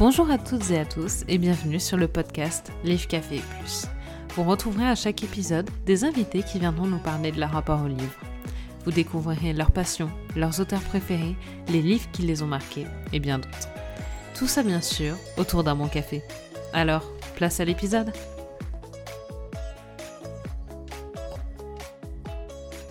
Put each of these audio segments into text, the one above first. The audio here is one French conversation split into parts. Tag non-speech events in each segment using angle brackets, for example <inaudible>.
Bonjour à toutes et à tous et bienvenue sur le podcast Livre Café Plus. Vous retrouverez à chaque épisode des invités qui viendront nous parler de leur rapport au livre. Vous découvrirez leurs passions, leurs auteurs préférés, les livres qui les ont marqués et bien d'autres. Tout ça bien sûr autour d'un bon café. Alors, place à l'épisode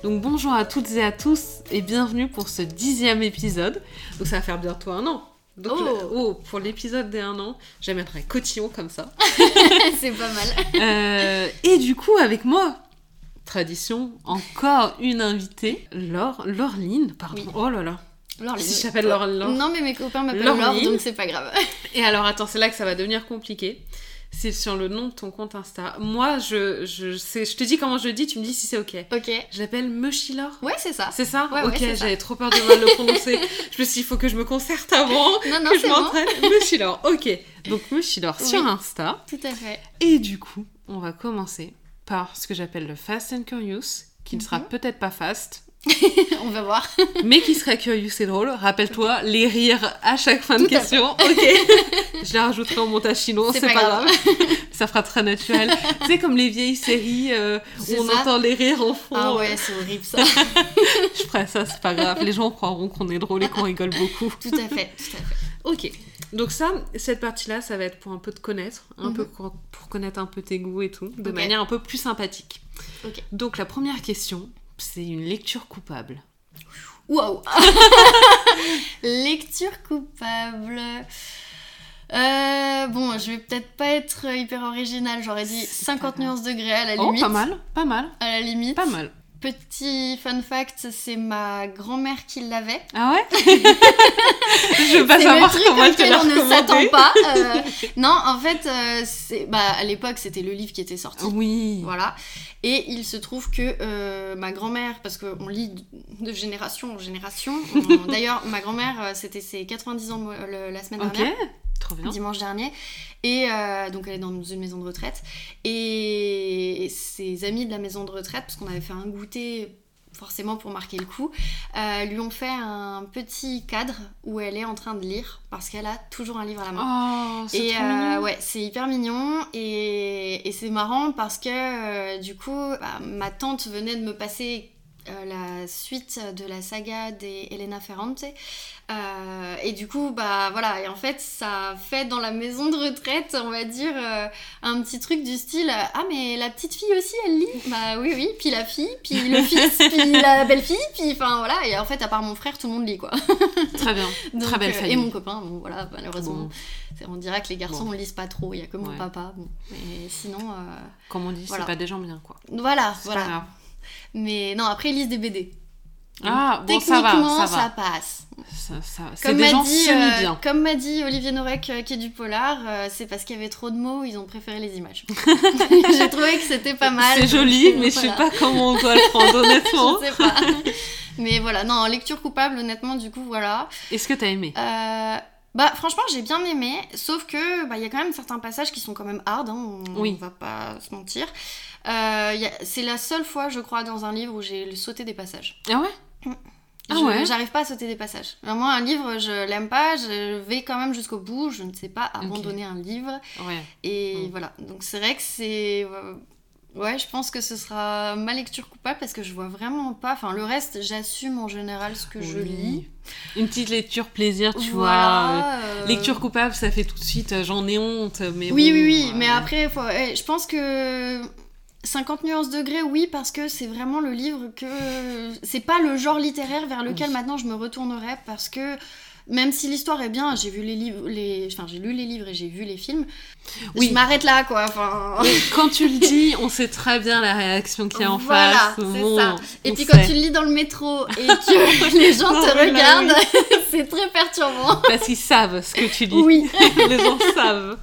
Donc bonjour à toutes et à tous et bienvenue pour ce dixième épisode. Donc ça va faire bientôt un an. Donc, Oh. oh, pour l'épisode des un an, j'amènerai un cotillon comme ça. <laughs> c'est pas mal. Euh, et du coup, avec moi, tradition, encore une invitée, Laure, Laureline, pardon. Oui. Oh là là. Laureline. Si je t'appelle Laure, Laure. Non, mais mes copains m'appellent Laureline. Laure, donc c'est pas grave. Et alors, attends, c'est là que ça va devenir compliqué. C'est sur le nom de ton compte Insta. Moi, je, je, sais, je te dis comment je le dis, tu me dis si c'est ok. Ok. Je l'appelle Meuchilor. Ouais, c'est ça. C'est ça Ouais, ouais, Ok, ça. j'avais trop peur de mal le prononcer. <laughs> je me suis dit, il faut que je me concerte avant. Non, non, que je bon. m'entraîne. Meuchilor, ok. Donc Meuchilor Oui. sur Insta. Tout à fait. Et du coup, on va commencer par ce que j'appelle le Fast and Curious, qui ne sera Mhm. peut-être pas fast, <laughs> On va voir. <laughs> mais qui sera curious et drôle. Rappelle-toi, les rires à chaque fin de Tout question. <laughs> Ok. Je les rajouterai en montage chino, c'est pas, grave. Ça fera très naturel. tu sais, comme les vieilles séries euh, où C'est on ça. entend les rires en fond. Ah euh, ouais, c'est horrible ça. Je ferai ça, c'est pas grave. Les gens croiront qu'on est drôle et qu'on rigole beaucoup. Tout à fait. Tout à fait. Ok. Donc ça, cette partie-là, ça va être pour un peu te connaître, un Mhm. peu pour, pour connaître un peu tes goûts et tout, de manière un peu plus sympathique. Ok. Donc la première question, c'est une lecture coupable. Waouh. <laughs> Lecture coupable. Euh, bon, je vais peut-être pas être hyper originale. J'aurais dit C'est 50 pas grave. nuances degrés à la Oh, limite. pas mal, pas mal, À la limite. pas mal. Petit fun fact, c'est ma grand-mère qui l'avait. Ah ouais <laughs> Je veux pas c'est le savoir truc comment elle te auquel l'a on ne s'attend pas. euh, <laughs> non, en fait, euh, bah, à l'époque, c'était le livre qui était sorti. Oui. Voilà. Et il se trouve que euh, ma grand-mère, parce qu'on lit de génération en génération, on- <laughs> d'ailleurs, ma grand-mère, c'était ses 90 ans la semaine dernière. Dimanche dernier. Et euh, donc, elle est dans une maison de retraite. Et ses amis de la maison de retraite, parce qu'on avait fait un goûter forcément pour marquer le coup, euh, lui ont fait un petit cadre où elle est en train de lire, parce qu'elle a toujours un livre à la main. Oh, c'est Et trop euh, ouais, c'est hyper mignon et, et c'est marrant parce que euh, du coup, bah, ma tante venait de me passer la suite de la saga des Elena Ferrante. Euh, et du coup, bah voilà, et en fait, ça fait dans la maison de retraite, on va dire, euh, un petit truc du style Ah, mais la petite fille aussi, elle lit? Bah oui, oui, puis la fille, puis le <laughs> fils, puis la belle-fille, puis enfin voilà, et en fait, à part mon frère, tout le monde lit quoi. Très bien. <laughs> Donc, Très belle euh, famille. Et mon copain, bon voilà, malheureusement. Bon, On dirait que les garçons Bon. ne lisent pas trop, il y a que mon Ouais. papa. Bon. Mais sinon, euh, comme on dit, Voilà. c'est pas des gens bien, quoi. voilà, pas voilà. grave. Mais non, après ils lisent des BD. Ah, bon, ça va, ça va. passe. Ça, ça- C'est Comme m'a dit, semi-bien. euh, comme m'a dit Olivier Norek euh, qui est du polar, euh, c'est parce qu'il y avait trop de mots, ils ont préféré les images. <laughs> J'ai trouvé que c'était pas mal. C'est joli, euh, mais je sais voilà. pas comment on doit le prendre, <laughs> honnêtement. Je sais pas. mais voilà, non, lecture coupable, honnêtement, du coup, voilà. Est-ce que t'as aimé? Euh, bah franchement j'ai bien aimé, sauf que bah, il y a quand même certains passages qui sont quand même hard, hein, on, Oui. on va pas se mentir. Euh, c'est la seule fois je crois dans un livre où j'ai sauté des passages. Ah ouais? Ah Je- ouais? J'arrive pas à sauter des passages. Euh, Moi un livre je l'aime pas, je vais quand même jusqu'au bout, je ne sais pas abandonner un livre. Ouais. Et Mm. voilà, donc c'est vrai que c'est... Ouais, je pense que ce sera ma lecture coupable parce que je vois vraiment pas. Enfin, le reste, j'assume en général ce que je lis. Une petite lecture plaisir, tu vois. Voilà, euh, euh, Lecture coupable, ça fait tout de suite, euh, j'en ai honte, mais Oui, bon, oui, oui, euh, mais après, faut- eh, je pense que 50 nuances degrés, oui, parce que c'est vraiment le livre que. C'est pas le genre littéraire vers lequel Oui. maintenant je me retournerais, parce que même si l'histoire est bien, j'ai vu les livres, les... enfin, j'ai lu les livres et j'ai vu les films, Oui. je m'arrête là, quoi. Enfin. Mais quand tu le <laughs> dis, on sait très bien la réaction qu'il y a en Voilà, face. c'est Bon, ça. Et puis quand tu le lis dans le métro et que <laughs> <laughs> les gens Non, te regardent, c'est très perturbant. Parce qu'ils savent ce que tu lis. Oui. Les gens savent.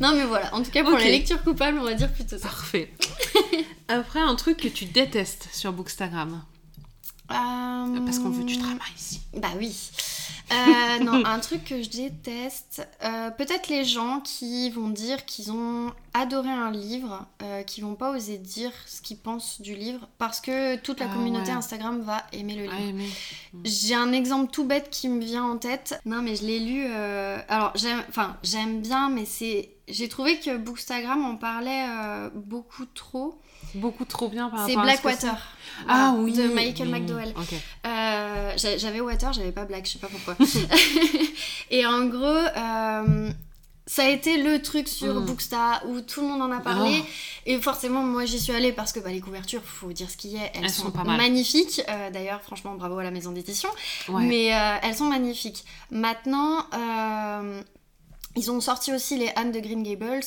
Non, mais voilà. En tout cas, pour Ok. la lecture coupable, on va dire plutôt ça. Parfait. Après, un truc que tu détestes sur Bookstagram? Euh, Parce qu'on veut du drama ici. Bah oui. Euh, non, <laughs> un truc que je déteste, euh, peut-être les gens qui vont dire qu'ils ont adoré un livre, euh, qui vont pas oser dire ce qu'ils pensent du livre, parce que toute la Ah, communauté ouais. Instagram va aimer le livre. Ah, mais- J'ai un exemple tout bête qui me vient en tête. Non, mais je l'ai lu. Alors, j'aime, enfin, j'aime bien, mais c'est. J'ai trouvé que Bookstagram en parlait beaucoup trop. Beaucoup trop bien par C'est rapport à ce que Blackwater. Ah oui. De Michael oui. McDowell. Ok. Euh, j'a- j'avais Water, j'avais pas Black, je sais pas pourquoi. <laughs> <laughs> et en gros, euh, ça a été le truc sur Mm. Bookstar où tout le monde en a parlé. Oh. Et forcément, moi j'y suis allée parce que bah, les couvertures, faut dire ce qu'il y a, elles, Elles sont, sont pas mal. magnifiques. Euh, D'ailleurs, franchement, bravo à la maison d'édition. Ouais. Mais elles sont magnifiques. Maintenant, ils ont sorti aussi les Anne de Green Gables.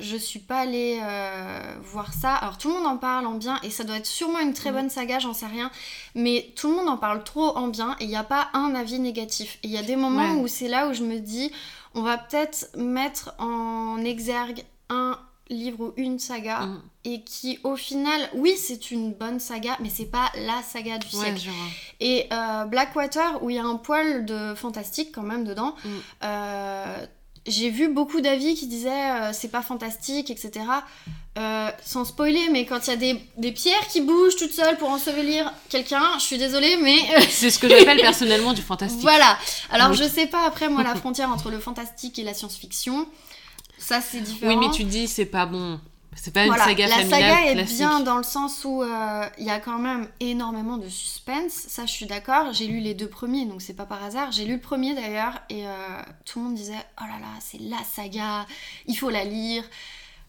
Je suis pas allée euh, voir ça. Alors tout le monde en parle en bien et ça doit être sûrement une très Mm. bonne saga, j'en sais rien. Mais tout le monde en parle trop en bien et il n'y a pas un avis négatif. Et il y a des moments Ouais. où c'est là où je me dis, on va peut-être mettre en exergue un livre ou une saga Mm. et qui au final, oui c'est une bonne saga, mais c'est pas la saga du Ouais, siècle. Et euh, Blackwater, où il y a un poil de fantastique quand même dedans, Mm. euh, j'ai vu beaucoup d'avis qui disaient euh, c'est pas fantastique, etc. Euh, sans spoiler, mais quand il y a des, des pierres qui bougent toutes seules pour ensevelir quelqu'un, je suis désolée, mais <laughs> C'est ce que j'appelle personnellement du fantastique. voilà. Alors Oui. je sais pas après moi la <laughs> frontière entre le fantastique et la science-fiction, ça c'est différent. Oui, mais tu dis c'est pas bon. C'est pas une saga la saga est classique. bien dans le sens où euh, il y a quand même énormément de suspense, ça je suis d'accord. J'ai lu les deux premiers, donc c'est pas par hasard. J'ai lu le premier d'ailleurs, et euh, tout le monde disait Oh là là, c'est la saga, il faut la lire.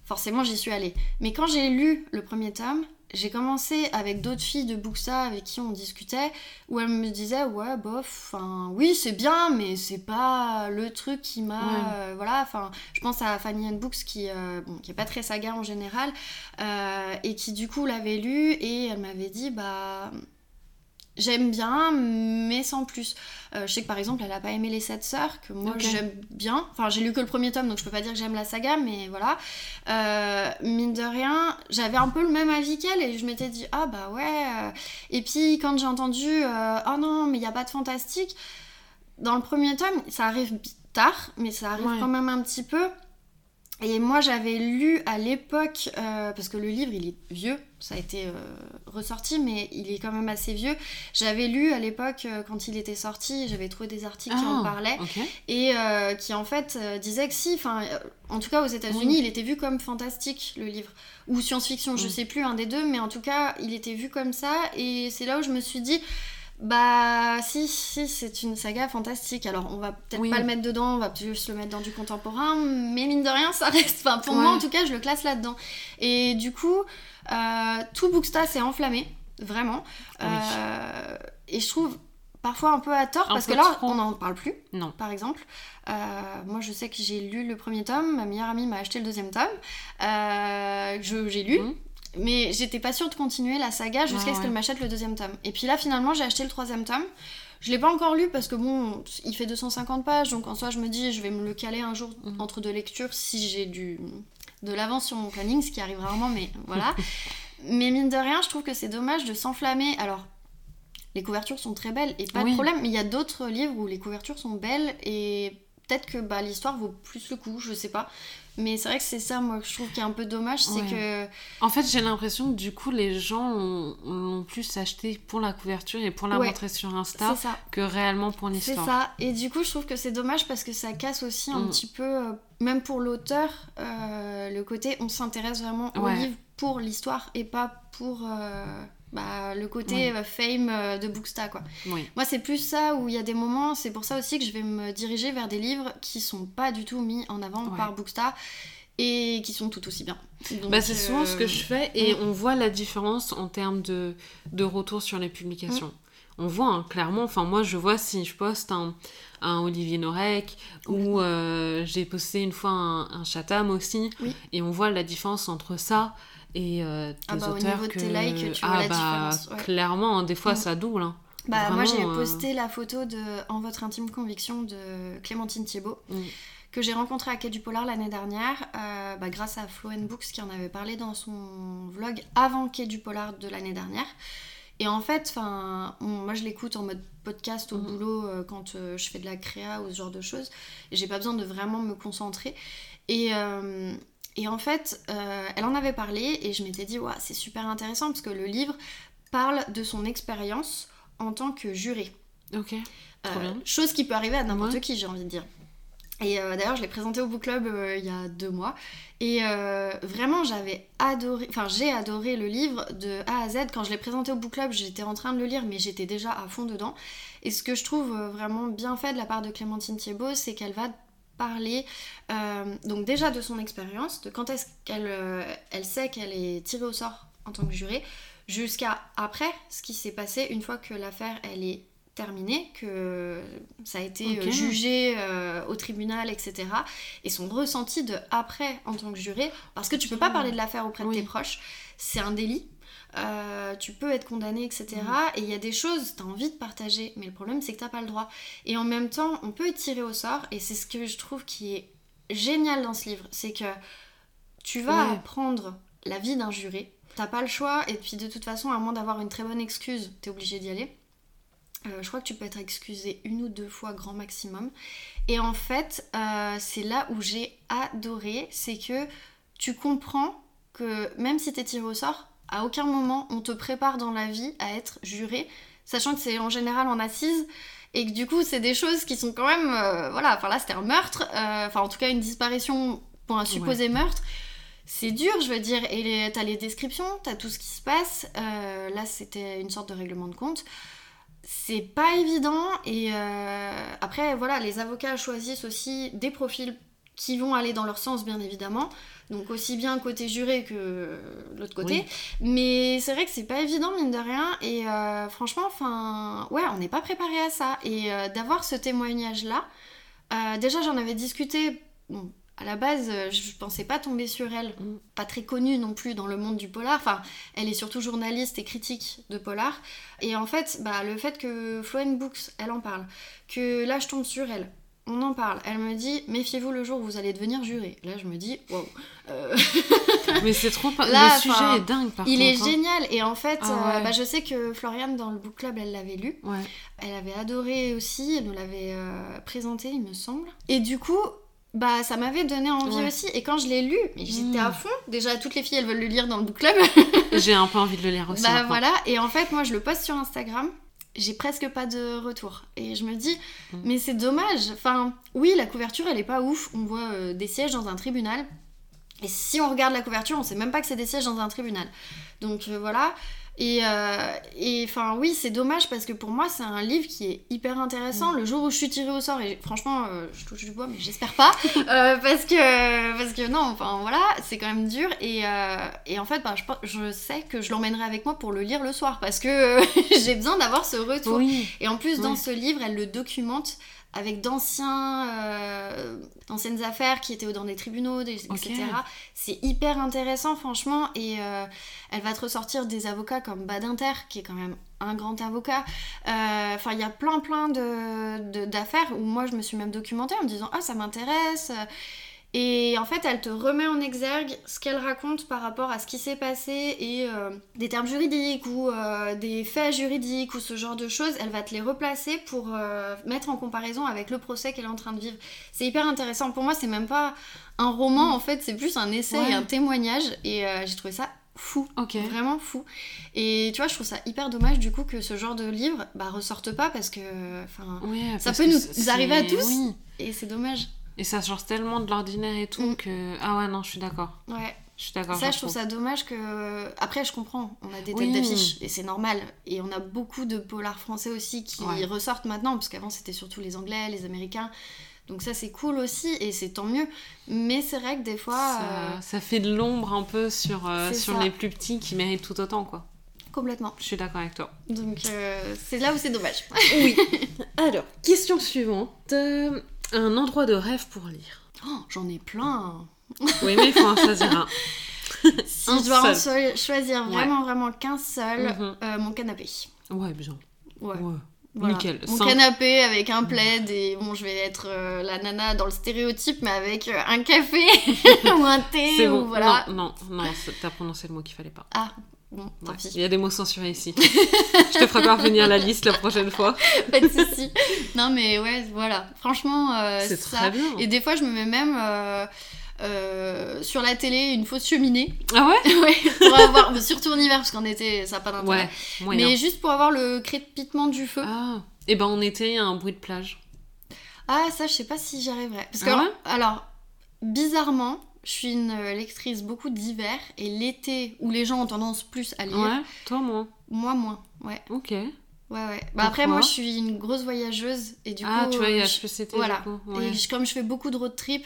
Forcément, j'y suis allée. Mais quand j'ai lu le premier tome, j'ai commencé avec d'autres filles de Buxa avec qui on discutait, où elles me disaient Ouais, bof, enfin, oui, c'est bien, mais c'est pas le truc qui m'a. Ouais. euh, voilà, enfin, je pense à Fanny and Books qui, euh, bon, qui est pas très saga en général, euh, et qui du coup l'avait lu et elle m'avait dit bah j'aime bien mais sans plus. Euh, je sais que par exemple elle a pas aimé les sept sœurs que moi j'aime bien. Enfin j'ai lu que le premier tome donc je peux pas dire que j'aime la saga mais voilà. Euh, mine de rien j'avais un peu le même avis qu'elle et je m'étais dit ah bah ouais. euh. Et puis quand j'ai entendu euh, oh non mais il y a pas de fantastique dans le premier tome ça arrive tard mais ça arrive Ouais. quand même un petit peu. Et moi j'avais lu à l'époque, euh, parce que le livre il est vieux, ça a été euh, ressorti, mais il est quand même assez vieux. J'avais lu à l'époque euh, quand il était sorti, j'avais trouvé des articles qui en Ah, parlaient et qui en fait disaient que si, enfin, en tout cas aux États-Unis, Oui. il était vu comme fantastique le livre ou science-fiction, je Mm. sais plus un des deux, mais en tout cas il était vu comme ça et c'est là où je me suis dit. Bah si, si, c'est une saga fantastique. Alors on va peut-être Oui. pas le mettre dedans, on va plus le mettre dans du contemporain, mais mine de rien, ça <laughs> reste. Enfin, pour Ouais. moi en tout cas, je le classe là-dedans. Et du coup, euh, tout Booksta s'est enflammé, vraiment. Oui. Euh, et je trouve parfois un peu à tort, Un parce que là, trop. on n'en parle plus, Non. par exemple. Euh, moi, je sais que j'ai lu le premier tome, ma meilleure amie m'a acheté le deuxième tome, euh, j'ai lu. Mhm. Mais j'étais pas sûre de continuer la saga jusqu'à Ah ce ouais. qu'elle m'achète le deuxième tome. Et puis là, finalement, j'ai acheté le troisième tome. Je l'ai pas encore lu parce que bon, il fait 250 pages, donc en soi, je me dis, je vais me le caler un jour Mhm. entre deux lectures si j'ai du de l'avance sur mon planning, ce qui arrive rarement, mais <laughs> voilà. mais mine de rien, je trouve que c'est dommage de s'enflammer. Alors, les couvertures sont très belles et pas de problème, mais il y a d'autres livres où les couvertures sont belles et peut-être que bah, l'histoire vaut plus le coup, je sais pas. Mais c'est vrai que c'est ça, moi, que je trouve qui est un peu dommage, c'est Ouais. que En fait, j'ai l'impression que du coup, les gens l'ont- l'ont plus acheté pour la couverture et pour la Ouais. montrer sur Insta c'est que réellement pour C'est l'histoire. ça. Et du coup, je trouve que c'est dommage parce que ça casse aussi un Mm. petit peu, euh, même pour l'auteur, euh, le côté on s'intéresse vraiment au Ouais. livre pour l'histoire et pas pour euh, bah, le côté euh, fame euh, de Booksta, quoi. Oui. Moi, c'est plus ça où il y a des moments, c'est pour ça aussi que je vais me diriger vers des livres qui sont pas du tout mis en avant Ouais. par Booksta et qui sont tout aussi bien. Bah, c'est souvent ce que euh, je fais et on voit la différence en termes de, de retour sur les publications. Mm. On voit hein, clairement, enfin moi je vois si je poste un, un Olivier Norek ou euh, j'ai posté une fois un, un Chatham aussi Oui. et on voit la différence entre ça et euh, Ah bah, au auteurs niveau de que... tes likes, tu ah vois la bah, différence, ouais. clairement, hein, des fois Mm. ça double. hein. Bah, moi, j'ai euh, posté la photo de En votre intime conviction de Clémentine Thiebaud, Mm. que j'ai rencontrée à Quai du Polar l'année dernière, euh, bah, grâce à Flo Books qui en avait parlé dans son vlog avant Quai du Polar de l'année dernière. Et en fait, enfin, moi je l'écoute en mode podcast au Mhm. boulot euh, quand euh, je fais de la créa ou ce genre de choses. Et j'ai pas besoin de vraiment me concentrer. Et, euh, et en fait, euh, elle en avait parlé et je m'étais dit, ouais, c'est super intéressant parce que le livre parle de son expérience en tant que juré. Ok. Euh, bien. chose qui peut arriver à n'importe Ouais. qui, j'ai envie de dire. Et euh, d'ailleurs, je l'ai présenté au book club euh, il y a deux mois. Et euh, vraiment, j'avais adoré, enfin, j'ai adoré le livre de A à Z. Quand je l'ai présenté au book club, j'étais en train de le lire, mais j'étais déjà à fond dedans. Et ce que je trouve vraiment bien fait de la part de Clémentine Thiebaud, c'est qu'elle va parler euh, donc déjà de son expérience, de quand est-ce qu'elle euh, elle sait qu'elle est tirée au sort en tant que jurée, jusqu'à après ce qui s'est passé une fois que l'affaire elle est terminée, que ça a été euh, jugé euh, au tribunal, etc. Et son ressenti de après en tant que juré, parce que tu peux pas parler de l'affaire auprès de Oui. tes proches, c'est un délit. Euh, tu peux être condamné, etc. Mm. Et il y a des choses, tu as envie de partager, mais le problème c'est que t'as pas le droit. Et en même temps, on peut être tiré au sort, et c'est ce que je trouve qui est génial dans ce livre, c'est que tu vas Ouais. apprendre la vie d'un juré, t'as pas le choix, et puis de toute façon, à moins d'avoir une très bonne excuse, t'es obligé d'y aller. Euh, je crois que tu peux être excusé une ou deux fois grand maximum. Et en fait, euh, c'est là où j'ai adoré, c'est que tu comprends que même si t'es tiré au sort, à aucun moment on te prépare dans la vie à être juré, sachant que c'est en général en assise et que du coup c'est des choses qui sont quand même, euh, voilà, enfin là c'était un meurtre, euh, enfin en tout cas une disparition pour un supposé meurtre. C'est dur, je veux dire, et t'as les descriptions, t'as tout ce qui se passe. Euh, là, c'était une sorte de règlement de compte. C'est pas évident, et après, voilà, les avocats choisissent aussi des profils qui vont aller dans leur sens, bien évidemment. Donc aussi bien côté juré que l'autre côté. Mais c'est vrai que c'est pas évident, mine de rien. Et euh, franchement, enfin, ouais, on n'est pas préparé à ça. Et euh, d'avoir ce témoignage-là, euh, déjà j'en avais discuté. Bon, à la base, je pensais pas tomber sur elle. Mm. Pas très connue non plus dans le monde du polar. Enfin, elle est surtout journaliste et critique de polar. Et en fait, bah, le fait que Flowen Books, elle en parle, que là je tombe sur elle, on en parle. Elle me dit, méfiez-vous le jour où vous allez devenir juré. Là, je me dis, wow. Euh, Mais c'est trop. Là, le sujet est dingue par il contre. est hein. génial. Et en fait, Ah euh, bah, je sais que Floriane, dans le book club, elle l'avait lu. Ouais. Elle avait adoré aussi. Elle nous l'avait euh, présenté, il me semble. Et du coup. Bah, ça m'avait donné envie Ouais. aussi. Et quand je l'ai lu, j'étais Mm. à fond. Déjà, toutes les filles, elles veulent le lire dans le book club. J'ai un peu envie de le lire <laughs> aussi. Bah maintenant. voilà, et en fait, moi je le poste sur Instagram, j'ai presque pas de retour. Et je me dis, Mm. mais c'est dommage. Enfin, oui, la couverture elle est pas ouf. On voit euh, des sièges dans un tribunal. Et si on regarde la couverture, on sait même pas que c'est des sièges dans un tribunal. Donc euh, voilà. Et euh, et, enfin, oui, c'est dommage parce que pour moi, c'est un livre qui est hyper intéressant. Le jour où je suis tirée au sort, et franchement, euh, je touche du bois, mais j'espère pas. <laughs> euh, parce, que, parce que non, enfin voilà, c'est quand même dur. Et, et en fait, bah, je, sais que je l'emmènerai avec moi pour le lire le soir parce que <laughs> j'ai besoin d'avoir ce retour. Oui. Et en plus, dans ce livre, elle le documente avec d'anciens, euh, d'anciennes affaires qui étaient dans des tribunaux, des- etc. C'est hyper intéressant, franchement. Et euh, elle va te ressortir des avocats comme Badinter, qui est quand même un grand avocat. Euh, Enfin, il y a plein, plein de- de- d'affaires où moi, je me suis même documentée en me disant Ah, ça m'intéresse. Et en fait, elle te remet en exergue ce qu'elle raconte par rapport à ce qui s'est passé et euh, des termes juridiques ou euh, des faits juridiques ou ce genre de choses. Elle va te les replacer pour euh, mettre en comparaison avec le procès qu'elle est en train de vivre. C'est hyper intéressant. Pour moi, c'est même pas un roman en fait, c'est plus un essai Ouais. et un témoignage. Et j'ai trouvé ça fou. Ok. Vraiment fou. Et tu vois, je trouve ça hyper dommage du coup que ce genre de livre bah, ressorte pas parce que. Enfin. Ouais, Ça peut nous arriver à tous. Oui. Et c'est dommage. Et ça change tellement de l'ordinaire et tout Mm. que. Ah ouais, non, je suis d'accord. Ouais. Je suis d'accord. Ça, je trouve ça dommage que. Après, je comprends, on a des têtes Oui. d'affiche et c'est normal. Et on a beaucoup de polars français aussi qui Ouais. ressortent maintenant, parce qu'avant c'était surtout les Anglais, les Américains. Donc ça, c'est cool aussi et c'est tant mieux. Mais c'est vrai que des fois. Ça, euh, ça fait de l'ombre un peu sur, euh, sur ça. les plus petits qui méritent tout autant, quoi. Complètement. Je suis d'accord avec toi. Donc euh, c'est là où c'est dommage. Oui. <laughs> Alors, question suivante. Un endroit de rêve pour lire. Oh, J'en ai plein. Oui, mais il faut en choisir un. <laughs> Si Un je dois en seul. choisir Ouais. vraiment, vraiment qu'un seul, Mhm. euh, mon canapé. Ouais, bien. Ouais. Ouais. Voilà. Nickel. Mon Sans- canapé avec un plaid et bon, je vais être euh, la nana dans le stéréotype, mais avec euh, un café <laughs> ou un thé ou bon. voilà. Non, non, non, t'as prononcé le mot qu'il fallait pas. Ah, Bon, tant pis. Il y a des mots censurés ici. je te ferai parvenir la liste la prochaine fois. <laughs> Pas de soucis. Non, mais ouais, voilà. Franchement, euh, C'est ça. très bien. Et des fois, je me mets même euh, euh, sur la télé une fausse cheminée. Ah ouais <laughs> ouais, pour avoir. Surtout en hiver, parce qu'en été, ça n'a pas d'intérêt. Ouais, mais juste pour avoir le crépitement du feu. Ah, et ben en été, il y a un bruit de plage. Ah, ça, je sais pas si j'y arriverai. Parce que, Ah alors, bizarrement, je suis une euh, lectrice beaucoup d'hiver et l'été où les gens ont tendance plus à lire, Ouais, toi, moi. moi moins. Ouais, Ok. ouais, ouais. Bah, après, moi, je suis une grosse voyageuse et du ah, coup. tu y a euh, je c'était voilà. du coup. Ouais. Et je- comme je fais beaucoup de road trip,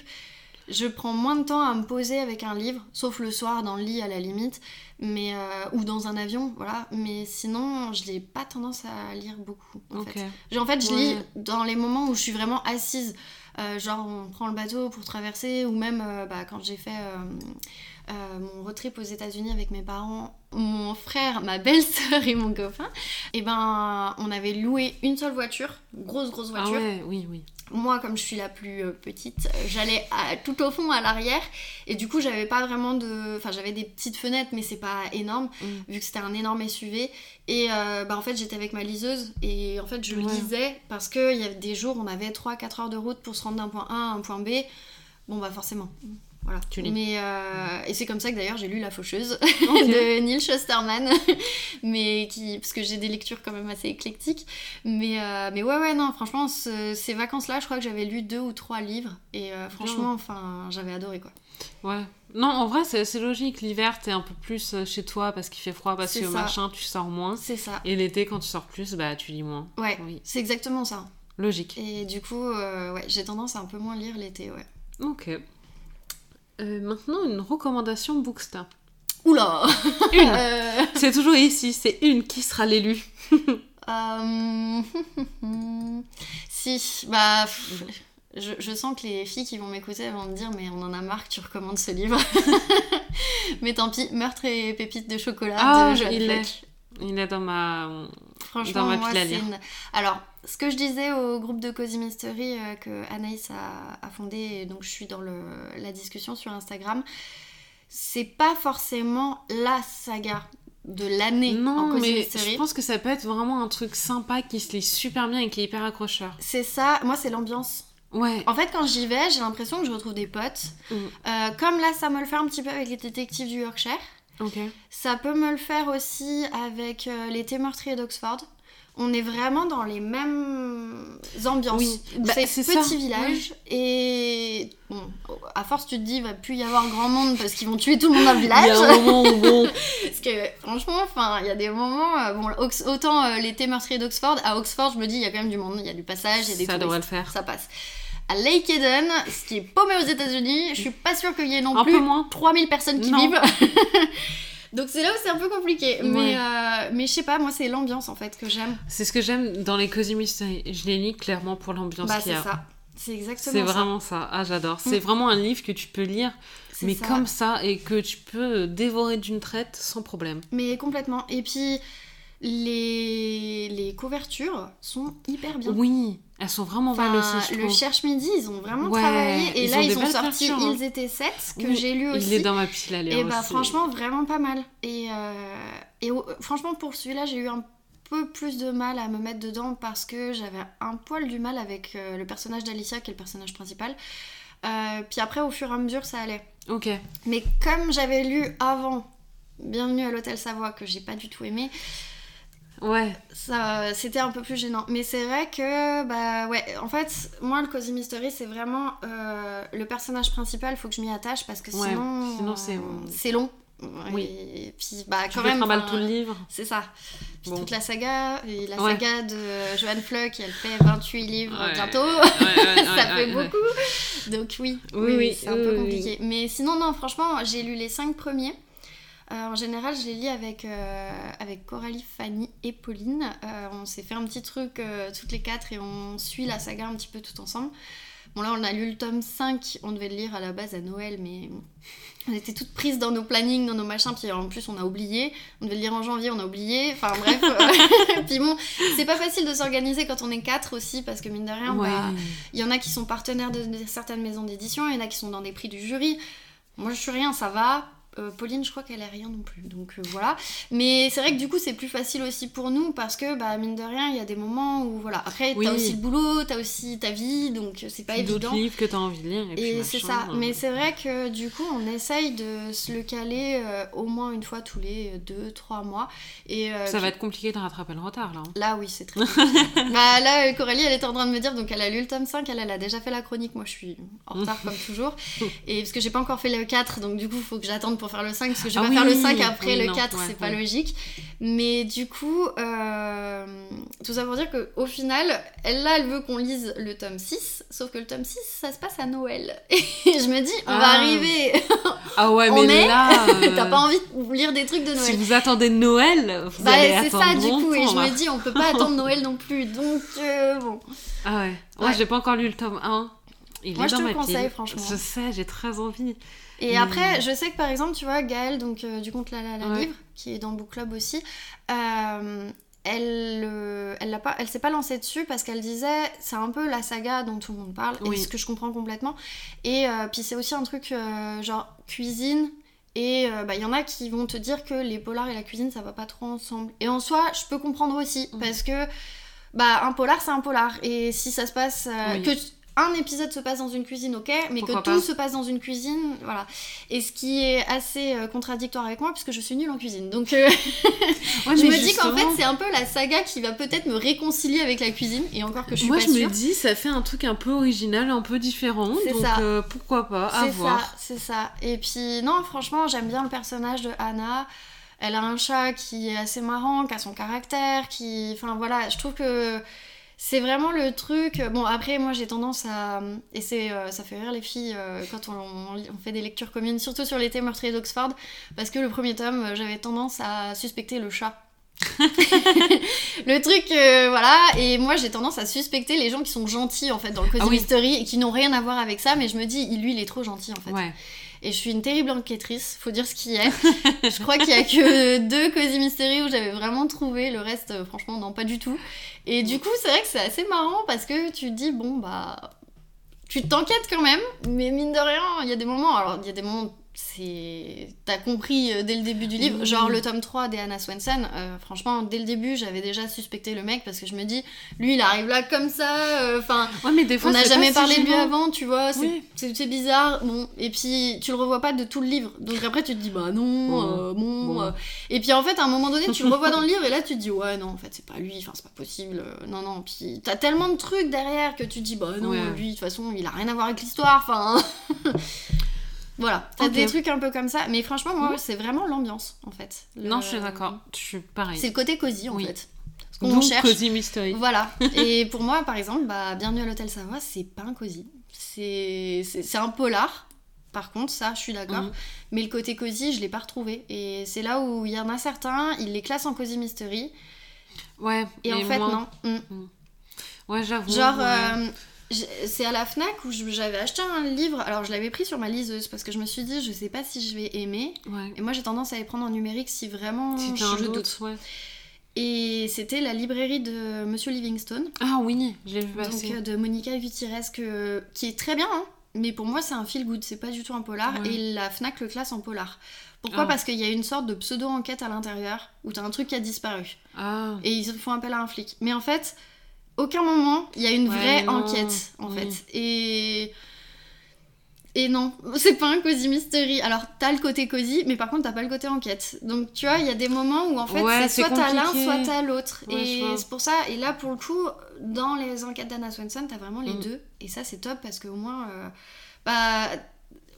je prends moins de temps à me poser avec un livre, sauf le soir dans le lit à la limite, mais euh, ou dans un avion, voilà. Mais sinon, je n'ai pas tendance à lire beaucoup. En Ok. fait. En fait, je Ouais. lis dans les moments où je suis vraiment assise. Euh, genre, on prend le bateau pour traverser, ou même euh, bah, quand j'ai fait euh, mon road trip aux États-Unis avec mes parents, mon frère, ma belle-sœur et mon copain, et ben, on avait loué une seule voiture, grosse, grosse Ah voiture. ouais, oui, oui. Moi, comme je suis la plus euh, petite, j'allais tout au fond à l'arrière et du coup, j'avais pas vraiment de. Enfin, j'avais des petites fenêtres, mais c'est pas énorme Mm. vu que c'était un énorme SUV. Et euh, bah, en fait, j'étais avec ma liseuse et en fait, je Ouais. lisais parce qu'il y avait des jours, on avait 3-4 heures de route pour se rendre d'un point A à un point B. Bon, bah, forcément. Voilà. Tu lis. Mais, euh, et c'est comme ça que d'ailleurs j'ai lu La Faucheuse <laughs> de Neil Shusterman, <laughs> mais qui, parce que j'ai des lectures quand même assez éclectiques. Mais, euh, mais ouais, ouais, non, franchement, ce- ces vacances-là, je crois que j'avais lu deux ou trois livres. Et euh, franchement, enfin, j'avais adoré quoi. Ouais. Non, en vrai, c'est logique. L'hiver, t'es un peu plus chez toi parce qu'il fait froid, parce que ça. machin, tu sors moins. C'est ça. Et l'été, quand tu sors plus, bah tu lis moins. Ouais, Oui. c'est exactement ça. Logique. Et du coup, ouais, j'ai tendance à un peu moins lire l'été, ouais. Ok. Euh, maintenant, une recommandation Booksta. Oula Une <laughs> Euh, C'est toujours ici, c'est une qui sera l'élu. <laughs> euh, <laughs> Si, bah... pff, Je, je sens que les filles qui vont m'écouter vont me dire mais on en a marre que tu recommandes ce livre. mais tant pis, Meurtre et pépites de chocolat Ah, de Joanne il Fleck. est. Il est dans ma. Franchement, Dans ma moi, pile à c'est lire. une... Alors, ce que je disais au groupe de Cozy Mystery euh, que Anaïs a, a fondé, et donc je suis dans le, la discussion sur Instagram, c'est pas forcément la saga de l'année en Non, Cozy mais Mystery. je pense que ça peut être vraiment un truc sympa qui se lit super bien et qui est hyper accrocheur. C'est ça, moi c'est l'ambiance. Ouais. En fait, quand j'y vais, j'ai l'impression que je retrouve des potes. Mm. Euh, comme là, ça me le fait un petit peu avec les détectives du Yorkshire. Ok. Ça peut me le faire aussi avec euh, les thés meurtriers d'Oxford. On est vraiment dans les mêmes ambiances. Oui, bah, c'est petit ça, village et bon, à force tu te dis il va plus y avoir grand monde parce qu'ils vont tuer tout le monde dans le Il y a village. un moment où bon. <laughs> Parce que franchement, enfin, il y a des moments, euh, bon, autant euh, les thés meurtriers d'Oxford, à Oxford, je me dis il y a quand même du monde, il y a du passage, il y a des ça devrait le faire. ça passe. À Lake Eden, ce qui est paumé aux États-Unis, je suis pas sûre qu'il y ait non Un plus peu moins. 3000 personnes qui Non. vivent. <laughs> Donc c'est là où c'est un peu compliqué. Ouais. Mais, euh, mais je sais pas, moi c'est l'ambiance en fait que j'aime. C'est ce que j'aime dans les Cozy Mystery. Je les lis clairement pour l'ambiance Bah qu'il y c'est a. ça. C'est exactement C'est ça. vraiment ça. Ah, j'adore. C'est vraiment un livre que tu peux lire, C'est mais ça. comme ça, et que tu peux dévorer d'une traite sans problème. Mais complètement. Et puis les, les couvertures sont hyper bien. Oui, elles sont vraiment Enfin, belles aussi, je le. Cherche Midi, ils ont vraiment Ouais, travaillé. Et ils là, ils ont sorti hein. Ils étaient 7, que Oui, j'ai lu aussi. Il est dans ma pile à lire Et bah aussi. franchement, vraiment pas mal. Et, euh, et franchement, pour celui-là, j'ai eu un peu plus de mal à me mettre dedans parce que j'avais un poil du mal avec euh, le personnage d'Alicia, qui est le personnage principal. Euh, puis après, au fur et à mesure, ça allait. Ok. Mais comme j'avais lu avant Bienvenue à l'Hôtel Savoie, que j'ai pas du tout aimé, Ouais. ça c'était un peu plus gênant mais c'est vrai que bah ouais en fait moi le cozy mystery c'est vraiment euh, le personnage principal faut que je m'y attache parce que Ouais, sinon sinon c'est- c'est long Oui. et puis bah Tu quand même enfin, tout le livre. c'est ça puis Bon. toute la saga et la Ouais. saga de Joanne Fluck elle fait 28 livres Ouais. bientôt Ouais, <laughs> ça fait beaucoup donc oui Oui, oui, c'est un oui, peu oui, compliqué mais sinon non franchement j'ai lu les cinq premiers euh, en général, je les lis avec, euh, avec Coralie, Fanny et Pauline. Euh, on s'est fait un petit truc euh, toutes les quatre et on suit la saga un petit peu tout ensemble. Bon, là, on a lu le tome 5. On devait le lire à la base à Noël, mais on était toutes prises dans nos plannings, dans nos machins. Puis en plus, on a oublié. On devait le lire en janvier, on a oublié. Enfin, bref. euh, <laughs> <laughs> puis bon, c'est pas facile de s'organiser quand on est quatre aussi, parce que mine de rien, Ouais. bah, il y en a qui sont partenaires de, de certaines maisons d'édition, il y en a qui sont dans des prix du jury. Moi, je suis rien, ça va. Euh, Pauline, je crois qu'elle est rien non plus. Donc euh, voilà. Mais c'est vrai que du coup, c'est plus facile aussi pour nous parce que, bah, mine de rien, il y a des moments où, voilà. Après, Oui. t'as aussi le boulot, t'as aussi ta vie, donc c'est pas évident. D'autres livres que t'as envie de lire. Et, puis Et c'est ça. euh. Mais c'est vrai que du coup, on essaye de se le caler euh, au moins une fois tous les 2-3 mois. Et, euh, Ça puis- va être compliqué de rattraper le retard là. hein. Là, oui, c'est très <laughs> bah, là, euh, Coralie, elle était en train de me dire, donc elle a lu le tome 5, elle, elle a déjà fait la chronique. Moi, je suis en retard comme toujours. <laughs> Et parce que j'ai pas encore fait le 4, donc du coup, faut que j'attende pour faire le 5, parce que je vais Ah pas faire le oui, 5 après oui, le non, 4, ouais, c'est pas ouais. logique. Mais du coup, euh, tout ça pour dire qu'au final, elle, là, elle veut qu'on lise le tome 6, sauf que le tome 6, ça se passe à Noël. <laughs> Et je me dis, on va Ah. arriver. Ah ouais, <laughs> mais est- là. euh, <laughs> T'as pas envie de lire des trucs de Noël. Si vous attendez Noël, vous Bah, allez c'est attendre ça du coup, et longtemps, je là. me dis, on peut pas attendre Noël non plus, donc euh, bon. Ah ouais. Moi, Ouais. j'ai pas encore lu le tome 1. Il Moi, est je dans te ma le conseille, pile. franchement. Je sais, j'ai très envie. Et Mais- après, je sais que par exemple, tu vois, Gaëlle, donc euh, du compte La La La Ouais. Livre, qui est dans Book Club aussi, euh, elle euh, elle pas, elle s'est pas lancée dessus parce qu'elle disait c'est un peu la saga dont tout le monde parle, Oui. et ce que je comprends complètement. Et euh, puis c'est aussi un truc euh, genre cuisine. Et euh, bah, il y en a qui vont te dire que les polars et la cuisine ça va pas trop ensemble. Et en soi, je peux comprendre aussi Mm. parce que bah un polar c'est un polar et si ça se passe euh, Oui. que un épisode se passe dans une cuisine, ok, mais Pourquoi que pas. tout se passe dans une cuisine, voilà. Et ce qui est assez euh, contradictoire avec moi, puisque je suis nulle en cuisine. Donc euh, <laughs> Ouais, je me dis qu'en fait, c'est un peu la saga qui va peut-être me réconcilier avec la cuisine, et encore que je suis Moi, pas je me dis, ça fait un truc un peu original, un peu différent. C'est donc, ça. euh, pourquoi pas, à C'est ça, c'est ça. Et puis, non, franchement, j'aime bien le personnage de Anna. Elle a un chat qui est assez marrant, qui a son caractère, qui. Enfin voilà, je trouve que c'est vraiment le truc. Bon, après, moi j'ai tendance à. Et c'est, euh, ça fait rire les filles euh, quand on, on fait des lectures communes, surtout sur l'été meurtrier d'Oxford, parce que le premier tome, euh, j'avais tendance à suspecter le chat. <laughs> le truc, euh, voilà, et moi j'ai tendance à suspecter les gens qui sont gentils en fait dans le Cozy Ah oui. Et qui n'ont rien à voir avec ça, mais je me dis, il- lui il est trop gentil en fait. Ouais. Et je suis une terrible enquêtrice, faut dire ce qui est. <laughs> je crois qu'il y a que deux Cozy Mystery où j'avais vraiment trouvé, le reste, euh, franchement, non, pas du tout. Et du coup, c'est vrai que c'est assez marrant parce que tu te dis, bon, bah. Tu t'enquêtes quand même, mais mine de rien, il y a des moments. Alors, il y a des moments. C'est. T'as compris euh, dès le début du livre, genre le tome 3 d'Anna Swenson. euh, franchement, dès le début, j'avais déjà suspecté le mec parce que je me dis, lui, il arrive là comme ça. euh, Enfin, Ouais, mais des fois, on n'a jamais parlé si de lui avant, tu vois, c'est Oui. bizarre. Bon, et puis tu le revois pas de tout le livre. Donc après tu te dis bah non, Bon. euh, bon. Bon. Et puis en fait à un moment donné tu le revois dans le livre et là tu te dis ouais non en fait c'est pas lui, enfin c'est pas possible. Non non, puis t'as tellement de trucs derrière que tu te dis bah non Ouais. lui de toute façon il a rien à voir avec l'histoire. Enfin voilà, t'as Ok. des trucs un peu comme ça. Mais franchement moi Mhm. c'est vraiment l'ambiance en fait. Le- Non, je suis d'accord. Je suis pareil. C'est le côté cosy en Oui. fait. Ce qu'on cherche. Cozy Mystery. Voilà. <laughs> Et pour moi, par exemple, bah, Bienvenue à l'Hôtel Savoie, c'est pas un cosy. C'est un polar. Par contre, ça, je suis d'accord. Mhm. Mais le côté cosy, je l'ai pas retrouvé. Et c'est là où il y en a certains, ils les classent en cosy mystery. Ouais. Et en fait, moi- non. Mm. Ouais, j'avoue. Genre, ouais. euh, c'est à la Fnac où je- j'avais acheté un livre. Alors, je l'avais pris sur ma liseuse parce que je me suis dit, je sais pas si je vais aimer. Ouais. Et moi, j'ai tendance à les prendre en numérique si vraiment Si t'as un je doute, doute. ouais. Et c'était la librairie de Monsieur Livingstone. Ah oui, je l'ai vu Donc passer. euh, de Monica Gutiérrez que- qui est très bien, hein, mais pour moi c'est un feel good, c'est pas du tout un polar Ouais. et la Fnac le classe en polar. Pourquoi? Ah. Parce qu'il y a une sorte de pseudo-enquête à l'intérieur où t'as un truc qui a disparu Ah. et ils font appel à un flic. Mais en fait, aucun moment il y a une Ouais, vraie non. enquête en Oui. fait. Et et non, <laughs> c'est pas un cosy mystery. Alors t'as le côté cosy, mais par contre t'as pas le côté enquête. Donc tu vois, il y a des moments où en fait Ouais, c'est soit t'as l'un, soit t'as l'autre. Ouais, et c'est pour ça. Et là pour le coup, dans les enquêtes d'Anna Swenson, t'as vraiment les Mm. deux. Et ça c'est top parce qu'au moins, euh, bah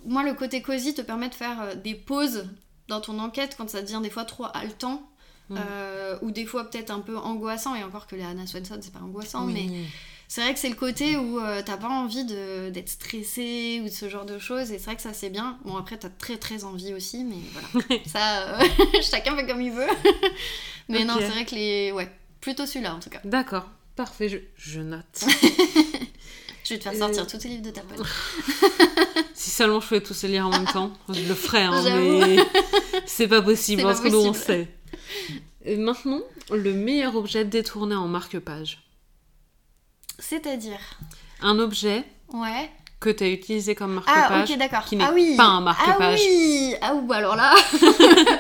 moi le côté cosy te permet de faire euh, des pauses dans ton enquête quand ça devient des fois trop haletant. Mm. euh, ou des fois peut-être un peu angoissant et encore que les Anna Swenson c'est pas angoissant Oui. mais c'est vrai que c'est le côté où euh, t'as pas envie d'être stressé ou de ce genre de choses et c'est vrai que ça c'est bien. Bon après t'as très très envie aussi mais voilà. <laughs> ça euh, <laughs> chacun fait comme il veut. <laughs> mais non c'est vrai que les... Ouais, plutôt celui-là en tout cas. D'accord. Parfait, je, je note. Je vais te faire Euh. sortir tous tes livres de ta poche. si seulement je pouvais tous les lire en même temps, je le ferais, hein, mais c'est pas possible, pas entre nous on sait. Et maintenant, le meilleur objet détourné en marque-page. C'est-à-dire Un objet Ouais. que tu as utilisé comme Ah, marque-page. ok, d'accord. qui n'est ah, oui. pas un marque-page. Ah oui Ah, ou alors là <laughs>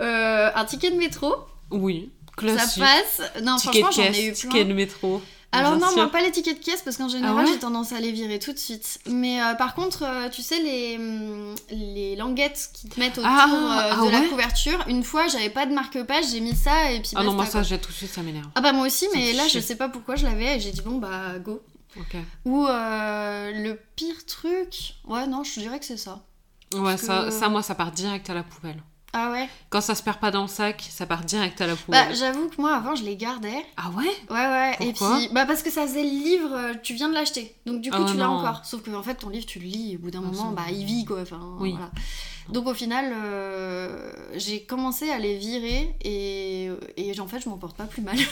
Euh, Un ticket de métro, Oui, ça classique. passe. Non, Ticket franchement, j'en ai eu plein. ticket de métro. Alors non, sûr. moi pas les tickets de caisse parce qu'en général Ah ouais j'ai tendance à les virer tout de suite. Mais euh, par contre, euh, tu sais les, hum, les languettes qui te mettent autour Ah, euh, ah de la couverture, une fois j'avais pas de marque-page, j'ai mis ça et puis Ah non, moi ça, j'ai tout de suite, ça m'énerve. Ah bah moi aussi, Ça mais là je sais pas pourquoi je l'avais et j'ai dit bon bah go. Ok. Ou euh, le pire truc, ouais non je dirais que c'est ça. Ouais, ça, que- ça, moi, ça part direct à la poubelle. Ah ouais Quand ça se perd pas dans le sac, ça part direct à la poubelle. Bah j'avoue que moi avant je les gardais. ah ouais? Ouais ouais. et Pourquoi? puis bah parce que ça faisait le livre, euh, tu viens de l'acheter. Donc du coup Ah tu l'as encore. Sauf que en fait ton livre tu le lis et au bout d'un Ah, moment bah il vit quoi. Enfin Oui. voilà. Donc au final euh, j'ai commencé à les virer et, et en fait je m'en porte pas plus mal. <laughs>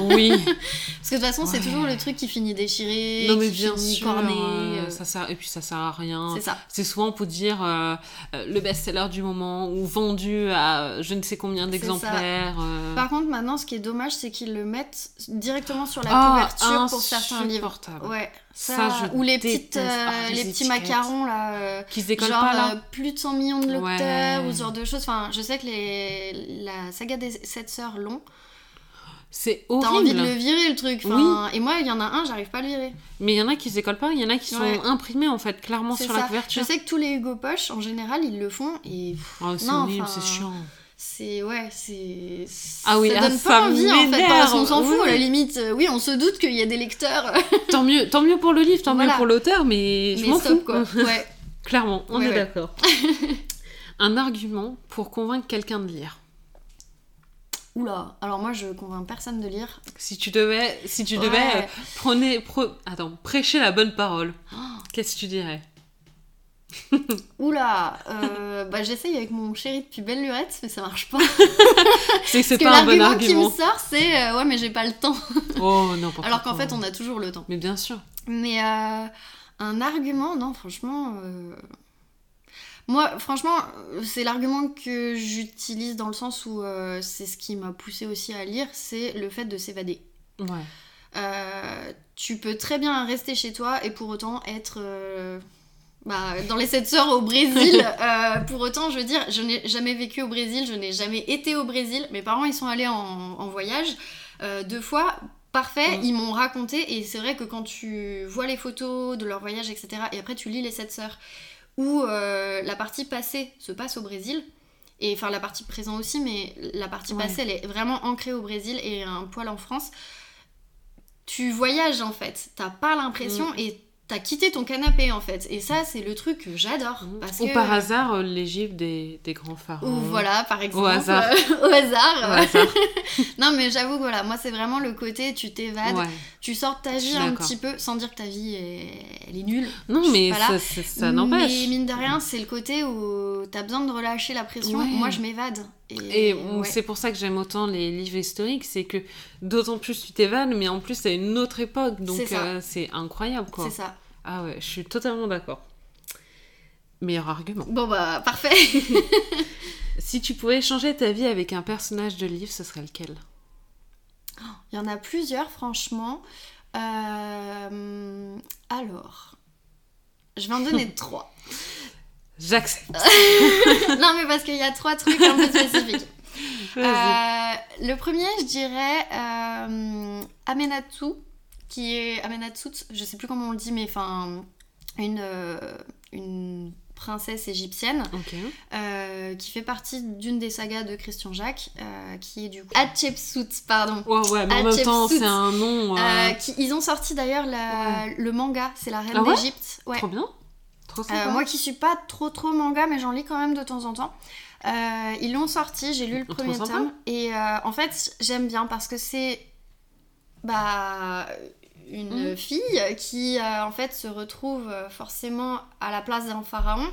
Oui. Parce que de toute façon c'est toujours le truc qui finit déchiré, non mais qui bien finit sûr. corné. euh, euh, ça sert... Et puis ça sert à rien. c'est ça. C'est souvent pour dire euh, le best-seller du moment ou vendu à je ne sais combien d'exemplaires. Par contre maintenant ce qui est dommage c'est qu'ils le mettent directement sur la Ah, couverture pour certains livres. Ouais. Ça, Ça, je ou les petites, euh, Ah, les les petits macarons là. euh, Qui se décolle genre pas là euh, plus de 100 millions de lecteurs Ouais. ou ce genre de choses. Enfin, je sais que les... la saga des 7 sœurs long, C'est t'as horrible. envie de le virer le truc. Enfin, Et moi, il y en a un, j'arrive pas à le virer. Mais il y en a qui se décollent pas, il y en a qui Ouais. sont imprimés en fait clairement sur ça. la Je couverture. sais que tous les Hugo Poche, en général, ils le font et Oh, c'est horrible, enfin, c'est chiant. C'est. Ouais, c'est. Ah oui, ça ah, donne ça pas envie en fait. Parce qu'on s'en fout, Oui. à la limite. Euh, Oui, on se doute qu'il y a des lecteurs. <laughs> Tant mieux, tant mieux pour le livre, tant Voilà. mieux pour l'auteur, mais je m'en fous. quoi. <laughs> Ouais. Clairement, on Ouais, est ouais. d'accord. <laughs> Un argument pour convaincre quelqu'un de lire. Oula. Alors moi, je convainc personne de lire. Si tu devais, si tu devais, euh, prenez, pre- attends, prêcher la bonne parole. Oh. Qu'est-ce que tu dirais? <laughs> Oula, euh, bah, j'essaye avec mon chéri depuis belle lurette, mais ça marche pas. <laughs> C'est que c'est pas un bon l'argument qui me argument. sort, c'est euh, ouais, mais j'ai pas le temps. Oh n'importe <laughs> Alors qu'en quoi. fait, on a toujours le temps. Mais bien sûr. Mais euh, un argument, non, franchement. Moi, franchement, c'est l'argument que j'utilise dans le sens où c'est ce qui m'a poussé aussi à lire, c'est le fait de s'évader. Ouais. Tu peux très bien rester chez toi et pour autant être bah, dans les sept sœurs au Brésil. <laughs> Euh, pour autant, je veux dire, je n'ai jamais vécu au Brésil, je n'ai jamais été au Brésil. Mes parents, ils sont allés en, en voyage euh, deux fois. Parfait, Mm. ils m'ont raconté et c'est vrai que quand tu vois les photos de leur voyage, etc., et après tu lis les sept sœurs, où euh, la partie passée se passe au Brésil, et enfin la partie présente aussi, mais la partie Ouais. passée, elle est vraiment ancrée au Brésil et un poil en France tu voyages en fait. T'as pas l'impression Mm. et t'as quitté ton canapé en fait. Et ça, c'est le truc que j'adore. Parce Ou que... par hasard, euh, l'Égypte des, des grands pharaons. Ou voilà, par exemple. hasard. euh, <laughs> au hasard. Au hasard. <laughs> non, mais j'avoue voilà, moi, c'est vraiment le côté tu t'évades, Ouais. tu sors de ta vie un petit peu, sans dire que ta vie est, elle est nulle. Non, mais ça, ça, ça n'empêche. Mais mine de rien, c'est le côté où t'as besoin de relâcher la pression. Ouais. Moi, je m'évade. Et, Et ouais. c'est pour ça que j'aime autant les livres historiques, c'est que d'autant plus tu t'évades, mais en plus c'est une autre époque, donc C'est euh, c'est incroyable quoi. C'est ça. Ah ouais, je suis totalement d'accord. Meilleur argument. Bon, bah, parfait. <laughs> Si tu pouvais changer ta vie avec un personnage de livre, ce serait lequel? Il y en a plusieurs, franchement. Euh, Alors, je vais en donner <laughs> trois. J'accepte. <laughs> non, mais parce qu'il y a trois trucs un peu spécifiques. Euh, le premier, je dirais euh, Amenatsu, qui est Amenatsut, je sais plus comment on le dit, mais enfin, une, euh, une princesse égyptienne Ok. euh, qui fait partie d'une des sagas de Christian Jacques, euh, qui est du coup Hatshepsut, pardon. Ouais, ouais, mais en même temps, c'est un nom. euh, qui- ils ont sorti d'ailleurs le manga, c'est la reine Ah ouais d'Égypte. Ouais. Trop bien. Trop sympa. Moi qui suis pas trop trop manga, mais j'en lis quand même de temps en temps. Ils l'ont sorti, j'ai lu le premier tome et en fait j'aime bien parce que c'est bah une Mhm. fille qui euh, en fait se retrouve euh, forcément à la place d'un pharaon.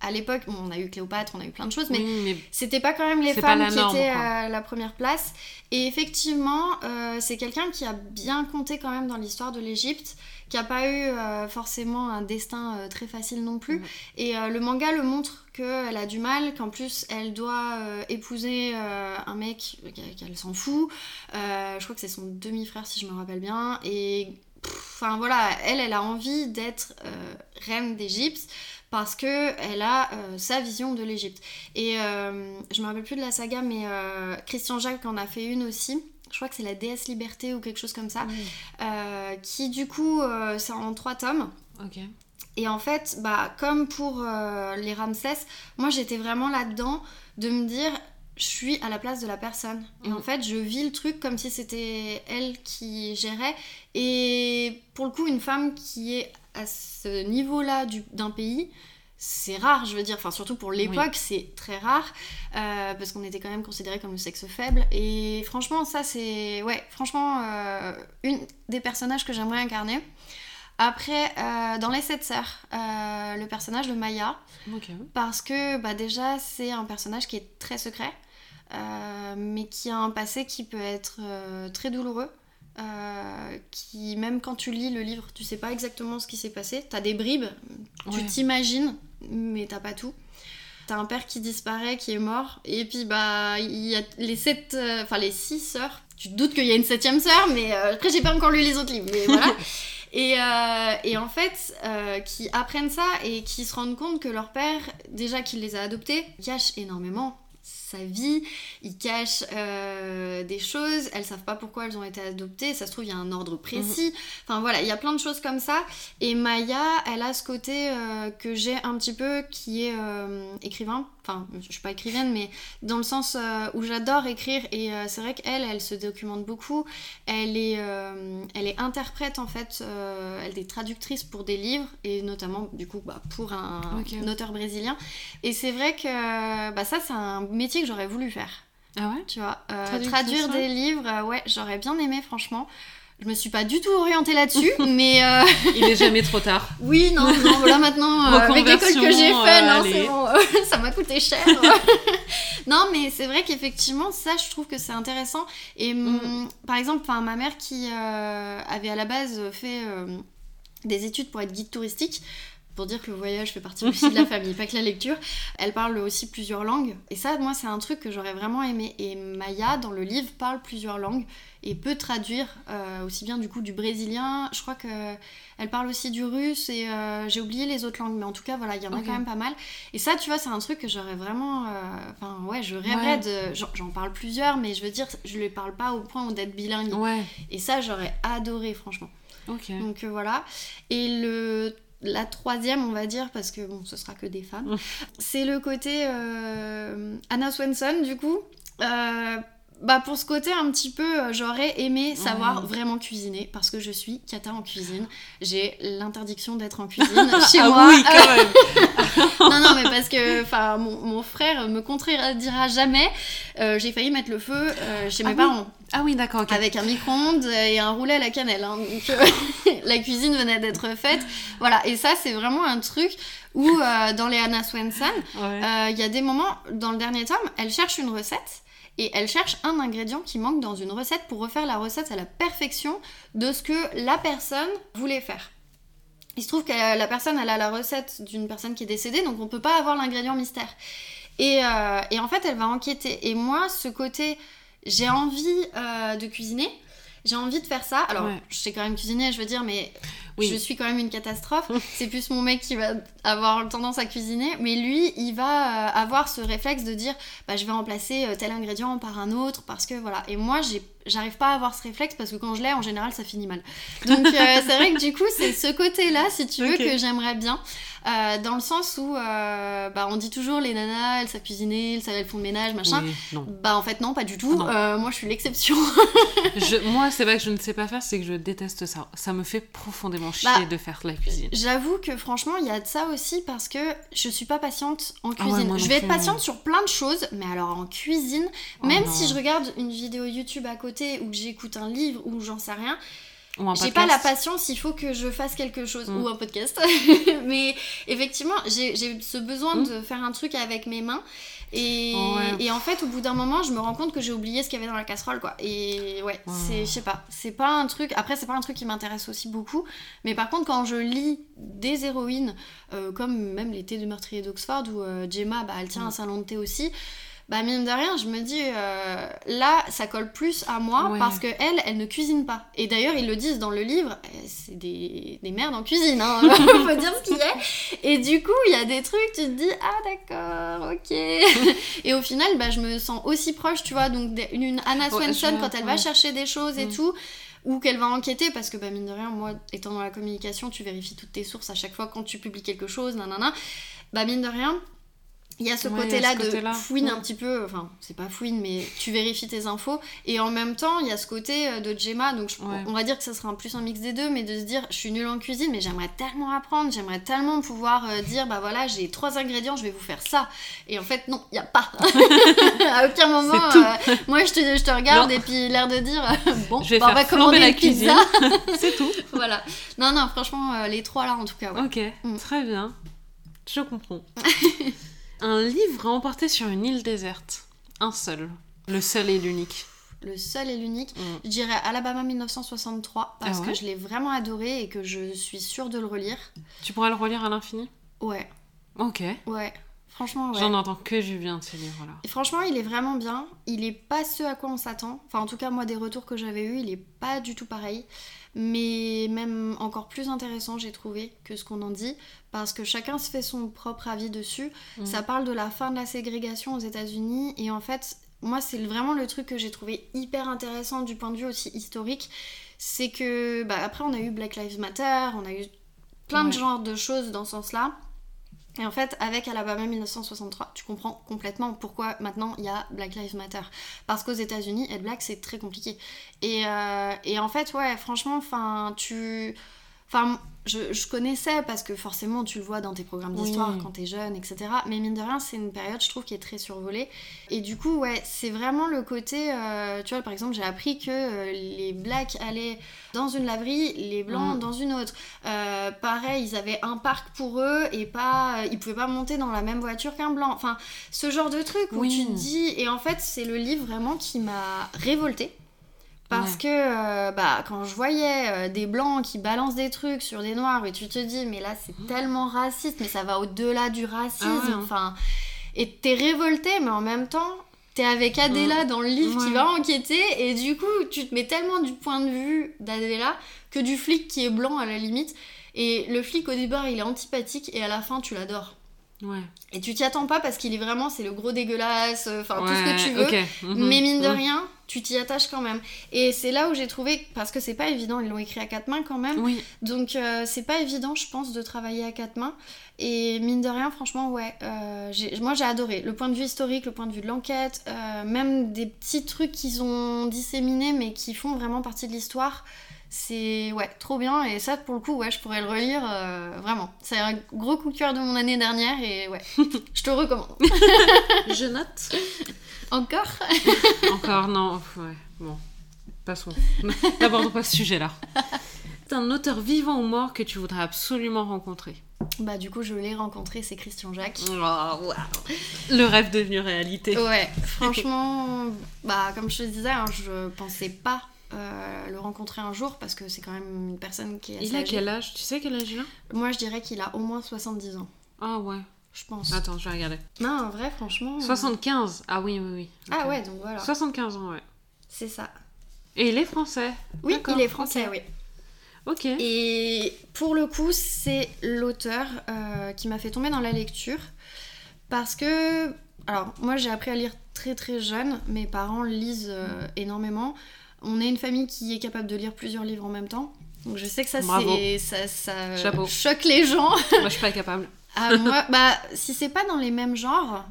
À l'époque, bon, on a eu Cléopâtre, on a eu plein de choses, mais Oui, mais c'était pas quand même les femmes la qui norme, étaient à la première place. Et effectivement, euh, c'est quelqu'un qui a bien compté quand même dans l'histoire de l'Égypte, qui a pas eu euh, forcément un destin euh, très facile non plus. Mhm. Et euh, le manga le montre qu'elle a du mal, qu'en plus elle doit épouser un mec qu'elle s'en fout. Je crois que c'est son demi-frère si je me rappelle bien. Et enfin voilà, elle, elle a envie d'être reine d'Égypte parce que elle a euh, sa vision de l'Égypte. Et euh, je me rappelle plus de la saga, mais Christian Jacques en a fait une aussi. Je crois que c'est la déesse liberté ou quelque chose comme ça, qui du coup c'est en trois tomes. Ok. Et en fait, bah, comme pour les Ramsès, moi j'étais vraiment là-dedans de me dire je suis à la place de la personne. Et en mm. fait, je vis le truc comme si c'était elle qui gérait. Et pour le coup, une femme qui est à ce niveau-là d'un pays, c'est rare, je veux dire. Enfin, surtout pour l'époque, c'est très rare. Euh, parce qu'on était quand même considéré comme le sexe faible. Et franchement, ça, c'est. Ouais, franchement, euh, une des personnages que j'aimerais incarner. Après, euh, dans Les Sept Sœurs, le personnage de Maya. Parce que bah, déjà, c'est un personnage qui est très secret. Mais qui a un passé qui peut être très douloureux. Euh, qui même quand tu lis le livre, tu sais pas exactement ce qui s'est passé. T'as des bribes, tu t'imagines, mais t'as pas tout. T'as un père qui disparaît, qui est mort, et puis bah il y a les sept, enfin les six sœurs. Tu te doutes qu'il y a une septième sœur, mais après j'ai pas encore lu les autres livres, mais voilà. <laughs> Et, et, en fait, qui apprennent ça et qui se rendent compte que leur père, déjà qu'il les a adoptés, cache énormément sa vie, ils cachent euh, des choses, elles savent pas pourquoi elles ont été adoptées, ça se trouve il y a un ordre précis, mhm. enfin voilà, il y a plein de choses comme ça, et Maya, elle a ce côté euh, que j'ai un petit peu qui est euh, écrivain, enfin je suis pas écrivaine, mais dans le sens où j'adore écrire, et c'est vrai qu'elle, elle se documente beaucoup, elle est, elle est interprète en fait, elle est traductrice pour des livres, et notamment du coup bah, pour un, auteur brésilien, et c'est vrai que bah, ça c'est un métier que j'aurais voulu faire. Ah ouais? Tu vois, euh, traduire des livres, euh, ouais, j'aurais bien aimé, franchement. Je me suis pas du tout orientée là-dessus, <laughs> mais. Euh, Il est jamais trop tard. <laughs> Oui, non, non, voilà, maintenant, avec l'école que j'ai fait, non, c'est bon, <laughs> ça m'a coûté cher. non, mais c'est vrai qu'effectivement, ça, je trouve que c'est intéressant. Et mm. par exemple, ma mère qui avait à la base fait des études pour être guide touristique, pour dire que le voyage fait partie aussi de la <laughs> famille, pas que la lecture. Elle parle aussi plusieurs langues. Et ça, moi, c'est un truc que j'aurais vraiment aimé. Et Maya, dans le livre, parle plusieurs langues et peut traduire euh, aussi bien du coup du brésilien. Je crois que elle parle aussi du russe et euh, j'ai oublié les autres langues, mais en tout cas, voilà, il y en a quand même pas mal. Et ça, tu vois, c'est un truc que j'aurais vraiment. Euh, enfin, ouais, je rêverais de. J'en parle plusieurs, mais je veux dire, je les parle pas au point d'être bilingue. Ouais. Et ça, j'aurais adoré, franchement. Donc voilà. Et le la troisième, on va dire, parce que bon, ce sera que des femmes, c'est le côté euh, Anna Swenson, du coup. Euh, bah pour ce côté un petit peu, euh, j'aurais aimé savoir vraiment cuisiner parce que je suis cata en cuisine. J'ai l'interdiction d'être en cuisine <laughs> chez ah moi. Oui, quand <laughs> même. non non mais parce que enfin mon, mon, frère me contredira jamais. Euh, j'ai failli mettre le feu euh, chez mes ah parents. Ah oui d'accord. Avec un micro-ondes et un roulet à la cannelle. Hein. donc <laughs> la cuisine venait d'être faite. Voilà et ça c'est vraiment un truc où dans les Anna Swenson, il y a des moments dans le dernier tome, elle cherche une recette et elle cherche un ingrédient qui manque dans une recette pour refaire la recette à la perfection de ce que la personne voulait faire. Il se trouve que la personne, elle a la recette d'une personne qui est décédée, donc on peut pas avoir l'ingrédient mystère. Et, euh, et, en fait, elle va enquêter. Et moi, ce côté, j'ai envie euh, de cuisiner, j'ai envie de faire ça. Alors, je sais quand même cuisiner, je veux dire, mais je suis quand même une catastrophe. <laughs> c'est plus mon mec qui va avoir tendance à cuisiner, mais lui, il va euh, avoir ce réflexe de dire, bah, je vais remplacer euh, tel ingrédient par un autre, parce que voilà. Et moi, j'arrive pas à avoir ce réflexe parce que quand je l'ai, en général, ça finit mal. Donc, euh, <laughs> c'est vrai que du coup, c'est ce côté-là, si tu veux, que j'aimerais bien. Euh, dans le sens où euh, bah, on dit toujours les nanas elles savent cuisiner, elles savent elles font le ménage, machin. Bah en fait non, pas du tout. Euh, moi je suis l'exception. <laughs> moi c'est pas que je ne sais pas faire, c'est que je déteste ça. Ça me fait profondément chier bah, de faire la cuisine. J'avoue que franchement il y a de ça aussi parce que je suis pas patiente en ah cuisine. je vais être patiente sur plein de choses, mais alors en cuisine, oh même si je regarde une vidéo YouTube à côté ou que j'écoute un livre ou j'en sais rien, j'ai pas la patience, il faut que je fasse quelque chose, mm. ou un podcast. <laughs> mais effectivement, j'ai ce besoin mm. de faire un truc avec mes mains. Et, et en fait, au bout d'un moment, je me rends compte que j'ai oublié ce qu'il y avait dans la casserole, quoi. Et ouais, c'est, je sais pas, c'est pas un truc. Après, c'est pas un truc qui m'intéresse aussi beaucoup. Mais par contre, quand je lis des héroïnes, euh, comme même les thés de meurtrier d'Oxford, où euh, Gemma, bah, elle tient mm. un salon de thé aussi bah mine de rien, je me dis, euh, là, ça colle plus à moi Ouais. parce que elle, elle ne cuisine pas. Et d'ailleurs, ils le disent dans le livre, euh, c'est des, des merdes en cuisine, hein, <laughs> <laughs> faut dire ce qu'il y a. Et du coup, il y a des trucs, tu te dis, ah d'accord, ok. <laughs> et au final, bah, je me sens aussi proche, tu vois, donc une Anna Swenson, quand elle va chercher des choses et Mm. tout, ou qu'elle va enquêter, parce que bah, mine de rien, moi, étant dans la communication, tu vérifies toutes tes sources à chaque fois quand tu publies quelque chose, nanana. Bah mine de rien, il y a ce Ouais, côté-là de fouine Ouais. un petit peu, enfin c'est pas fouine, mais tu vérifies tes infos, et en même temps il y a ce côté euh, de Gemma, donc je- Ouais. on va dire que ça sera un plus un mix des deux, mais de se dire je suis nulle en cuisine, mais j'aimerais tellement apprendre, j'aimerais tellement pouvoir euh, dire bah voilà j'ai trois ingrédients, je vais vous faire ça, et en fait non, il y a pas. <laughs> à aucun moment, euh, moi je te, je te regarde Non. et puis l'air de dire <laughs> bon, Je vais bah, on va faire commander la pizza. <laughs> C'est tout. voilà. Non non franchement les trois là en tout cas. Ok, Mm. très bien. Je comprends. Un livre à emporter sur une île déserte. Un seul. Le seul et l'unique. Le seul et l'unique. Mm. Je dirais Alabama 1963 parce Ah ouais que je l'ai vraiment adoré et que je suis sûre de le relire. Tu pourras le relire à l'infini? Ouais, Ok. ouais. Franchement, ouais. J'en entends que du bien de ce livre-là. Et franchement, il est vraiment bien. Il est pas ce à quoi on s'attend. Enfin, en tout cas, moi, des retours que j'avais eus, il est pas du tout pareil. Mais même encore plus intéressant, j'ai trouvé, que ce qu'on en dit. Parce que chacun se fait son propre avis dessus. Mm. Ça parle de la fin de la ségrégation aux États-Unis. Et en fait, moi, c'est vraiment le truc que j'ai trouvé hyper intéressant du point de vue aussi historique. C'est que, bah, après, on a eu Black Lives Matter, on a eu plein de genres de choses dans ce sens-là. Et en fait, avec Alabama 1963, tu comprends complètement pourquoi maintenant il y a Black Lives Matter. Parce qu'aux États-Unis, être black, c'est très compliqué. Et, euh, en fait, ouais, franchement, enfin, tu. Enfin, je, je connaissais parce que forcément tu le vois dans tes programmes Oui. d'histoire quand t'es jeune, etc. Mais mine de rien, c'est une période, je trouve, qui est très survolée. Et du coup, ouais, c'est vraiment le côté. euh, tu vois, par exemple, j'ai appris que euh, les blacks allaient dans une laverie, les blancs Mm. dans une autre. Euh, pareil, ils avaient un parc pour eux et pas, ils pouvaient pas monter dans la même voiture qu'un blanc. Enfin, ce genre de truc où Oui. tu te dis. Et en fait, c'est le livre vraiment qui m'a révoltée. Parce Ouais. que euh, bah, quand je voyais euh, des blancs qui balancent des trucs sur des noirs et tu te dis mais là c'est tellement raciste mais ça va au-delà du racisme Ah ouais, enfin et t'es révolté mais en même temps t'es avec Adela dans le livre qui va enquêter et du coup tu te mets tellement du point de vue d'Adela que du flic qui est blanc à la limite et le flic au départ il est antipathique et à la fin tu l'adores Ouais. et tu t'y attends pas parce qu'il est vraiment c'est le gros dégueulasse euh, enfin tout ce que tu veux. Mhm. mais mine de rien, tu t'y attaches quand même. Et c'est là où j'ai trouvé, parce que c'est pas évident, ils l'ont écrit à quatre mains quand même, Oui. donc euh, c'est pas évident, je pense, de travailler à quatre mains. Et mine de rien, franchement, ouais, euh, moi j'ai adoré. Le point de vue historique, le point de vue de l'enquête, euh, même des petits trucs qu'ils ont disséminés, mais qui font vraiment partie de l'histoire. C'est ouais, trop bien et ça pour le coup ouais je pourrais le relire euh, vraiment. C'est un gros coup de cœur de mon année dernière et ouais <laughs> je te recommande. <laughs> Je note. Encore? <laughs> Encore non. Ouais. Bon. Passons. N'abordons pas ce sujet-là. C'est un auteur vivant ou mort que tu voudrais absolument rencontrer. Bah du coup je l'ai rencontré, c'est Christian Jacques. Le rêve devenu réalité. Ouais, franchement, bah comme je te disais, hein, je pensais pas euh, le rencontrer un jour parce que c'est quand même une personne qui est assez Il a âgée. quel âge? Tu sais quel âge il a? Moi je dirais qu'il a au moins 70 ans, Ah ouais. je pense. Attends, je vais regarder. Non, en vrai, franchement. euh, 75 Ah oui, oui, oui. Ah Ok. ouais, donc voilà, 75 ans, ouais. c'est ça. Et il est français? Oui, il est français, oui. Ok. Et pour le coup, c'est l'auteur euh, qui m'a fait tomber dans la lecture. Parce que, alors, moi j'ai appris à lire très très jeune, mes parents lisent euh, énormément. On est une famille qui est capable de lire plusieurs livres en même temps. Donc je sais que ça, ça, ça Chapeau. choque les gens. <laughs> Moi, je suis pas capable. Ah, moi, bah, si c'est pas dans les mêmes genres,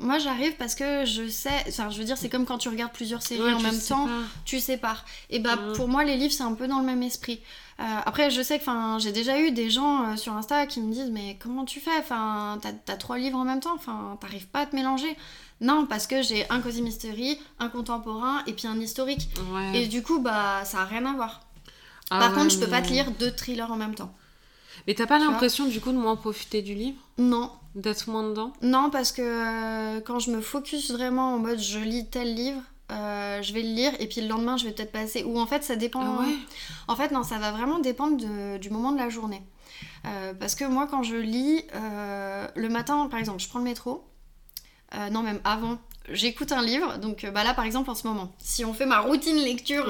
moi j'arrive parce que je sais. Enfin, je veux dire, c'est comme quand tu regardes plusieurs séries Ouais, en même temps pas. tu sépares. Et bah pour moi les livres c'est un peu dans le même esprit. Euh, après je sais que j'ai déjà eu des gens euh, sur Insta qui me disent mais comment tu fais? Enfin t'as trois livres en même temps, enfin t'arrives pas à te mélanger. Non parce que j'ai un cosy mystery, un contemporain et puis un historique. Ouais. Et du coup bah ça a rien à voir. Ah Par ouais, contre je peux pas te lire deux thrillers en même temps. Mais t'as pas l'impression du coup de moins profiter du livre? Non, D'être moins dedans? Non parce que euh, quand je me focus vraiment en mode je lis tel livre. euh, je vais le lire et puis le lendemain je vais peut-être passer ou en fait ça dépend Ah ouais? En fait, non, ça va vraiment dépendre de- du moment de la journée. Euh, parce que moi, quand je lis, le matin, par exemple, je prends le métro. Euh, non, même avant, j'écoute un livre. Donc bah là, par exemple, en ce moment, si on fait ma routine lecture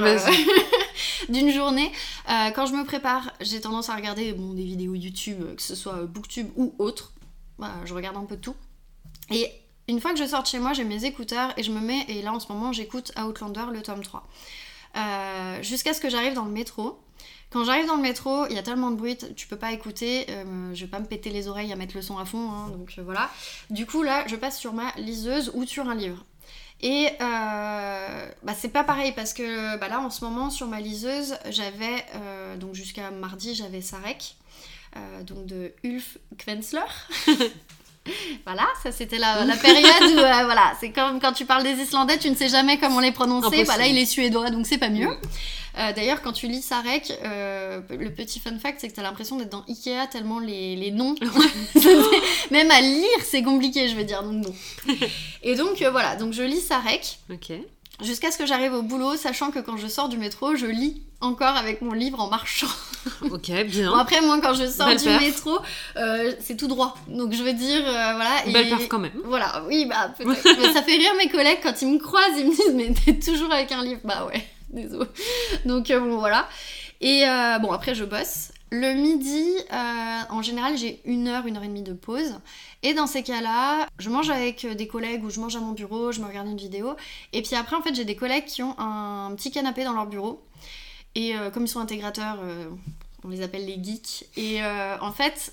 <laughs> d'une journée, quand je me prépare, j'ai tendance à regarder bon, des vidéos YouTube, que ce soit Booktube ou autre. Bah, je regarde un peu tout. Et une fois que je sors de chez moi, j'ai mes écouteurs et je me mets, et là en ce moment, j'écoute Outlander, le tome 3. Euh, jusqu'à ce que j'arrive dans le métro. Quand j'arrive dans le métro, il y a tellement de bruit, tu peux pas écouter, euh, je vais pas me péter les oreilles à mettre le son à fond, hein, euh, voilà. Du coup là, je passe sur ma liseuse ou sur un livre. Et bah, c'est pas pareil parce que bah, là en ce moment sur ma liseuse, j'avais, donc jusqu'à mardi, j'avais Sarek, donc de Ulf Kvensler. <laughs> <laughs> voilà, ça c'était la, période où, euh, voilà, c'est comme quand tu parles des Islandais, tu ne sais jamais comment les prononcer. Voilà, il est suédois, donc c'est pas mieux. Euh, d'ailleurs, quand tu lis Sarek, euh, le petit fun fact, c'est que tu as l'impression d'être dans Ikea tellement les, les noms, <laughs> même à lire, c'est compliqué, je veux dire. Donc bon. <laughs> Et donc voilà, donc je lis Sarek. Ok. Jusqu'à ce que j'arrive au boulot, sachant que quand je sors du métro, je lis encore avec mon livre en marchant. <laughs> ok, bien. Bon, après, moi, quand je sors du métro, euh, c'est tout droit. Donc, je veux dire, euh, voilà. Belle perf quand même. Voilà, oui, bah, peut-être. mais ça fait rire mes collègues quand ils me croisent, ils me disent, mais t'es toujours avec un livre. Bah ouais, <laughs> désolé. Donc, euh, bon, voilà. Et bon, après, je bosse. Le midi, en général, j'ai une heure, une heure et demie de pause. Et dans ces cas-là, je mange avec des collègues ou je mange à mon bureau, je me regarde une vidéo. Et puis après, en fait, j'ai des collègues qui ont un petit canapé dans leur bureau. Et euh, comme ils sont intégrateurs, euh, on les appelle les geeks. Et euh, en fait,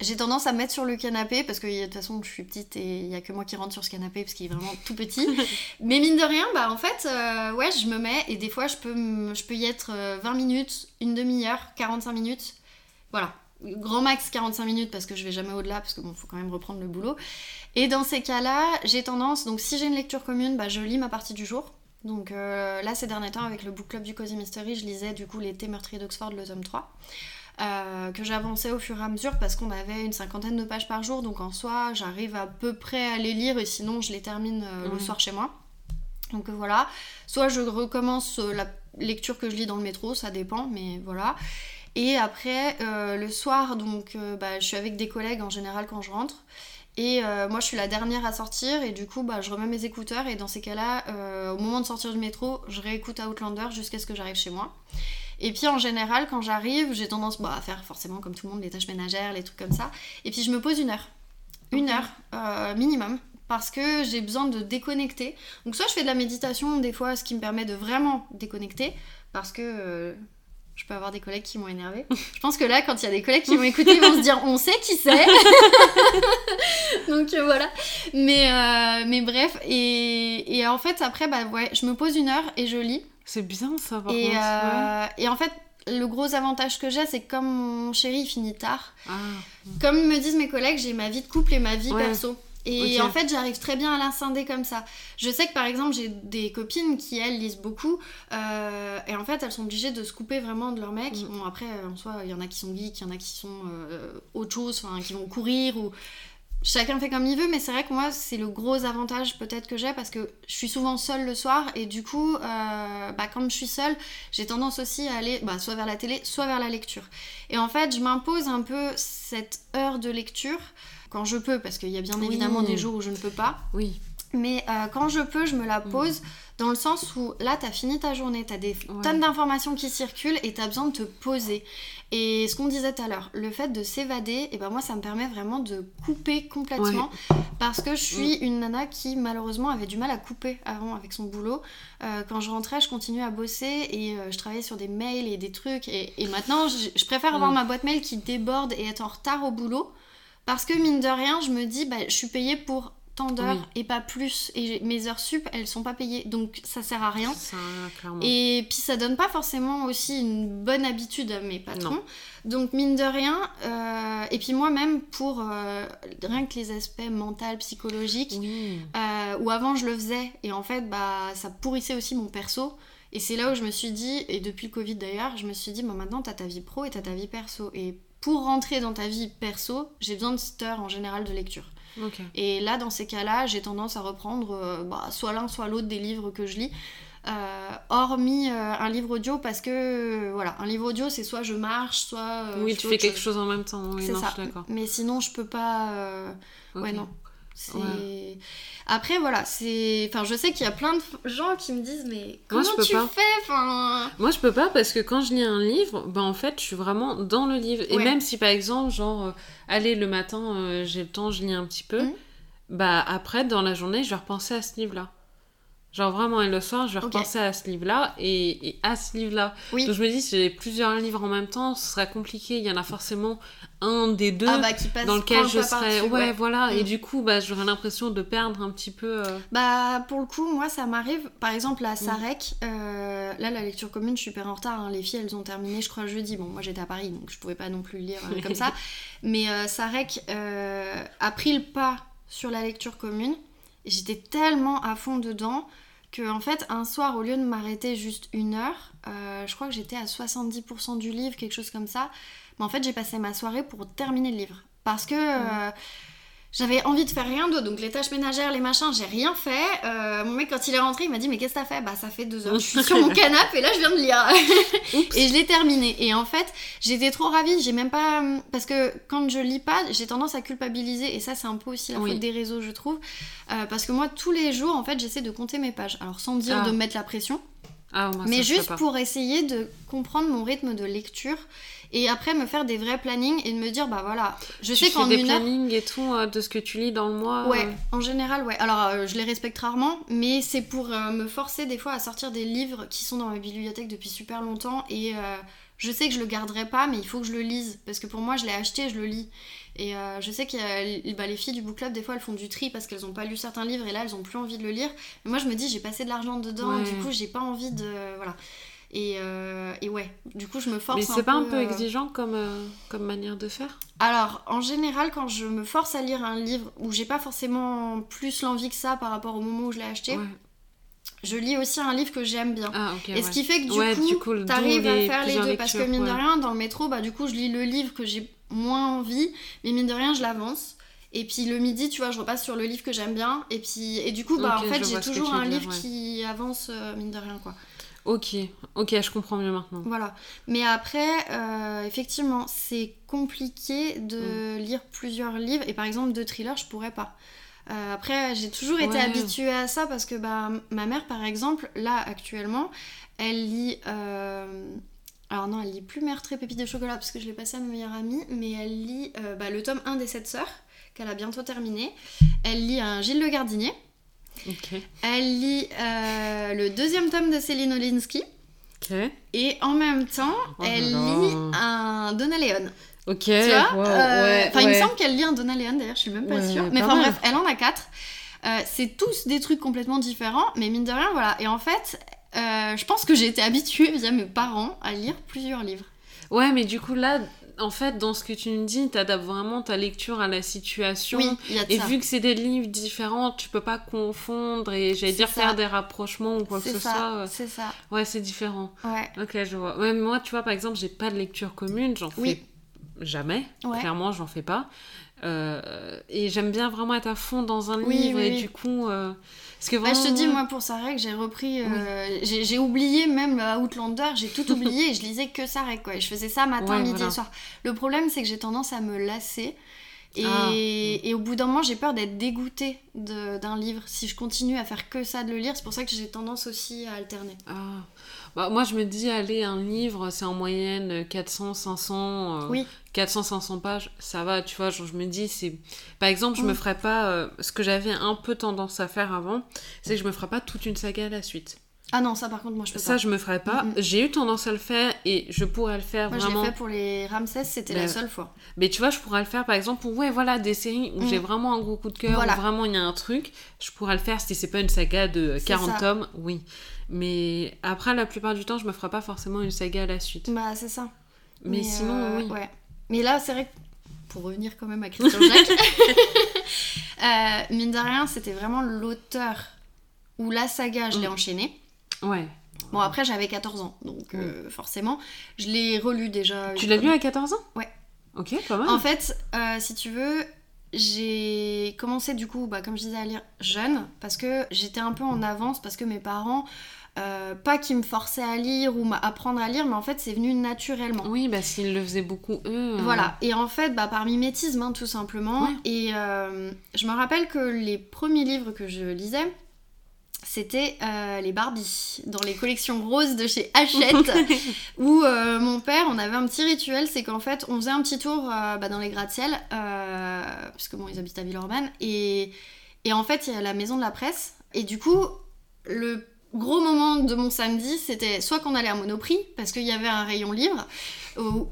j'ai tendance à me mettre sur le canapé parce que de toute façon je suis petite et il n'y a que moi qui rentre sur ce canapé parce qu'il est vraiment tout petit. <laughs> Mais mine de rien, bah en fait, ouais, je me mets et des fois je peux, je peux y être 20 minutes, une demi-heure, 45 minutes. Voilà. Grand max 45 minutes parce que je vais jamais au-delà parce que bon, faut quand même reprendre le boulot. Et dans ces cas-là, j'ai tendance, donc si j'ai une lecture commune, bah je lis ma partie du jour. Donc euh, là, ces derniers temps, avec le book club du Cozy Mystery, je lisais du coup l'été meurtrier d'Oxford, le tome 3. Euh, que j'avançais au fur et à mesure parce qu'on avait une cinquantaine de pages par jour, donc en soi j'arrive à peu près à les lire et sinon je les termine euh, le mmh. soir chez moi. Donc voilà, soit je recommence la lecture que je lis dans le métro, ça dépend, mais voilà. Et après, le soir, donc bah, je suis avec des collègues en général quand je rentre. Et euh, moi, je suis la dernière à sortir et du coup, bah, je remets mes écouteurs et dans ces cas-là, euh, au moment de sortir du métro, je réécoute Outlander jusqu'à ce que j'arrive chez moi. Et puis en général, quand j'arrive, j'ai tendance bah, à faire forcément comme tout le monde les tâches ménagères, les trucs comme ça. Et puis je me pose une heure. Une heure euh, minimum parce que j'ai besoin de déconnecter. Donc soit je fais de la méditation des fois, ce qui me permet de vraiment déconnecter parce que je peux avoir des collègues qui m'ont énervé. <laughs> Je pense que là, quand il y a des collègues qui vont écouter, ils vont se dire on sait qui c'est. <laughs> Donc euh, voilà. Mais, euh, mais bref, et, et, en fait, après, bah ouais, je me pose une heure et je lis. C'est bien ça, par et, euh, et en fait, le gros avantage que j'ai, c'est que comme mon chéri finit tard, ah. comme me disent mes collègues, j'ai ma vie de couple et ma vie perso. Et en fait, j'arrive très bien à l'inscinder comme ça. Je sais que par exemple, j'ai des copines qui, elles, lisent beaucoup. Euh, et en fait, elles sont obligées de se couper vraiment de leur mec. Mm. Bon, après, en soi, il y en a qui sont geeks, il y en a qui sont euh, autre chose, enfin, qui vont courir ou. Chacun fait comme il veut, mais c'est vrai que moi, c'est le gros avantage peut-être que j'ai parce que je suis souvent seule le soir et du coup, euh, bah, quand je suis seule, j'ai tendance aussi à aller bah, soit vers la télé, soit vers la lecture. Et en fait, je m'impose un peu cette heure de lecture quand je peux, parce qu'il y a bien évidemment des jours où je ne peux pas. Oui. Mais euh, quand je peux, je me la pose dans le sens où là, tu as fini ta journée, tu as des tonnes d'informations qui circulent et tu as besoin de te poser. Et ce qu'on disait tout à l'heure, le fait de s'évader, et eh ben moi, ça me permet vraiment de couper complètement parce que je suis une nana qui malheureusement avait du mal à couper avant avec son boulot. Euh, quand je rentrais, je continuais à bosser et euh, je travaillais sur des mails et des trucs. Et, maintenant, je, préfère avoir ma boîte mail qui déborde et être en retard au boulot parce que mine de rien, je me dis, bah, je suis payée pour tant d'heures et pas plus. Et mes heures sup, elles sont pas payées. Donc ça sert à rien. et puis ça donne pas forcément aussi une bonne habitude à mes patrons. Donc mine de rien, euh, et puis moi-même pour euh, rien que les aspects mentaux, psychologiques, euh, où avant je le faisais et en fait bah ça pourrissait aussi mon perso. Et c'est là où je me suis dit, et depuis le Covid d'ailleurs, je me suis dit, bon maintenant t'as ta vie pro et t'as ta vie perso. Et pour rentrer dans ta vie perso, j'ai besoin de cette heure en général de lecture. Et là, dans ces cas-là, j'ai tendance à reprendre euh, bah, soit l'un, soit l'autre des livres que je lis. Euh, hormis euh, un livre audio parce que voilà un livre audio c'est soit je marche soit oui tu fais quelque chose en même temps oui, c'est ça mais sinon je peux pas ouais non. Ouais. Après, voilà, c'est. Enfin, je sais qu'il y a plein de gens qui me disent, mais Moi, comment peux tu pas. fais Enfin. Moi, je peux pas parce que quand je lis un livre, ben en fait, je suis vraiment dans le livre. Et Ouais. même si par exemple, genre, euh, allez, le matin, euh, j'ai le temps, je lis un petit peu, Mhm. bah après, dans la journée, je vais repenser à ce livre-là. Genre vraiment, et le soir, je vais Ok. repenser à ce livre-là et, et à ce livre-là. Oui. Donc je me dis, si j'ai plusieurs livres en même temps, ce sera compliqué. Il y en a forcément un des deux Ah bah, qui passe dans lequel je par-dessus, Ouais, voilà. Et Mm. du coup, bah, j'aurais l'impression de perdre un petit peu. euh, Bah, pour le coup, moi, ça m'arrive. Par exemple, Mm. à Sarek, euh, là, la lecture commune, je suis super en retard. hein. Les filles, elles ont terminé, je crois, jeudi. Bon, moi, j'étais à Paris, donc je pouvais pas non plus lire euh, comme ça. <laughs> Mais euh, Sarek a pris le pas sur la lecture commune. J'étais tellement à fond dedans que, en fait, un soir, au lieu de m'arrêter juste une heure, euh, je crois que j'étais à 70% du livre, quelque chose comme ça. Mais en fait, j'ai passé ma soirée pour terminer le livre. Parce que. euh, j'avais envie de faire rien d'autre, donc les tâches ménagères, les machins, j'ai rien fait. Euh, mon mec, quand il est rentré, il m'a dit Mais qu'est-ce que t'as fait? Bah, ça fait deux heures. Je suis sur mon <laughs> canapé et là, je viens de lire. <laughs> Et je l'ai terminé. Et en fait, j'étais trop ravie. J'ai même pas. Parce que quand je lis pas, j'ai tendance à culpabiliser. Et ça, c'est un peu aussi la Oui. faute des réseaux, je trouve. Euh, parce que moi, tous les jours, en fait, j'essaie de compter mes pages. Alors, sans dire Ah. de me mettre la pression, Ah, moi, mais juste pour essayer de comprendre mon rythme de lecture. Et après, me faire des vrais plannings et de me dire Bah voilà, je Tu sais qu'en une heure. plannings et tout euh, de ce que tu lis dans le mois. Ouais, euh, en général, ouais. Alors, euh, je les respecte rarement, mais c'est pour me forcer des fois à sortir des livres qui sont dans ma bibliothèque depuis super longtemps et je sais que je le garderai pas, mais il faut que je le lise parce que pour moi, je l'ai acheté, je le lis. Et je sais que bah, les filles du book club, des fois, elles font du tri parce qu'elles ont pas lu certains livres et là, elles ont plus envie de le lire. Mais moi, je me dis, j'ai passé de l'argent dedans, Ouais. du coup, j'ai pas envie de. Voilà. Et, euh, et ouais, du coup, je me force Mais c'est pas un peu euh, exigeant comme, euh, comme manière de faire? Alors, en général, quand je me force à lire un livre où j'ai pas forcément plus l'envie que ça par rapport au moment où je l'ai acheté, Ouais. je lis aussi un livre que j'aime bien. Ah, ok. Et ce qui fait que du Ouais, coup, coup, t'arrives à faire les deux. Parce que mine de rien, dans le métro, bah du coup, je lis le livre que j'ai moins envie, mais mine de rien, je l'avance. Et puis le midi, tu vois, je repasse sur le livre que j'aime bien. Et puis, et du coup, bah en fait, j'ai toujours un livre qui avance, mine de rien, quoi. Ok, ok, je comprends mieux maintenant. Voilà. Mais après, euh, effectivement, c'est compliqué de Mm. lire plusieurs livres. Et par exemple, deux thrillers, je pourrais pas. Euh, après, j'ai toujours été Ouais. habituée à ça parce que bah, ma mère, par exemple, là, actuellement, elle lit... euh, Alors non, elle lit plus Mère très pépite de chocolat parce que je l'ai passé à ma meilleure amie, mais elle lit bah, le tome 1 des 7 sœurs, qu'elle a bientôt terminé. Elle lit un Gilles Le Gardinier. Elle lit euh, le deuxième tome de Céline Olinsky. Et en même temps, Oh elle là. lit un Donna Leon. Ok. Tu vois wow, Euh, ouais, il me semble qu'elle lit un Donna Leon, d'ailleurs, je suis même pas Ouais, sûre. Mais enfin bref, elle en a quatre. Euh, c'est tous des trucs complètement différents, mais mine de rien, voilà. Et en fait, je pense que j'ai été habituée via mes parents à lire plusieurs livres. Ouais, mais du coup, là, en fait, dans ce que tu me dis, t'adaptes vraiment ta lecture à la situation. Oui, il y a de Et ça. vu que c'est des livres différents, tu peux pas confondre et j'allais dire ça. faire des rapprochements ou quoi que ce ça, soit. euh, c'est ça. Ouais, c'est différent. Ouais. Ok, je vois. Moi, tu vois, par exemple, j'ai pas de lecture commune, j'en Oui. fais jamais. Ouais. Clairement, j'en fais pas. Euh, et j'aime bien vraiment être à fond dans un Oui, livre oui, et oui. du coup. euh, parce que Bah, je te vraiment- dis, moi, pour Sarek, j'ai repris. euh, j'ai oublié même Outlander, j'ai tout oublié et je lisais que Sarek, quoi. Et je faisais ça matin, Ouais, midi voilà. et soir. Le problème, c'est que j'ai tendance à me lasser. Et, Ah. et au bout d'un moment, j'ai peur d'être dégoûtée d'un livre. Si je continue à faire que ça de le lire, c'est pour ça que j'ai tendance aussi à alterner. Ah. Bah, moi, je me dis, allez, un livre, c'est en moyenne 400, 500, euh, Oui. 400, 500 pages, ça va, tu vois. Genre, je me dis, c'est. Par exemple, je me Mm. ferais pas. euh, ce que j'avais un peu tendance à faire avant, c'est que je me ferais pas toute une saga à la suite. Ah non, ça par contre, moi je peux Ça, pas. je me ferais pas. Mm, mm. J'ai eu tendance à le faire et je pourrais le faire Moi, je l'ai vraiment. fait pour les Ramsès, c'était Bah, la seule fois. Mais tu vois, je pourrais le faire par exemple pour ouais, voilà, des séries où Mm. j'ai vraiment un gros coup de cœur, Voilà. où vraiment il y a un truc. Je pourrais le faire si c'est pas une saga de C'est 40 ça. tomes, oui. Mais après, la plupart du temps, je me ferai pas forcément une saga à la suite. Bah, c'est ça. Mais, sinon, euh, oui. Ouais. Mais là, c'est vrai que pour revenir quand même à Christian Jacques, <laughs> <laughs> euh, mine de rien, c'était vraiment l'auteur ou la saga, je l'ai Mm. enchaîné. Ouais. Bon, après, j'avais 14 ans, donc euh, forcément, je l'ai relu déjà. Tu l'as lu à 14 ans? Ouais. Ok, pas mal. En fait, euh, si tu veux, j'ai commencé du coup, bah, comme je disais, à lire jeune, parce que j'étais un peu en avance, parce que mes parents, euh, pas qu'ils me forçaient à lire ou apprendre à lire, mais en fait c'est venu naturellement. Oui, parce qu'ils le faisaient beaucoup eux. Euh. Voilà, et en fait bah, par mimétisme hein, tout simplement. Et euh, je me rappelle que les premiers livres que je lisais, c'était les Barbie dans les collections roses de chez Hachette <laughs> <laughs> où mon père on avait un petit rituel c'est qu'en fait on faisait un petit tour bah, dans les gratte-ciel puisque bon ils habitent à Villeurbanne et, et en fait il y a la maison de la presse et du coup le gros moment de mon samedi, c'était soit qu'on allait à Monoprix, parce qu'il y avait un rayon livre,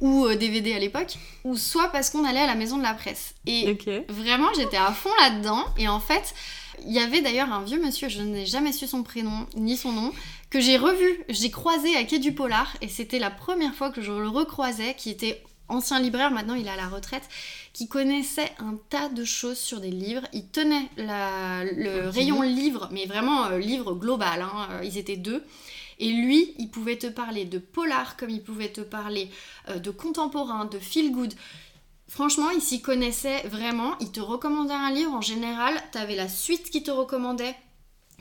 ou, DVD euh, à l'époque, ou soit parce qu'on allait à la maison de la presse. Et vraiment, j'étais à fond là-dedans. Et en fait, il y avait d'ailleurs un vieux monsieur, je n'ai jamais su son prénom ni son nom, que j'ai revu, j'ai croisé à Quai du Polar, et c'était la première fois que je le recroisais, qui était ancien libraire, maintenant il est à la retraite, qui connaissait un tas de choses sur des livres. Il tenait le rayon livre, mais vraiment euh, livre global, hein, euh, ils étaient deux. Et lui, il pouvait te parler de polar, comme il pouvait te parler euh, de contemporain, de feel good. Franchement, il s'y connaissait vraiment. Il te recommandait un livre. En général, tu avais la suite qui te recommandait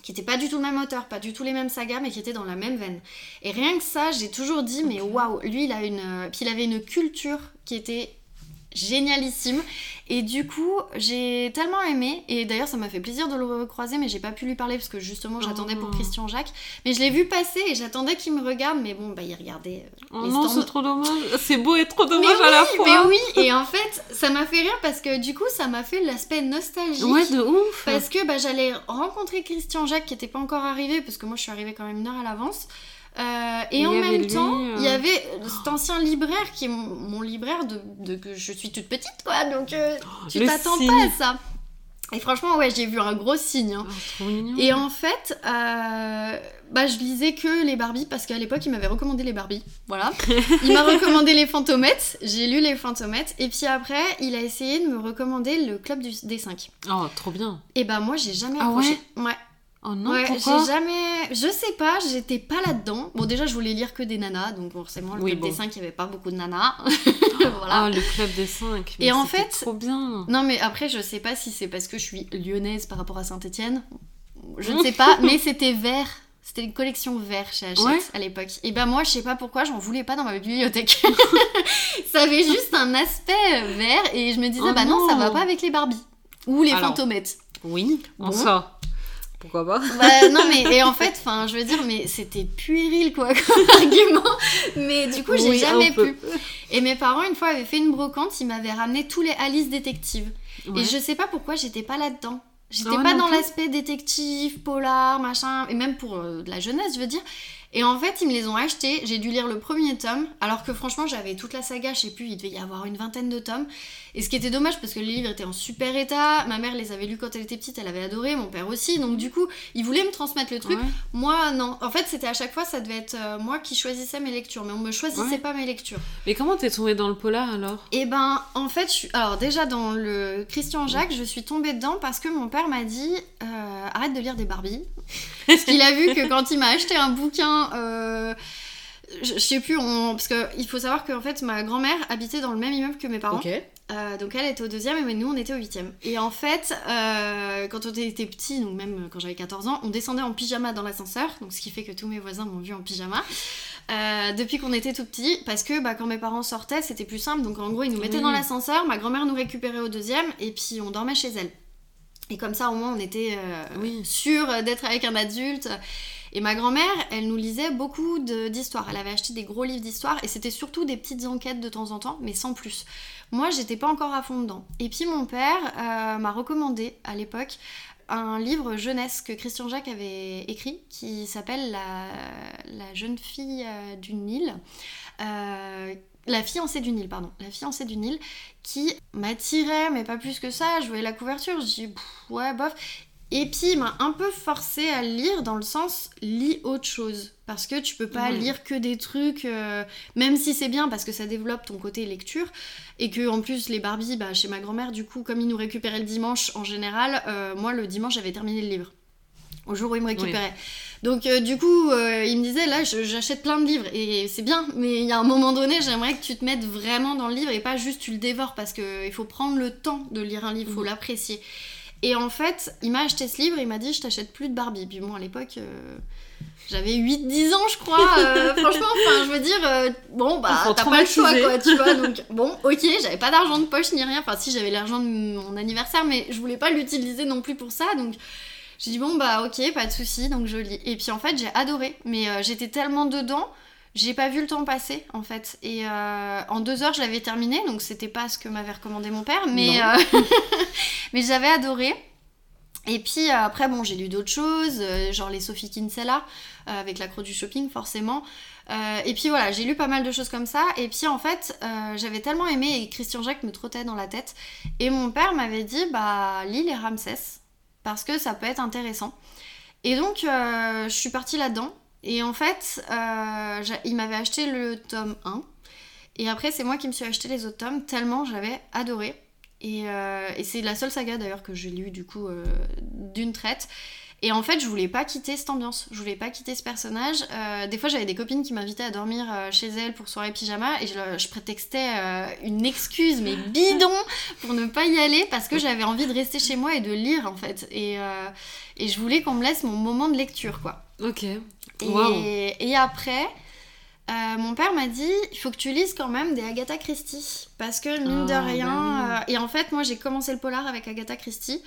qui n'était pas du tout le même auteur, pas du tout les mêmes sagas, mais qui était dans la même veine. Et rien que ça, j'ai toujours dit, mais waouh, lui, il a une, puis il avait une culture qui était génialissime. Et du coup, j'ai tellement aimé. Et d'ailleurs, ça m'a fait plaisir de le recroiser, mais j'ai pas pu lui parler parce que justement, j'attendais pour oh. Christian Jacques. Mais je l'ai vu passer et j'attendais qu'il me regarde. Mais bon, bah, il regardait. Euh, oh non, c'est trop dommage. C'est beau et trop dommage à la fois. Mais oui, et en fait, ça m'a fait rire parce que du coup, ça m'a fait l'aspect nostalgique. Ouais, de ouf. Parce que bah, j'allais rencontrer Christian Jacques qui était pas encore arrivé, parce que moi, je suis arrivée quand même une heure à l'avance. Euh, et en même temps, il y euh, avait cet ancien libraire qui est mon, libraire de, que je suis toute petite, quoi. Donc, euh, oh, tu t'attends pas à ça. Et franchement, ouais, j'ai vu un gros signe. Hein. Oh, et en fait, bah, je lisais que les Barbies parce qu'à l'époque, il m'avait recommandé les Barbies. Voilà. Il m'a recommandé les Fantomettes. J'ai lu les Fantomettes. Et puis après, il a essayé de me recommander le Club du, des 5. Oh, trop bien. Et bah, moi, j'ai jamais ah accroché. ouais. Oh non, ouais, j'ai jamais. Je sais pas, j'étais pas là-dedans. Bon, déjà, je voulais lire que des nanas, donc forcément, le club des 5, il n'y avait pas beaucoup de nanas. <laughs> <laughs> voilà. Ah, le club des 5. Et en fait. trop bien. Non, mais après, je sais pas si c'est parce que je suis lyonnaise par rapport à Saint-Etienne. Je ne sais pas, <laughs> mais c'était vert. C'était une collection vert chez Hachette à l'époque. Et ben moi, je sais pas pourquoi, j'en voulais pas dans ma bibliothèque. ça avait juste un aspect vert et je me disais, oh bah non. ça va pas avec les Barbies. Ou les fantomettes. Oui, bon. ça pourquoi pas? Bah, Non, mais et en fait, enfin, je veux dire, mais c'était puéril quoi comme <laughs> argument. Mais du coup, j'ai jamais pu. Et mes parents, une fois, avaient fait une brocante, ils m'avaient ramené tous les Alice détectives. Et je sais pas pourquoi j'étais pas là-dedans. J'étais pas dans l'aspect détective, polar, machin, et même pour euh, de la jeunesse, je veux dire. Et en fait, ils me les ont achetés. J'ai dû lire le premier tome, alors que franchement, j'avais toute la saga, je sais plus, il devait y avoir une vingtaine de tomes. Et ce qui était dommage, parce que les livres étaient en super état. Ma mère les avait lus quand elle était petite, elle avait adoré, mon père aussi. Donc du coup, ils voulaient me transmettre le truc. Moi, non. En fait, c'était à chaque fois, ça devait être euh, moi qui choisissais mes lectures, mais on me choisissait pas mes lectures. Mais comment t'es tombée dans le polar alors? Eh ben, en fait, je suis... alors déjà dans le Christian Jacques, je suis tombée dedans parce que mon père m'a dit euh, arrête de lire des Barbies. parce qu'il a vu que <laughs> quand il m'a acheté un bouquin. Euh, je, sais plus, on... parce qu'il faut savoir qu'en fait ma grand-mère habitait dans le même immeuble que mes parents. Euh, donc elle était au deuxième et nous on était au huitième. Et en fait, euh, quand on était petit, donc même quand j'avais 14 ans, on descendait en pyjama dans l'ascenseur, donc ce qui fait que tous mes voisins m'ont vu en pyjama. depuis qu'on était tout petit, parce que bah, quand mes parents sortaient, c'était plus simple. Donc en gros, ils nous mettaient dans l'ascenseur, ma grand-mère nous récupérait au deuxième, et puis on dormait chez elle. Et comme ça, au moins, on était oui. sûr d'être avec un adulte. Et ma grand-mère, elle nous lisait beaucoup d'histoires. Elle avait acheté des gros livres d'histoire et c'était surtout des petites enquêtes de temps en temps, mais sans plus. Moi, j'étais pas encore à fond dedans. Et puis mon père euh, m'a recommandé à l'époque un livre jeunesse que Christian Jacques avait écrit qui s'appelle la, jeune fille euh, du Nil. Euh, la fiancée du Nil, pardon, la fiancée du Nil, qui m'attirait, mais pas plus que ça. Je voyais la couverture, je dis ouais, bof. Et puis il m'a un peu forcé à lire dans le sens lis autre chose. Parce que tu peux pas lire que des trucs, euh, même si c'est bien parce que ça développe ton côté lecture. Et que en plus les Barbies, bah, chez ma grand-mère, du coup, comme ils nous récupéraient le dimanche en général, euh, moi le dimanche j'avais terminé le livre. Au jour où ils me récupéraient. Donc euh, du coup, il me disait là j'achète plein de livres et c'est bien, mais il y a un moment donné j'aimerais que tu te mettes vraiment dans le livre et pas juste tu le dévores parce qu'il faut prendre le temps de lire un livre, il faut l'apprécier. Et en fait, il m'a acheté ce livre, il m'a dit je t'achète plus de Barbie. Puis bon, à l'époque, euh, j'avais 8-10 ans, je crois. euh, <laughs> franchement, enfin, je veux dire, euh, bon, bah, t'as pas le choix, quoi, tu vois. Donc, <laughs> bon, ok, j'avais pas d'argent de poche ni rien. Enfin, si, j'avais l'argent de mon anniversaire, mais je voulais pas l'utiliser non plus pour ça. Donc, j'ai dit, bon, bah, ok, pas de souci. Donc, je lis. Et puis, en fait, j'ai adoré. Mais euh, j'étais tellement dedans. J'ai pas vu le temps passer en fait et euh, en deux heures je l'avais terminé donc c'était pas ce que m'avait recommandé mon père mais euh, <laughs> <laughs> mais j'avais adoré et puis euh, après, bon, j'ai lu d'autres choses, genre les Sophie Kinsella, avec l'accro du shopping, forcément. Euh, et puis voilà, j'ai lu pas mal de choses comme ça. Et puis en fait, euh, j'avais tellement aimé et Christian Jacques me trottait dans la tête. Et mon père m'avait dit, bah, lis les Ramsès, parce que ça peut être intéressant. Et donc, euh, je suis partie là-dedans. Et en fait, euh, il m'avait acheté le tome 1. Et après, c'est moi qui me suis acheté les autres tomes, tellement j'avais adoré. Et, euh, et c'est la seule saga d'ailleurs que j'ai lue du coup euh, d'une traite. Et en fait, je voulais pas quitter cette ambiance, je voulais pas quitter ce personnage. Euh, des fois, j'avais des copines qui m'invitaient à dormir chez elles pour soirée pyjama et je, je prétextais euh, une excuse, mais <laughs> bidon, pour ne pas y aller parce que j'avais envie de rester chez moi et de lire en fait. Et, euh, et je voulais qu'on me laisse mon moment de lecture quoi. Ok. Et, après, euh, mon père m'a dit il faut que tu lises quand même des Agatha Christie. Parce que mine de rien. bah euh, et en fait, moi j'ai commencé le polar avec Agatha Christie.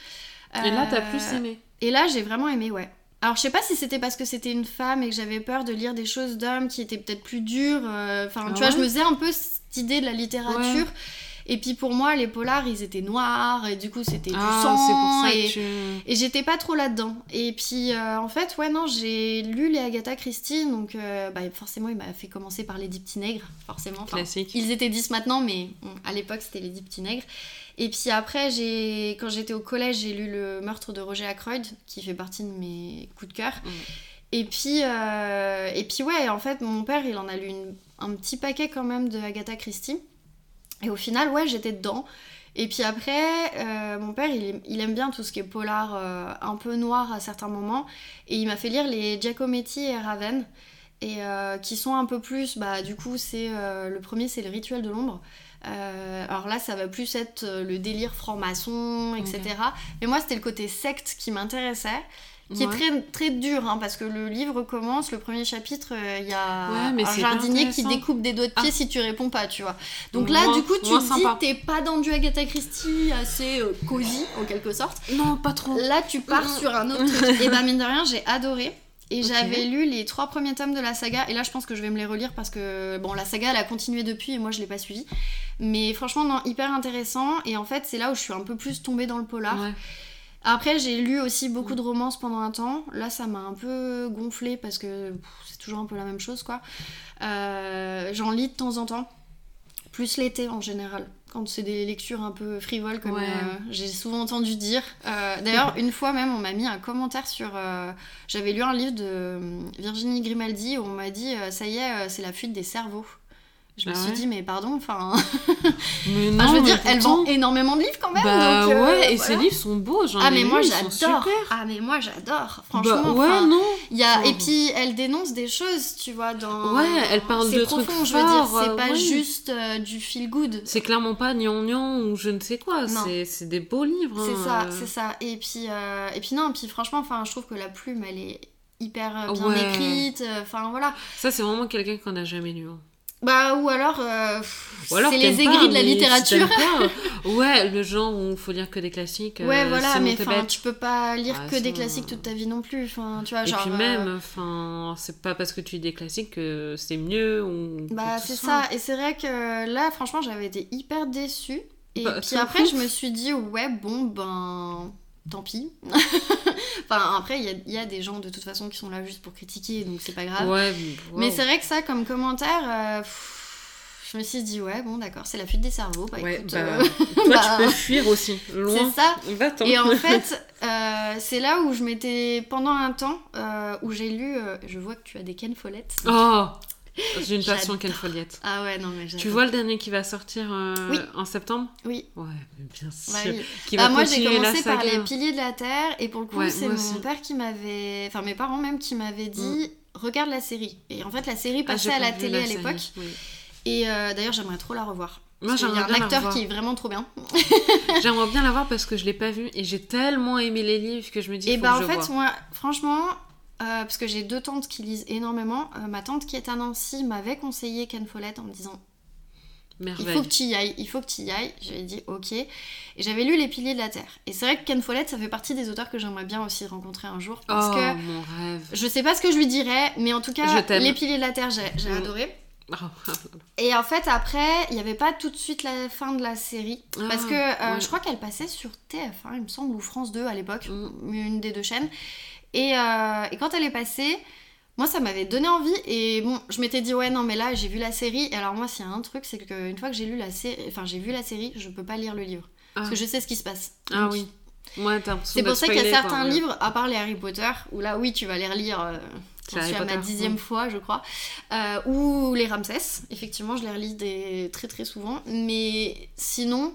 Et là, t'as Euh, plus aimé. Et là, j'ai vraiment aimé, ouais. Alors, je sais pas si c'était parce que c'était une femme et que j'avais peur de lire des choses d'hommes qui étaient peut-être plus dures. Enfin, Ah tu vois, je me faisais un peu cette idée de la littérature. Et puis pour moi, les polars, ils étaient noirs et du coup, c'était du Ah, sang. pour ça et... que tu. Et j'étais pas trop là-dedans. Et puis, euh, en fait, ouais, non, j'ai lu les Agatha Christie, donc euh, bah, forcément, il m'a fait commencer par les dix petits nègres, forcément. Enfin, Classique. ils étaient 10 maintenant, mais bon, à l'époque, c'était les dix petits nègres. Et puis après, j'ai, quand j'étais au collège, j'ai lu Le meurtre de Roger Ackroyd, qui fait partie de mes coups de cœur. Et puis, euh, et puis, ouais, en fait, mon père, il en a lu une- un petit paquet quand même de Agatha Christie. Et au final, ouais, j'étais dedans. Et puis après, euh, mon père, il, aime- il aime bien tout ce qui est polar, euh, un peu noir à certains moments. Et il m'a fait lire les Giacometti et Raven. Et euh, qui sont un peu plus, bah du coup, c'est le premier, c'est le rituel de l'ombre. Alors là, ça va plus être le délire franc-maçon, etc. Mais moi, c'était le côté secte qui m'intéressait, qui Ouais. est très, très dur, hein, parce que le livre commence, le premier chapitre, euh, il y a Ouais, un jardinier qui découpe des doigts de pied Ah. si tu réponds pas, tu vois. Donc là, Moins- du coup, tu te dis, t'es pas dans du Agatha Christie assez euh, cosy, en quelque sorte. Non, pas trop. Là, tu pars sur un autre truc. <laughs> Et ben, mine de rien, j'ai adoré. Et j'avais lu les trois premiers tomes de la saga. Et là, je pense que je vais me les relire parce que, bon, la saga, elle a continué depuis et moi, je l'ai pas suivi. Mais franchement, non, hyper intéressant. Et en fait, c'est là où je suis un peu plus tombée dans le polar. Ouais. Après, j'ai lu aussi beaucoup de romances pendant un temps. Là, ça m'a un peu gonflé parce que c'est toujours un peu la même chose, quoi. Euh, J'en lis de temps en temps. Plus l'été en général. Quand c'est des lectures un peu frivoles, comme Ouais. euh, j'ai souvent entendu dire. Euh, D'ailleurs, une fois même, on m'a mis un commentaire sur. J'avais lu un livre de Virginie Grimaldi où on m'a dit Ça y est, c'est la fuite des cerveaux. Je me Ah suis ouais dit, mais pardon, enfin. <laughs> Mais <laughs> Enfin, non, je veux dire, elle vend énormément de livres quand même. Bah donc, euh, ouais, et voilà. ces livres sont beaux, j'en Ah ai mais moi j'adore. Ah mais moi j'adore. Bah Franchement. ouais, enfin, non. il y a Enfin, et puis elle dénonce des choses, tu vois dans. Ouais, elle parle C'est de profond, trucs je veux dire, c'est pas ouais. juste euh, du feel good. C'est clairement pas gnangnan ou je ne sais quoi, c'est des beaux livres. C'est hein, ça, euh. c'est ça. Et puis et puis non, puis franchement, enfin je trouve que la plume elle est hyper bien Ouais. écrite. Enfin voilà. Ça, c'est vraiment quelqu'un qu'on n'a jamais lu. hein. Bah ou alors. euh, alors c'est les aigris pas, de la si littérature. <laughs> ouais, le genre où il faut lire que des classiques. Ouais, euh, voilà, mais tu peux pas lire Ah, que des classiques euh, toute ta vie non plus. Enfin, tu vois, Et genre. puis euh, même, enfin, c'est pas parce que tu lis des classiques que c'est mieux ou. Bah c'est ça, et c'est vrai que là franchement j'avais été hyper déçue. Et Bah, puis après ouf. je me suis dit ouais bon ben tant pis. <laughs> enfin après il y a, il y a des gens de toute façon qui sont là juste pour critiquer donc c'est pas grave. Ouais, Mais c'est vrai que ça comme commentaire, euh, pff, je me suis dit ouais bon d'accord c'est la fuite des cerveaux. Bah, Ouais, écoute, bah, euh, toi, <laughs> bah, tu peux fuir aussi, loin. c'est ça. Va-t'en. Et en <laughs> fait, euh, c'est là où je m'étais pendant un temps euh, où j'ai lu. je vois que tu as des Ken Follett. Oh <laughs> J'ai une passion. Ken Follett. Ah ouais non mais Tu vois le dernier qui va sortir euh, Oui. en septembre? Oui. Ouais, bien sûr. Bah oui. Qui Bah, va moi j'ai commencé par les piliers de la terre et pour le coup Ouais, c'est mon aussi. père qui m'avait, enfin mes parents même qui m'avaient dit regarde la série et en fait la série Ah, passait à la télé à l'époque oui. et euh, d'ailleurs j'aimerais trop la revoir Moi, Parce qu'il y j'aimerais a un bien acteur qui est vraiment trop bien. <laughs> J'aimerais bien la voir parce que je l'ai pas vue et j'ai tellement aimé les livres que je me dis Et faut bah que en je fait, vois. moi, franchement, euh, parce que j'ai deux tantes qui lisent énormément, euh, ma tante qui est à Nancy m'avait conseillé Ken Follett en me disant il Merveille. faut que tu y ailles, il faut que tu y ailles. J'avais dit ok. Et j'avais lu Les Piliers de la Terre. Et c'est vrai que Ken Follett, ça fait partie des auteurs que j'aimerais bien aussi rencontrer un jour. Parce oh, que mon rêve. je sais pas ce que je lui dirais, mais en tout cas. Les Piliers de la Terre, j'ai Mm. adoré. Oh, Et en fait, après, il n'y avait pas tout de suite la fin de la série. parce Ah, que euh, ouais. je crois qu'elle passait sur TF1, il me semble, ou France 2 à l'époque, Mm. une des deux chaînes. Et, euh, et quand elle est passée, moi, ça m'avait donné envie. Et bon, je m'étais dit, ouais, non, mais là, j'ai vu la série. Et alors, moi, s'il y a un truc, c'est qu'une fois que j'ai lu la série, enfin, j'ai vu la série, je peux pas lire le livre. Parce Ah. que je sais ce qui se passe. Ah oui. Ouais, C'est pour ça qu'il y a certains quoi, livres, à part les Harry Potter, où là, oui, tu vas les relire. euh, Harry suis à ma dixième ouais. fois, je crois. Euh, ou les Ramsès. Effectivement, je les relis des... très très souvent. Mais sinon,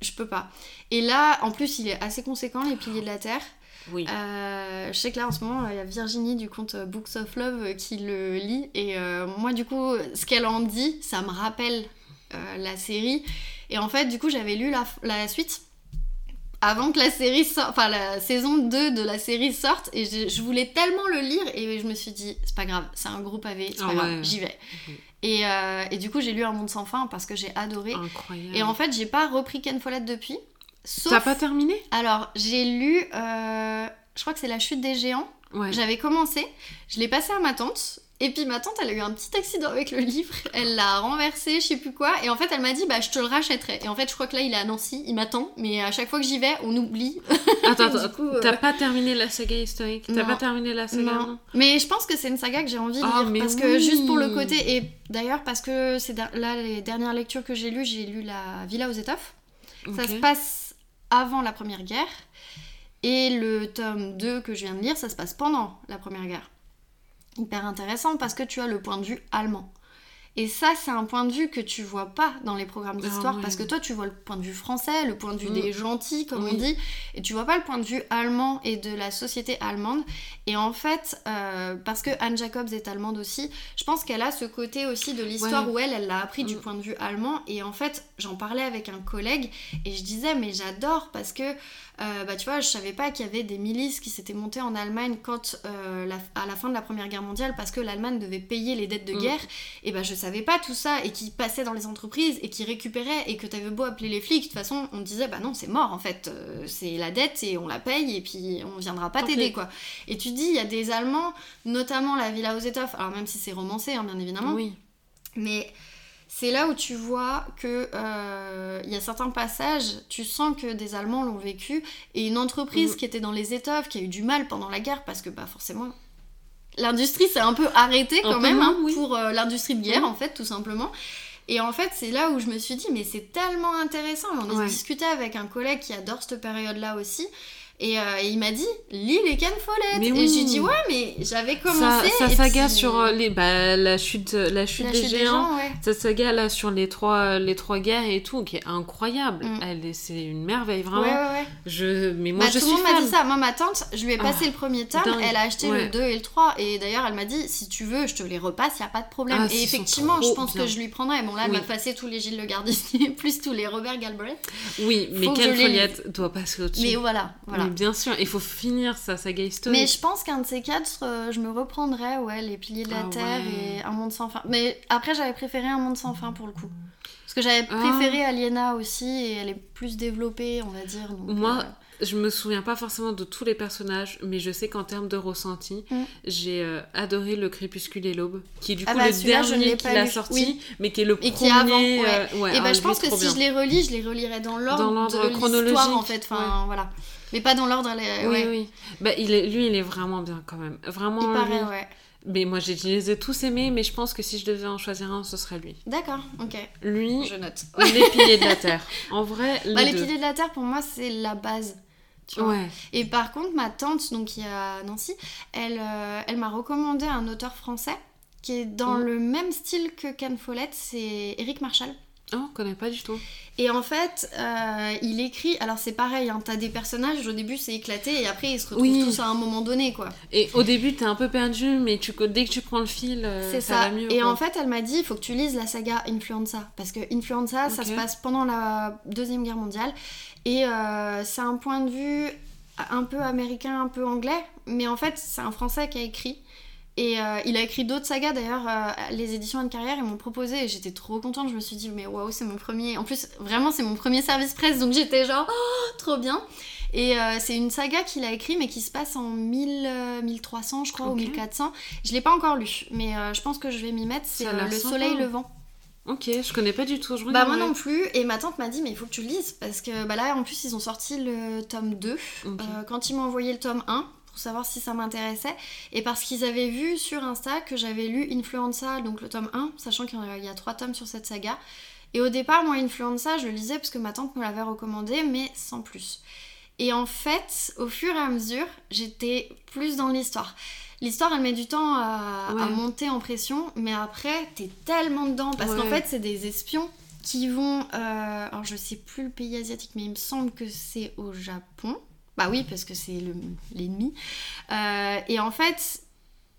je peux pas. Et là, en plus, il est assez conséquent, Les Piliers de la Terre. Oui. Euh, je sais que là, en ce moment, il y a Virginie du compte Books of Love qui le lit. Et euh, moi, du coup, ce qu'elle en dit, ça me rappelle euh, la série. Et en fait, du coup, j'avais lu la, la suite avant que la série sorte, enfin la saison 2 de la série sorte, et je, je voulais tellement le lire, et je me suis dit, c'est pas grave, c'est un gros pavé, c'est pas Ah grave, ouais. j'y vais. Et, euh, et du coup, j'ai lu Un Monde sans fin parce que j'ai adoré. Incroyable. Et en fait, j'ai pas repris Ken Follett depuis. Sauf. T'as pas terminé? Alors, j'ai lu, euh, je crois que c'est La chute des géants. Ouais. J'avais commencé, je l'ai passé à ma tante, et puis ma tante, elle a eu un petit accident avec le livre, <laughs> elle l'a renversé, je sais plus quoi, et en fait, elle m'a dit, bah, je te le rachèterai. Et en fait, je crois que là, il est à Nancy, il m'attend, mais à chaque fois que j'y vais, on oublie. <laughs> Attends, euh, t'as pas terminé la saga historique? T'as pas terminé la saga Non. non? Mais je pense que c'est une saga que j'ai envie de Ah, lire, parce que juste pour le côté, et d'ailleurs, parce que c'est là, les dernières lectures que j'ai lues, j'ai lu La Villa aux étoffes. Ça se passe avant la Première Guerre. Et le tome 2 que je viens de lire, ça se passe pendant la Première Guerre. Hyper intéressant parce que tu as le point de vue allemand. Et ça, c'est un point de vue que tu vois pas dans les programmes d'histoire Ah ouais. parce que toi, tu vois le point de vue français, le point de vue Mm. des gentils, comme Oui. on dit, et tu vois pas le point de vue allemand et de la société allemande. Et en fait, euh, parce que Anne Jacobs est allemande aussi, je pense qu'elle a ce côté aussi de l'histoire Ouais. où elle, elle l'a appris du Mm. point de vue allemand. Et en fait, j'en parlais avec un collègue et je disais, mais j'adore parce que, euh, bah, tu vois, je savais pas qu'il y avait des milices qui s'étaient montées en Allemagne quand, euh, la- à la fin de la Première Guerre mondiale parce que l'Allemagne devait payer les dettes de Mm. guerre. Et bah, je savais pas tout ça et qui passaient dans les entreprises et qui récupéraient et que t'avais beau appeler les flics, de toute façon, on disait, bah non, c'est mort en fait, Euh, c'est la dette et on la paye et puis on viendra pas t'aider quoi. Et tu dis, il y a des Allemands, notamment la Villa aux étoffes, alors même si c'est romancé, hein, bien évidemment, Oui. mais c'est là où tu vois que euh, il y a certains passages, tu sens que des Allemands l'ont vécu et une entreprise Mhm. qui était dans les étoffes, qui a eu du mal pendant la guerre parce que bah forcément l'industrie s'est un peu arrêtée quand même hein, oui. pour euh, l'industrie de guerre Mhm. en fait tout simplement. Et en fait, c'est là où je me suis dit, mais c'est tellement intéressant. On a Ouais. discuté avec un collègue qui adore cette période-là aussi. Et, euh, et il m'a dit, lis les Ken Follett. Mais et oui. j'ai dit, ouais, mais j'avais Sa, commencé. sa et saga puis- sur euh, les, bah, la chute, la chute la des chute géants. ouais. Sa saga là sur les trois, les trois guerres et tout, qui est incroyable. Mm. Elle est, c'est une merveille vraiment. Ouais, ouais. Je, mais moi Bah, je tout suis le monde m'a dit ça. Moi, ma tante, je lui ai passé Ah, le premier tome, dingue. elle a acheté le 2 et le 3, et d'ailleurs, elle m'a dit si tu veux, je te les repasse, y a pas de problème. Ah, et effectivement, je pense bien. que je lui prendrai. Bon, là, elle Oui. m'a passé tous les Gilles Le Gardinier, <laughs> plus tous les Robert Galbraith. Oui, mais Faut que Ken je les Follett doit passer au-dessus. Mais voilà, voilà. Bien sûr, il faut finir sa saga historique. Mais je pense qu'un de ces quatre, euh, je me reprendrais, ouais, Les Piliers de la Ah Terre ouais. et Un Monde sans fin. Mais après, j'avais préféré Un Monde sans fin pour le coup. Parce que j'avais Ah. préféré Aliena aussi, et elle est plus développée, on va dire. donc, Moi, euh, Je me souviens pas forcément de tous les personnages, mais je sais qu'en termes de ressenti, Mm. j'ai euh, adoré le Crépuscule et l'Aube, qui est du coup Ah bah, le je dernier l'ai qu'il pas a sorti, Oui. mais qui est le Et premier. qui est avant, ouais. euh, ouais, Et ah, bah, je lui, pense que si bien. je les relis, je les relirai dans l'ordre chronologique, en fait. Enfin, voilà. Mais pas dans l'ordre. les- Oui, ouais. oui. Bah, il est, lui, il est vraiment bien quand même. Vraiment. Il paraît, ouais. Mais moi, j'ai- je les ai tous aimés, mais je pense que si je devais en choisir un, ce serait lui. D'accord, ok. Lui, Je note. les piliers de la terre. En vrai, les, Bah, les deux. piliers de la terre, pour moi, c'est la base. Tu vois. Ouais. Et par contre, ma tante, donc qui est à Nancy, elle, euh, elle m'a recommandé un auteur français qui est dans Mm. le même style que Ken Follett, c'est Eric Marshall. Oh, on connaît pas du tout. Et en fait, euh, il écrit. Alors c'est pareil, hein, t'as des personnages, au début c'est éclaté et après ils se retrouvent Oui. tous à un moment donné quoi. Et au début, t'es un peu perdu, mais tu, dès que tu prends le fil, euh, ça, ça. va mieux. et quoi. en fait, elle m'a dit il faut que tu lises la saga Influenza. Parce que Influenza, ça se passe pendant la Deuxième Guerre mondiale. Et euh, c'est un point de vue un peu américain, un peu anglais. Mais en fait, c'est un français qui a écrit. Et euh, il a écrit d'autres sagas d'ailleurs, euh, les éditions Anne Carrière, ils m'ont proposé et j'étais trop contente. Je me suis dit, mais waouh, c'est mon premier. En plus, vraiment, c'est mon premier service presse donc j'étais genre, oh, trop bien. Et euh, c'est une saga qu'il a écrit mais qui se passe en 1000, euh, 1300, je crois, ou Ok. 1400. Je l'ai pas encore lu, mais je pense que je vais m'y mettre. C'est Le. Soleil Levant. Ok, je connais pas du tout. Je Bah, moi non plus. Et ma tante m'a dit, mais il faut que tu le lises. Parce que bah, là, en plus, ils ont sorti le tome 2. Ok. Euh, quand ils m'ont envoyé le tome 1 pour savoir si ça m'intéressait et parce qu'ils avaient vu sur Insta que j'avais lu Influenza, donc le tome 1, sachant qu'il y a- trois tomes sur cette saga. Et au départ, moi, Influenza, je le lisais parce que ma tante me l'avait recommandé, mais sans plus. Et en fait, au fur et à mesure, j'étais plus dans l'histoire. L'histoire, elle met du temps à, Ouais. à monter en pression, mais après, t'es tellement dedans. Parce qu'en fait, c'est des espions qui vont. euh, alors, je sais plus le pays asiatique, mais il me semble que c'est au Japon. Bah oui, parce que c'est le- l'ennemi. Euh, et en fait,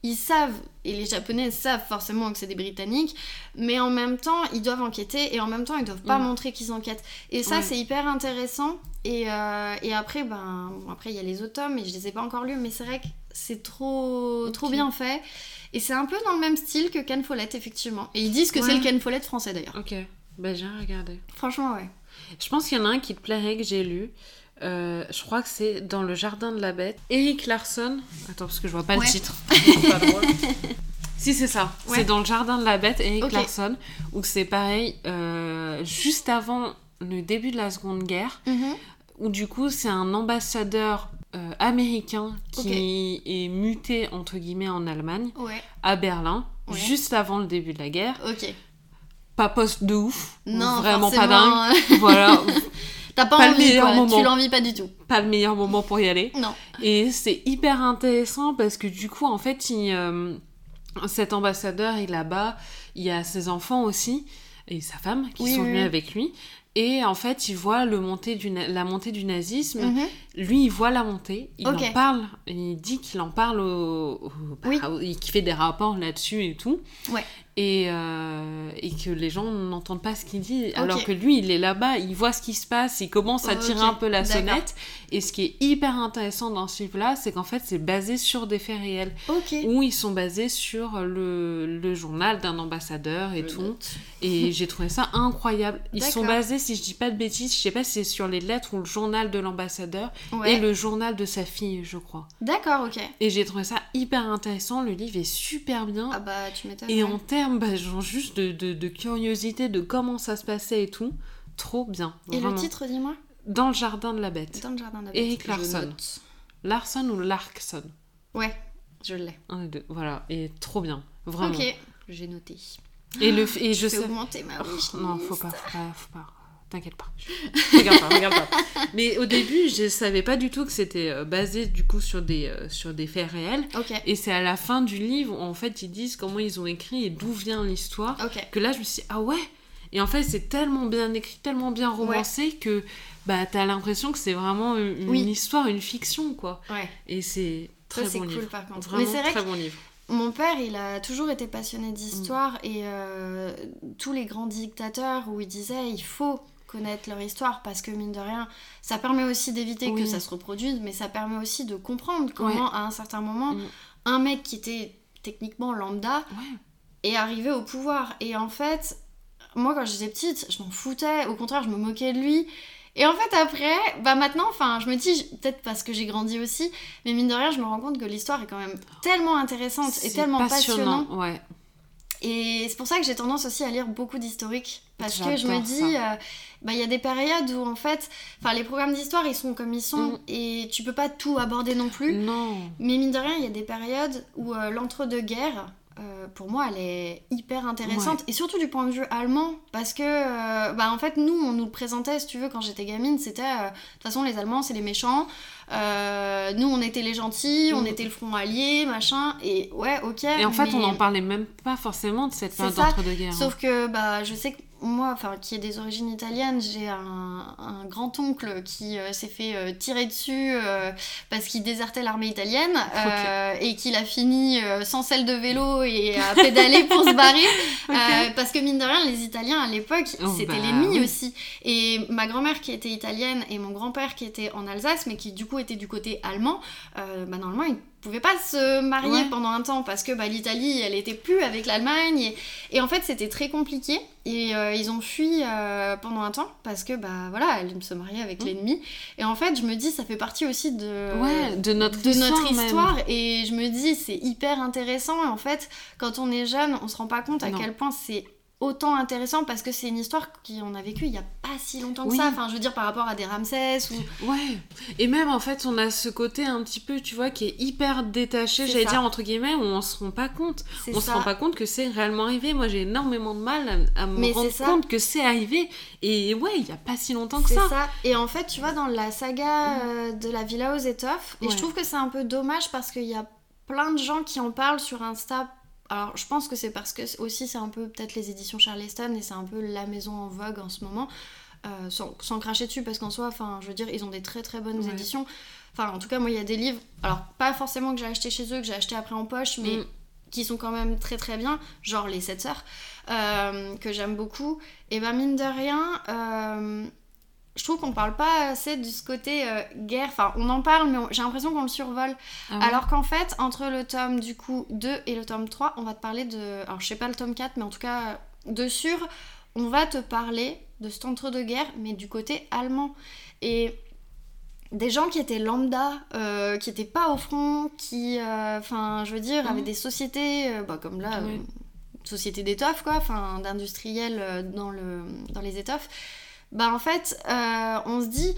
ils savent, et les Japonais savent forcément que c'est des Britanniques, mais en même temps, ils doivent enquêter, et en même temps, ils doivent pas Mm. montrer qu'ils enquêtent. Et ça, Ouais. c'est hyper intéressant. Et, euh, et après, ben, bon, après, il y a les autres tomes, et je les ai pas encore lus, mais c'est vrai que c'est trop, trop bien fait. Et c'est un peu dans le même style que Ken Follett, effectivement. Et ils disent que c'est le Ken Follett français, d'ailleurs. Ok, bah j'ai regardé. Franchement, ouais. Je pense qu'il y en a un qui te plairait que j'ai lu. Euh, je crois que c'est Dans le jardin de la bête. Eric Larson. Attends, parce que je vois pas Ouais. le titre. C'est pas drôle. <laughs> si, c'est ça. Ouais. C'est Dans le jardin de la bête, Eric. Larson. Où c'est pareil, euh, juste avant le début de la Seconde Guerre. Mhm. Où du coup, c'est un ambassadeur euh, américain qui est muté, entre guillemets, en Allemagne, Ouais, à Berlin, juste avant le début de la guerre. ok. Pas poste de ouf. Non, vraiment pas dingue. euh, voilà, <laughs> T'as pas, Pas le envie, meilleur quoi. moment. Tu l'envies pas du tout. pas le meilleur moment pour y aller. Non. Et c'est hyper intéressant parce que du coup, en fait, il, euh, cet ambassadeur est là-bas, il y a ses enfants aussi, et sa femme qui Oui, sont oui, venus oui. avec lui. Et en fait, il voit le montée du la montée du nazisme. Mhm. Lui, il voit la montée, il en parle, il dit qu'il en parle au, au- bah, Oui. qu'il fait des rapports là-dessus et tout. Ouais. Et, euh, et que les gens n'entendent pas ce qu'il dit, alors que lui, il est là-bas, il voit ce qui se passe, il commence à tirer un peu la sonnette. Et ce qui est hyper intéressant dans ce livre-là, c'est qu'en fait, c'est basé sur des faits réels, Ok. où ils sont basés sur le, le journal d'un ambassadeur et tout. note. Et <laughs> j'ai trouvé ça incroyable. Ils sont basés, si je dis pas de bêtises, je sais pas si c'est sur les lettres ou le journal de l'ambassadeur Ouais. et le journal de sa fille, je crois. D'accord, ok. Et j'ai trouvé ça hyper intéressant. Le livre est super bien. Ah bah, tu m'étonnes. et en termes, bah, genre juste de, de- de curiosité de comment ça se passait et tout, trop bien. Et le titre, dis-moi? Dans le jardin de la bête. Dans le jardin d'Abed. Eric Je Larson. note. Larson ou Larkson? Ouais, je l'ai. Un des deux. Voilà. Et trop bien. Vraiment. Ok, j'ai noté. Et, le, et je Je sais. augmenter ma wish Non, faut pas, faut pas, faut pas. T'inquiète pas. <laughs> regarde pas, regarde pas. Mais au début, je savais pas du tout que c'était euh, basé du coup sur des, euh, sur des faits réels. Ok, Et c'est à la fin du livre où en fait ils disent comment ils ont écrit et d'où vient l'histoire. Que là je me suis dit, ah ouais Et en fait c'est tellement bien écrit, tellement bien romancé que bah t'as l'impression que c'est vraiment une, Oui. histoire, une fiction quoi. Ouais, Et c'est très ça bon cool livre. par contre. Vraiment Mais c'est vrai très que bon livre. mon père, il a toujours été passionné d'histoire Mm. et euh, tous les grands dictateurs où il disait il faut connaître leur histoire parce que mine de rien, ça permet aussi d'éviter Oui. que ça se reproduise, mais ça permet aussi de comprendre comment à un certain moment, Mm. un mec qui était techniquement lambda Ouais. est arrivé au pouvoir. Et en fait, moi quand j'étais petite, je m'en foutais, au contraire, je me moquais de lui. Et en fait, après, bah maintenant, enfin, je me dis, peut-être parce que j'ai grandi aussi, mais mine de rien, je me rends compte que l'histoire est quand même tellement intéressante et tellement passionnante. Ouais. Et c'est pour ça que j'ai tendance aussi à lire beaucoup d'historiques. Parce que je me dis, euh, bah, il y a des périodes où en fait, enfin, les programmes d'histoire, ils sont comme ils sont Mm. et tu peux pas tout aborder non plus. Non. Mais mine de rien, il y a des périodes où euh, l'entre-deux-guerres, euh, pour moi, elle est hyper intéressante. Et surtout du point de vue allemand, parce que, euh, bah, en fait, nous, on nous le présentait, si tu veux, quand j'étais gamine, c'était, euh, de toute façon, les Allemands, c'est les méchants. Nous, on était les gentils, on Mm. était le front allié, machin. Et ouais, ok. Et en fait, on n'en parlait même pas forcément de cette période d'entre-deux-guerres. hein. Sauf que bah, je sais que moi, enfin, qui est des origines italiennes, j'ai un, un grand-oncle qui euh, s'est fait euh, tirer dessus euh, parce qu'il désertait l'armée italienne <laughs> euh, et qu'il a fini sans selle de vélo et à pédaler pour se barrer. <laughs> Ok. Euh, parce que mine de rien, les Italiens à l'époque, Oh, c'était bah, l'ennemi oui. aussi. Et ma grand-mère qui était italienne et mon grand-père qui était en Alsace, mais qui du coup était du côté allemand, euh, bah, normalement ils pouvaient pas se marier Ouais. pendant un temps parce que bah, l'Italie elle était plus avec l'Allemagne et, et en fait c'était très compliqué et euh, ils ont fui euh, pendant un temps parce que bah voilà elle se mariait avec Mm. l'ennemi et en fait je me dis ça fait partie aussi de Ouais, de notre de histoire. notre même. histoire et je me dis c'est hyper intéressant et en fait quand on est jeune on se rend pas compte à quel point c'est autant intéressant parce que c'est une histoire qu'on a vécue il y a pas si longtemps que Oui. ça enfin je veux dire par rapport à des Ramsès ou Ouais, et même en fait, on a ce côté un petit peu, tu vois, qui est hyper détaché, j'allais dire entre guillemets, où on se rend pas compte. On se ça rend pas compte que c'est réellement arrivé. Moi, j'ai énormément de mal à, à me Mais rendre compte que c'est arrivé. Et ouais, il y a pas si longtemps que c'est ça. Et en fait, tu vois, dans la saga euh, de la Villa aux étoffes, et je trouve que c'est un peu dommage parce qu'il y a plein de gens qui en parlent sur Insta. Alors, je pense que c'est parce que aussi c'est un peu peut-être les éditions Charleston et c'est un peu la maison en vogue en ce moment. Euh, sans, sans cracher dessus parce qu'en soi, enfin, je veux dire, ils ont des très très bonnes Ouais. éditions. Enfin, en tout cas, moi, il y a des livres, alors pas forcément que j'ai acheté chez eux, que j'ai acheté après en poche, mais Mm. qui sont quand même très très bien, genre les 7 sœurs, euh, que j'aime beaucoup. Et ben mine de rien, euh, je trouve qu'on parle pas assez de ce côté euh, guerre, enfin on en parle, mais on- j'ai l'impression qu'on le survole. Ah ouais. Alors qu'en fait, entre le tome du coup 2 et le tome 3, on va te parler de... Alors je sais pas le tome 4, mais en tout cas, de sûr, on va te parler de cet entre-deux-guerres, mais du côté allemand. Et des gens qui étaient lambda, euh, qui étaient pas au front, qui, euh, enfin, je veux dire, avaient Mhm. des sociétés, bah, comme là, euh, société d'étoffes, quoi, enfin, d'industriels dans, le, dans les étoffes, bah, en fait, euh, on se dit,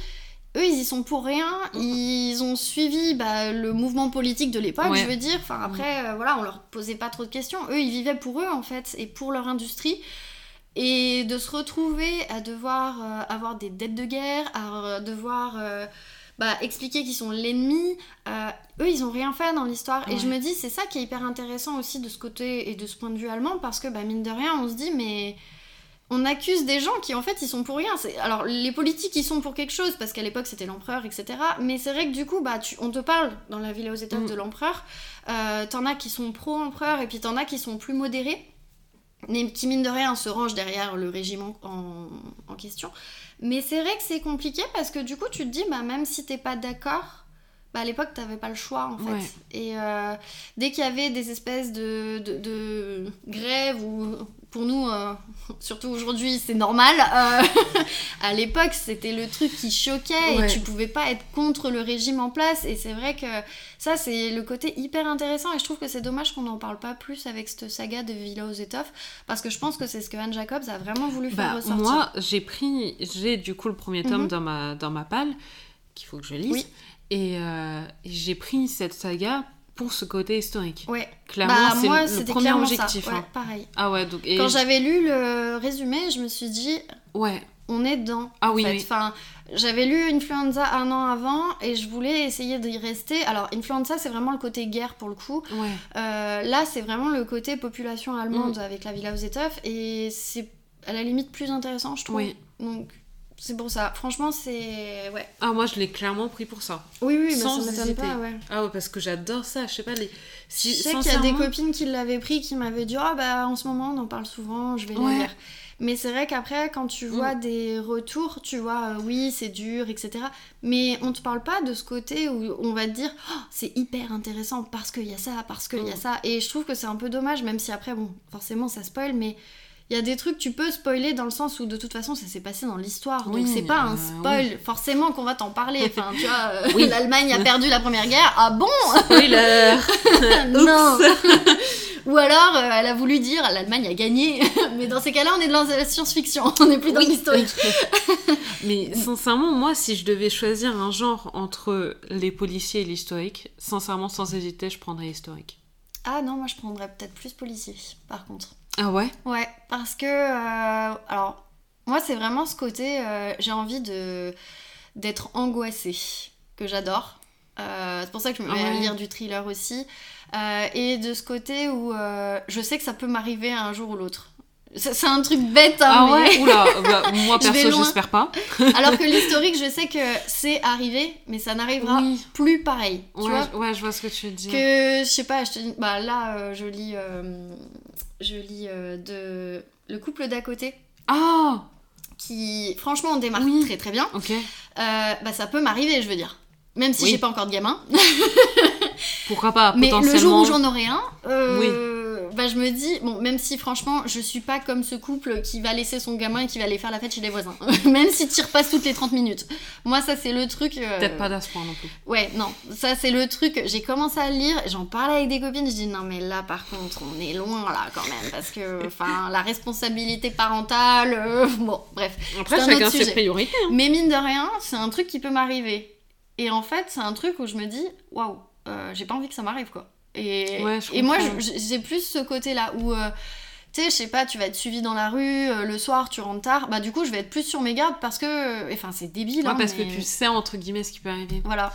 eux, ils y sont pour rien, ils ont suivi bah, le mouvement politique de l'époque, Ouais. je veux dire, enfin, après, euh, voilà, on leur posait pas trop de questions, eux, ils vivaient pour eux, en fait, et pour leur industrie, et de se retrouver à devoir euh, avoir des dettes de guerre, à euh, devoir euh, bah, expliquer qu'ils sont l'ennemi, eux ils ont rien fait dans l'histoire. Et je me dis, c'est ça qui est hyper intéressant aussi de ce côté et de ce point de vue allemand, parce que bah, mine de rien, on se dit, mais on accuse des gens qui en fait ils sont pour rien. Alors les politiques ils sont pour quelque chose parce qu'à l'époque c'était l'empereur etc. Mais c'est vrai que du coup bah tu... on te parle dans la Villa aux étoffes Mm. de l'empereur. Euh, t'en as qui sont pro-empereur et puis t'en as qui sont plus modérés. Mais qui mine de rien se rangent derrière le régime en, en- en question. Mais c'est vrai que c'est compliqué parce que du coup tu te dis bah même si t'es pas d'accord, bah à l'époque t'avais pas le choix en fait. Ouais. Et euh, dès qu'il y avait des espèces de, de, de grèves ou pour nous, euh, <laughs> surtout aujourd'hui, c'est normal. euh, <laughs> à l'époque, c'était le truc qui choquait Ouais. et tu pouvais pas être contre le régime en place. Et c'est vrai que ça, c'est le côté hyper intéressant. Et je trouve que c'est dommage qu'on n'en parle pas plus avec cette saga de Villa aux étoffes parce que je pense que c'est ce que Anne Jacobs a vraiment voulu faire Bah, ressortir. moi, j'ai pris, j'ai du coup le premier tome Mhm. dans ma dans ma palle qu'il faut que je lise, Oui. et euh, j'ai pris cette saga pour ce côté historique. Ouais. Clairement, bah, c'est moi, le- premier objectif. Ouais, hein. pareil. Ah ouais, donc et Quand je- j'avais lu le résumé, je me suis dit, ouais, on est dedans. Ah en oui, fait. oui. Enfin, j'avais lu Influenza un an avant et je voulais essayer d'y rester. Alors, Influenza, c'est vraiment le côté guerre pour le coup. ouais. Euh, là, c'est vraiment le côté population allemande Mm. avec la Villa aux étoffes et c'est à la limite plus intéressant, je trouve. Oui. Donc, c'est pour ça. Franchement, c'est. Ouais. Ah moi, je l'ai clairement pris pour ça. Oui, oui, mais Sans ça hésiter. pas, ouais. Ah ouais, parce que j'adore ça. Je sais pas les. Si, je sais qu'il y a des copines qui l'avaient pris qui m'avaient dit Ah bah en ce moment on en parle souvent, je vais Ouais. la lire. Mais c'est vrai qu'après, quand tu vois des retours, tu vois, euh, oui, c'est dur, etc. Mais on te parle pas de ce côté où on va te dire Oh, c'est hyper intéressant parce qu'il y a ça, parce qu'il y a Mm. ça. Et je trouve que c'est un peu dommage, même si après, bon, forcément ça spoil, mais il y a des trucs tu peux spoiler dans le sens où de toute façon ça s'est passé dans l'histoire. Oui, donc c'est pas un euh, spoil, forcément qu'on va t'en parler. Enfin, tu vois, euh, <laughs> Oui. l'Allemagne a perdu la première guerre. Ah bon <laughs> Spoiler <laughs> non Ou alors, euh, elle a voulu dire l'Allemagne a gagné. Mais dans ces cas-là, on est dans la science-fiction, on n'est plus dans l'historique. Mais sincèrement, moi, si je devais choisir un genre entre les policiers et l'historique, sincèrement, sans hésiter, je prendrais l'historique. Ah non, moi je prendrais peut-être plus policier, par contre. Ah ouais? Ouais, parce que. euh, alors, moi, c'est vraiment ce côté. euh, J'ai envie de d'être angoissée, que j'adore. Euh, c'est pour ça que je me mets à Ouais. lire du thriller aussi. Et de ce côté où je sais que ça peut m'arriver un jour ou l'autre. C'est un truc bête, hein, Ah mais- ouais? <laughs> Oula, bah, moi perso, j'espère pas. <laughs> Alors que <laughs> l'historique, je sais que c'est arrivé, mais ça n'arrivera Oui. plus pareil. Tu Ouais, vois? je- ouais, je vois ce que tu veux dire. que je sais pas, je te dis, bah là, euh, je lis, euh, je lis euh, de le couple d'à côté Ah qui, franchement, on démarre Oui. très très bien. Ok. Euh, bah ça peut m'arriver, je veux dire. Même si Oui. j'ai pas encore de gamin. Pourquoi pas <laughs> Mais le jour où j'en aurai un, bah je me dis, bon, même si franchement, je suis pas comme ce couple qui va laisser son gamin et qui va aller faire la fête chez les voisins. <laughs> même si tu repasses toutes les 30 minutes. Moi, ça, c'est le truc. euh, Peut-être pas d'à ce point non plus. Ouais, non, ça c'est le truc. J'ai commencé à le lire, j'en parlais avec des copines, je dis non mais là par contre on est loin là quand même parce que <laughs> enfin la responsabilité parentale, euh, bon bref. Après, chacun ses priorités. hein. Mais mine de rien, c'est un truc qui peut m'arriver. Et en fait, c'est un truc où je me dis waouh, euh, j'ai pas envie que ça m'arrive quoi. Et, Ouais, et moi j'ai plus ce côté là où euh, tu sais, je sais pas, tu vas être suivi dans la rue, euh, le soir tu rentres tard, bah du coup je vais être plus sur mes gardes parce que, enfin c'est débile. Ouais, hein, parce mais- que tu sais, entre guillemets, ce qui peut arriver. Voilà.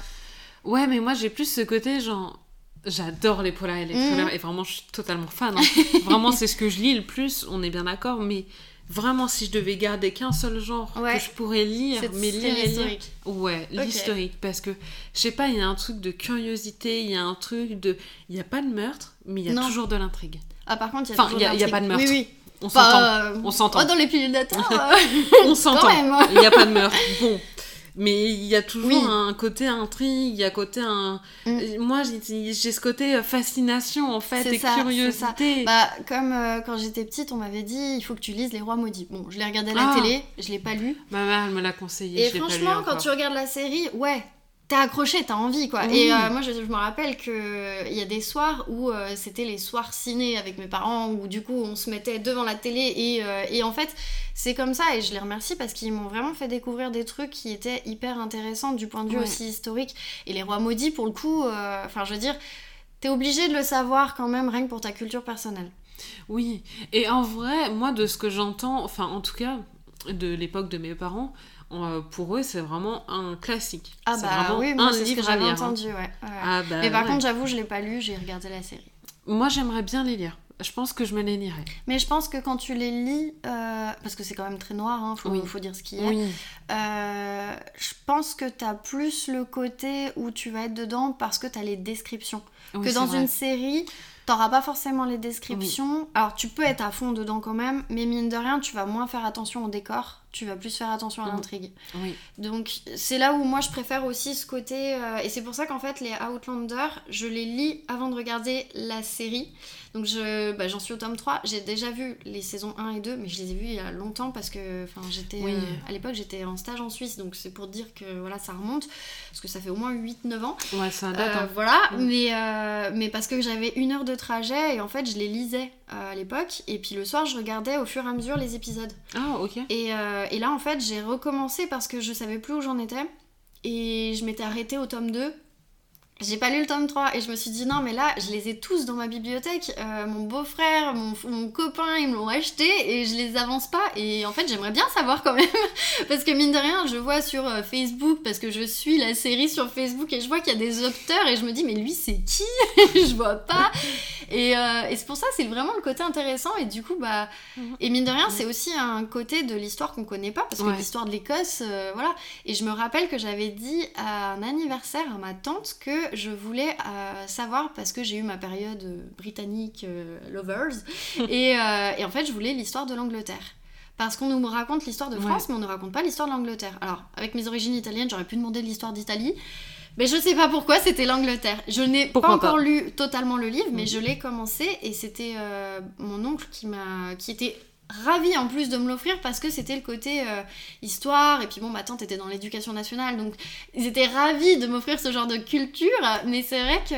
Ouais, mais moi, j'ai plus ce côté, genre. J'adore les polars et les thrillers, et vraiment, je suis totalement fan. hein. <laughs> vraiment, c'est ce que je lis le plus, on est bien d'accord, mais vraiment, si je devais garder qu'un seul genre Ouais. que je pourrais lire, mais lire et lire. Ouais, Ok. l'historique, parce que, je sais pas, il y a un truc de curiosité, il y a un truc de. Il n'y a pas de meurtre, mais il y a Non. toujours de l'intrigue. Ah, par contre, il y a Enfin, toujours il y a- pas de meurtre. Oui, oui. On s'entend. Pas, euh, On s'entend. oh, dans les pilules d'attente, <laughs> euh, On s'entend. Il n'y a pas de meurtre. Bon. Mais il y a toujours Oui. un côté intrigue, il y a côté un. Mm. Moi, j'ai ce côté euh, fascination en fait et ça, curiosité. Bah, comme euh, quand j'étais petite, on m'avait dit il faut que tu lises Les Rois Maudits. Bon, je l'ai regardé à la Ah. télé, je l'ai pas lu. Ma mère, elle me l'a conseillé. Et je l'ai pas lu franchement, quand tu regardes la série, ouais, t'es accroché, t'as envie quoi. Oui. Et euh, moi, je, je me rappelle qu'il y a des soirs où euh, c'était les soirs ciné avec mes parents, où du coup on se mettait devant la télé. Et, euh, et en fait, c'est comme ça, et je les remercie parce qu'ils m'ont vraiment fait découvrir des trucs qui étaient hyper intéressants du point de vue aussi historique. Et les rois maudits, pour le coup, euh, enfin, je veux dire. T'es obligé de le savoir quand même, rien que pour ta culture personnelle. Oui. Et en vrai, moi, de ce que j'entends, enfin, en tout cas, de l'époque de mes parents, euh, pour eux, c'est vraiment un classique. Ah bah oui, moi un c'est ce que j'avais hein. entendu, ouais. ouais. Ah bah, Mais par ouais. contre, j'avoue, je l'ai pas lu, j'ai regardé la série. moi, j'aimerais bien les lire. Je pense que je me les lirai. Mais je pense que quand tu les lis, euh, parce que c'est quand même très noir, hein, faut, Oui. faut dire ce qu'il y a, Oui. euh, je pense que t'as plus le côté où tu vas être dedans parce que t'as les descriptions. Oui, que dans vrai. une série, t'auras pas forcément les descriptions. Alors tu peux être à fond dedans quand même, mais mine de rien, tu vas moins faire attention au décor, tu vas plus faire attention à Mhm. l'intrigue. Oui. Donc c'est là où moi je préfère aussi ce côté euh, et c'est pour ça qu'en fait les Outlander je les lis avant de regarder la série. Donc je bah, j'en suis au tome 3, j'ai déjà vu les saisons 1 et 2 mais je les ai vus il y a longtemps parce que j'étais Oui. euh, à l'époque j'étais en stage en Suisse donc c'est pour dire que voilà ça remonte parce que ça fait au moins 8 9 ans. Ouais, ça date. Euh, hein. voilà, Mm. mais, euh, mais parce que j'avais une heure de trajet et en fait je les lisais euh, à l'époque et puis le soir je regardais au fur et à mesure les épisodes. Ah, ok. Et, euh, et là, en fait, j'ai recommencé parce que je savais plus où j'en étais. Et je m'étais arrêtée au tome 2. J'ai pas lu le tome 3 et je me suis dit non mais là je les ai tous dans ma bibliothèque, Euh, mon beau-frère, mon, mon copain ils me l'ont acheté et je les avance pas. Et en fait j'aimerais bien savoir quand même. <laughs> Parce que mine de rien je vois sur euh, Facebook parce que je suis la série sur Facebook et je vois qu'il y a des auteurs et je me dis mais lui c'est qui? <laughs> Je vois pas. Et, euh, et c'est pour ça c'est vraiment le côté intéressant et du coup bah Mhm. et mine de rien c'est aussi un côté de l'histoire qu'on connaît pas parce que Ouais. l'histoire de l'Écosse euh, voilà. Et je me rappelle que j'avais dit à un anniversaire à ma tante que je voulais euh, savoir parce que j'ai eu ma période euh, britannique euh, lovers <laughs> et, et en fait je voulais l'histoire de l'Angleterre. Parce qu'on nous raconte l'histoire de Ouais. France, mais on ne raconte pas l'histoire de l'Angleterre. Alors, avec mes origines italiennes, j'aurais pu demander l'histoire d'Italie, mais je sais pas pourquoi c'était l'Angleterre. Je n'ai pas encore pas lu totalement le livre, mais Mhm. je l'ai commencé et c'était euh, mon oncle qui m'a, qui était ravi en plus de me l'offrir parce que c'était le côté euh, histoire et puis bon ma tante était dans l'éducation nationale donc ils étaient ravis de m'offrir ce genre de culture mais c'est vrai que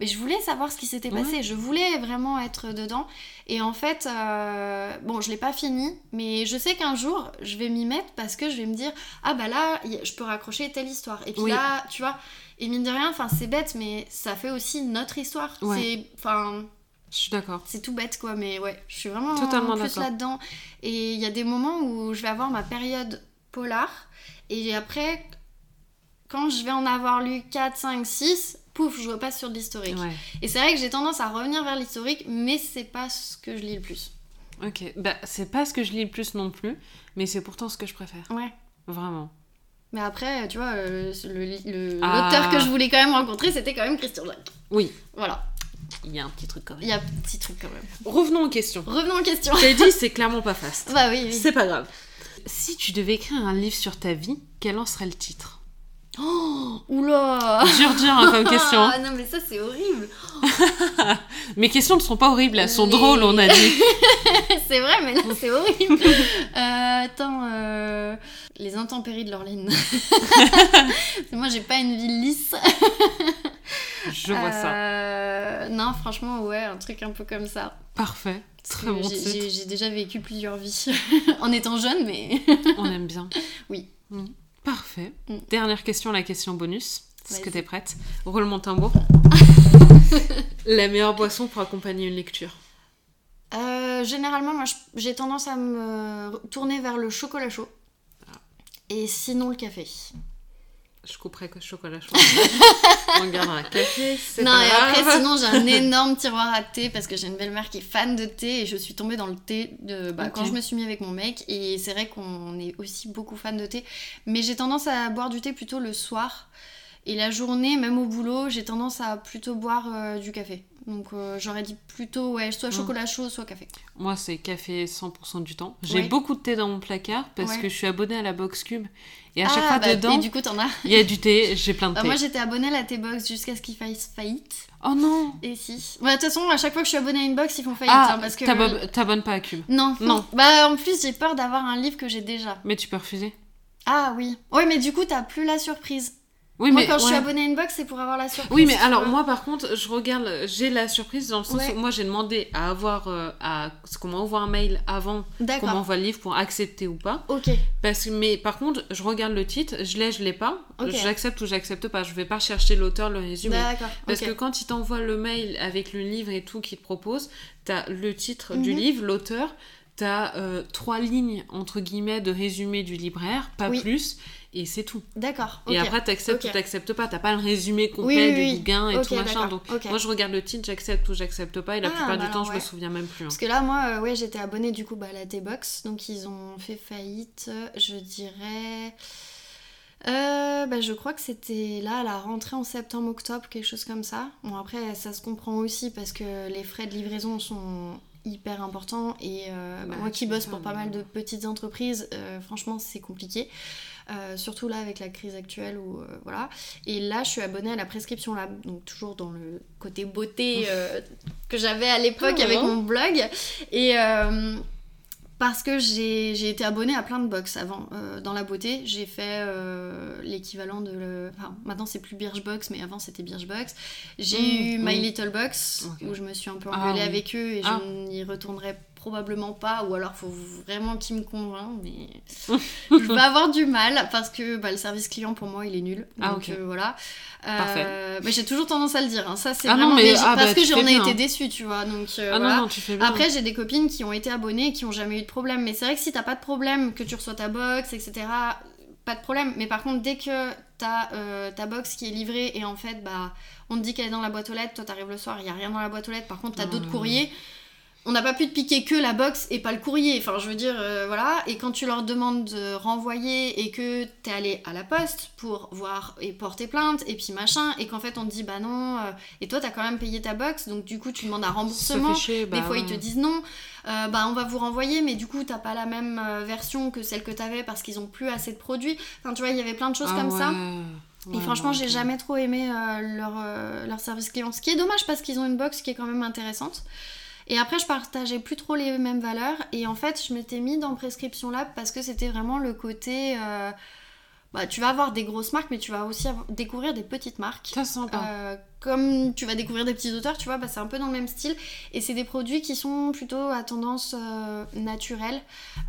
mais je voulais savoir ce qui s'était Ouais. passé je voulais vraiment être dedans et en fait euh, bon je l'ai pas fini mais je sais qu'un jour je vais m'y mettre parce que je vais me dire ah bah là je peux raccrocher telle histoire et puis Oui. là tu vois et mine de rien enfin c'est bête mais ça fait aussi notre histoire Ouais. c'est enfin Je suis d'accord. c'est tout bête quoi, mais ouais, je suis vraiment Totalement plus là-dedans. Et il y a des moments où je vais avoir ma période polar, et après, quand je vais en avoir lu 4, 5, 6, pouf, je repasse sur de l'historique. Ouais. Et c'est vrai que j'ai tendance à revenir vers l'historique, mais c'est pas ce que je lis le plus. Ok, bah c'est pas ce que je lis le plus non plus, mais c'est pourtant ce que je préfère. Ouais. Vraiment. Mais après, tu vois, euh, le- le- Ah. l'auteur que je voulais quand même rencontrer, c'était quand même Christian Jacques. Oui, Voilà, il y a un petit truc quand il même. y a un petit truc quand même. Revenons aux questions. Revenons aux questions. J'ai dit, c'est <laughs> clairement pas fast. Bah oui, oui. C'est pas grave. Si tu devais écrire un livre sur ta vie, quel en serait le titre? Oh, oula Dur, dur hein, comme question. Ah <laughs> non, mais ça, c'est horrible. <laughs> Mes questions ne sont pas horribles, elles sont Les- drôles, on a dit. c'est vrai, mais là, c'est horrible. Euh, attends, euh, les intempéries de l'Orline. <laughs> Moi, j'ai pas une vie lisse. Je vois ça. Euh, Non, franchement, ouais, un truc un peu comme ça. Parfait. Très bon j'ai- déjà vécu plusieurs vies <laughs> en étant jeune, mais <laughs> On aime bien. Oui. Mm. Parfait. Mm. Dernière question, la question bonus. Est-ce que t'es prête? Roule mon tambour. la meilleure boisson pour accompagner une lecture Euh, généralement, moi, j'ai tendance à me tourner vers le chocolat chaud. Et sinon, le café. Je couperai que chocolat chaud. <laughs> On gardera café, Non, pas et grave. après, sinon, j'ai un <laughs> énorme tiroir à thé parce que j'ai une belle-mère qui est fan de thé et je suis tombée dans le thé de, bah, quand je me suis mis avec mon mec. Et c'est vrai qu'on est aussi beaucoup fan de thé. Mais j'ai tendance à boire du thé plutôt le soir. Et la journée, même au boulot, j'ai tendance à plutôt boire euh, du café. Donc euh, j'aurais dit plutôt, ouais, soit Mm. chocolat chaud, soit café. Moi, c'est café 100% du temps. J'ai Ouais. beaucoup de thé dans mon placard parce Ouais. que je suis abonnée à la Box Cube. Et à chaque Ah, fois bah, dedans, Et du coup, t'en as il y a du thé, j'ai plein de Bah, thé. Moi, j'étais abonnée à la T-Box jusqu'à ce qu'ils fassent faillite. Oh non Et si. Ouais, de toute façon, à chaque fois que je suis abonnée à une box, ils font faillite. Ah, hein, parce que... t'abo- t'abonnes pas à Cube. Non, Non. non. Bah, en plus, j'ai peur d'avoir un livre que j'ai déjà. Mais tu peux refuser. Ah oui. Ouais, mais du coup, t'as plus la surprise. Oui, moi, mais quand je suis abonnée à une box, c'est pour avoir la surprise. Oui, mais alors vois. moi par contre, je regarde, j'ai la surprise dans le sens Ouais. où moi j'ai demandé à avoir, euh, à ce qu'on m'envoie un mail avant qu'on m'envoie le livre pour accepter ou pas. Ok. Parce mais par contre, je regarde le titre, je l'ai, je l'ai pas, Ok. j'accepte ou j'accepte pas. Je vais pas chercher l'auteur, le résumé. D'accord. Parce que quand il t'envoie le mail avec le livre et tout qu'il te propose, t'as le titre du Mhm. livre, l'auteur, t'as euh, trois lignes entre guillemets de résumé du libraire, pas Oui. plus, et c'est tout. D'accord. Et après, t'acceptes ok. ou t'acceptes pas. T'as pas le résumé Oui, complet oui, du oui. bouquin et Ok, tout machin. Donc, moi, je regarde le titre, j'accepte ou j'accepte pas. Et la Ah, plupart bah du temps, alors, je me ouais. souviens même plus. hein. Parce que là, moi, euh, ouais, j'étais abonnée du coup bah, à la T-Box. Donc, ils ont fait faillite, je dirais. Euh, bah, je crois que c'était là, à la rentrée en septembre-octobre, quelque chose comme ça. Bon, après, ça se comprend aussi parce que les frais de livraison sont hyper importants. Et euh, Bah, moi tu qui bosse pour pas mal de petites entreprises, franchement, c'est compliqué. Euh, surtout là avec la crise actuelle où euh, voilà et là je suis abonnée à la prescription lab donc toujours dans le côté beauté euh, que j'avais à l'époque Ah, avec mon blog et parce que j'ai été abonnée à plein de box avant euh, dans la beauté j'ai fait euh, l'équivalent de le... enfin maintenant c'est plus Birchbox mais avant c'était Birchbox j'ai Mm, eu My oui. Little Box où je me suis un peu Ah, engueulée oui. avec eux et Ah. je n'y retournerai probablement pas ou alors faut vraiment qu'ils me convainquent mais <laughs> je vais avoir du mal parce que bah, le service client pour moi il est nul. Ah, Donc ok. euh, voilà. Euh, Parfait. Mais j'ai toujours tendance à le dire. hein. Ça c'est Ah non, vraiment mais- mais ah, parce bah, que tu j'en ai été déçue, tu vois. Donc euh, Ah voilà. non, non, tu fais bien. Après, j'ai des copines qui ont été abonnées et qui ont jamais eu de problème. Mais c'est vrai que si t'as pas de problème, que tu reçois ta box, etc., pas de problème. Mais par contre, dès que t'as euh, ta box qui est livrée et en fait, bah, on te dit qu'elle est dans la boîte aux lettres, toi t'arrives le soir, il y a rien dans la boîte aux lettres. Par contre, t'as Ah, d'autres courriers. On n'a pas pu te piquer que la box et pas le courrier. Enfin, je veux dire, euh, voilà. Et quand tu leur demandes de renvoyer et que t'es allé à la poste pour voir et porter plainte et puis machin, et qu'en fait on te dit bah non, euh, et toi t'as quand même payé ta box, donc du coup tu demandes un remboursement. chier, bah Des fois, ils te disent non, euh, bah on va vous renvoyer, mais du coup, t'as pas la même version que celle que t'avais parce qu'ils ont plus assez de produits. Enfin, tu vois, il y avait plein de choses Ah comme ça. Et Ouais, franchement, j'ai jamais trop aimé leur, leur service client. Ce qui est dommage parce qu'ils ont une box qui est quand même intéressante. Et après, je partageais plus trop les mêmes valeurs. Et en fait, je m'étais mis dans Prescription Lab parce que c'était vraiment le côté. euh, bah, tu vas avoir des grosses marques, mais tu vas aussi avoir- découvrir des petites marques. Ça sympa. Euh, comme tu vas découvrir des petits auteurs, tu vois, bah, c'est un peu dans le même style. Et c'est des produits qui sont plutôt à tendance euh, naturelle,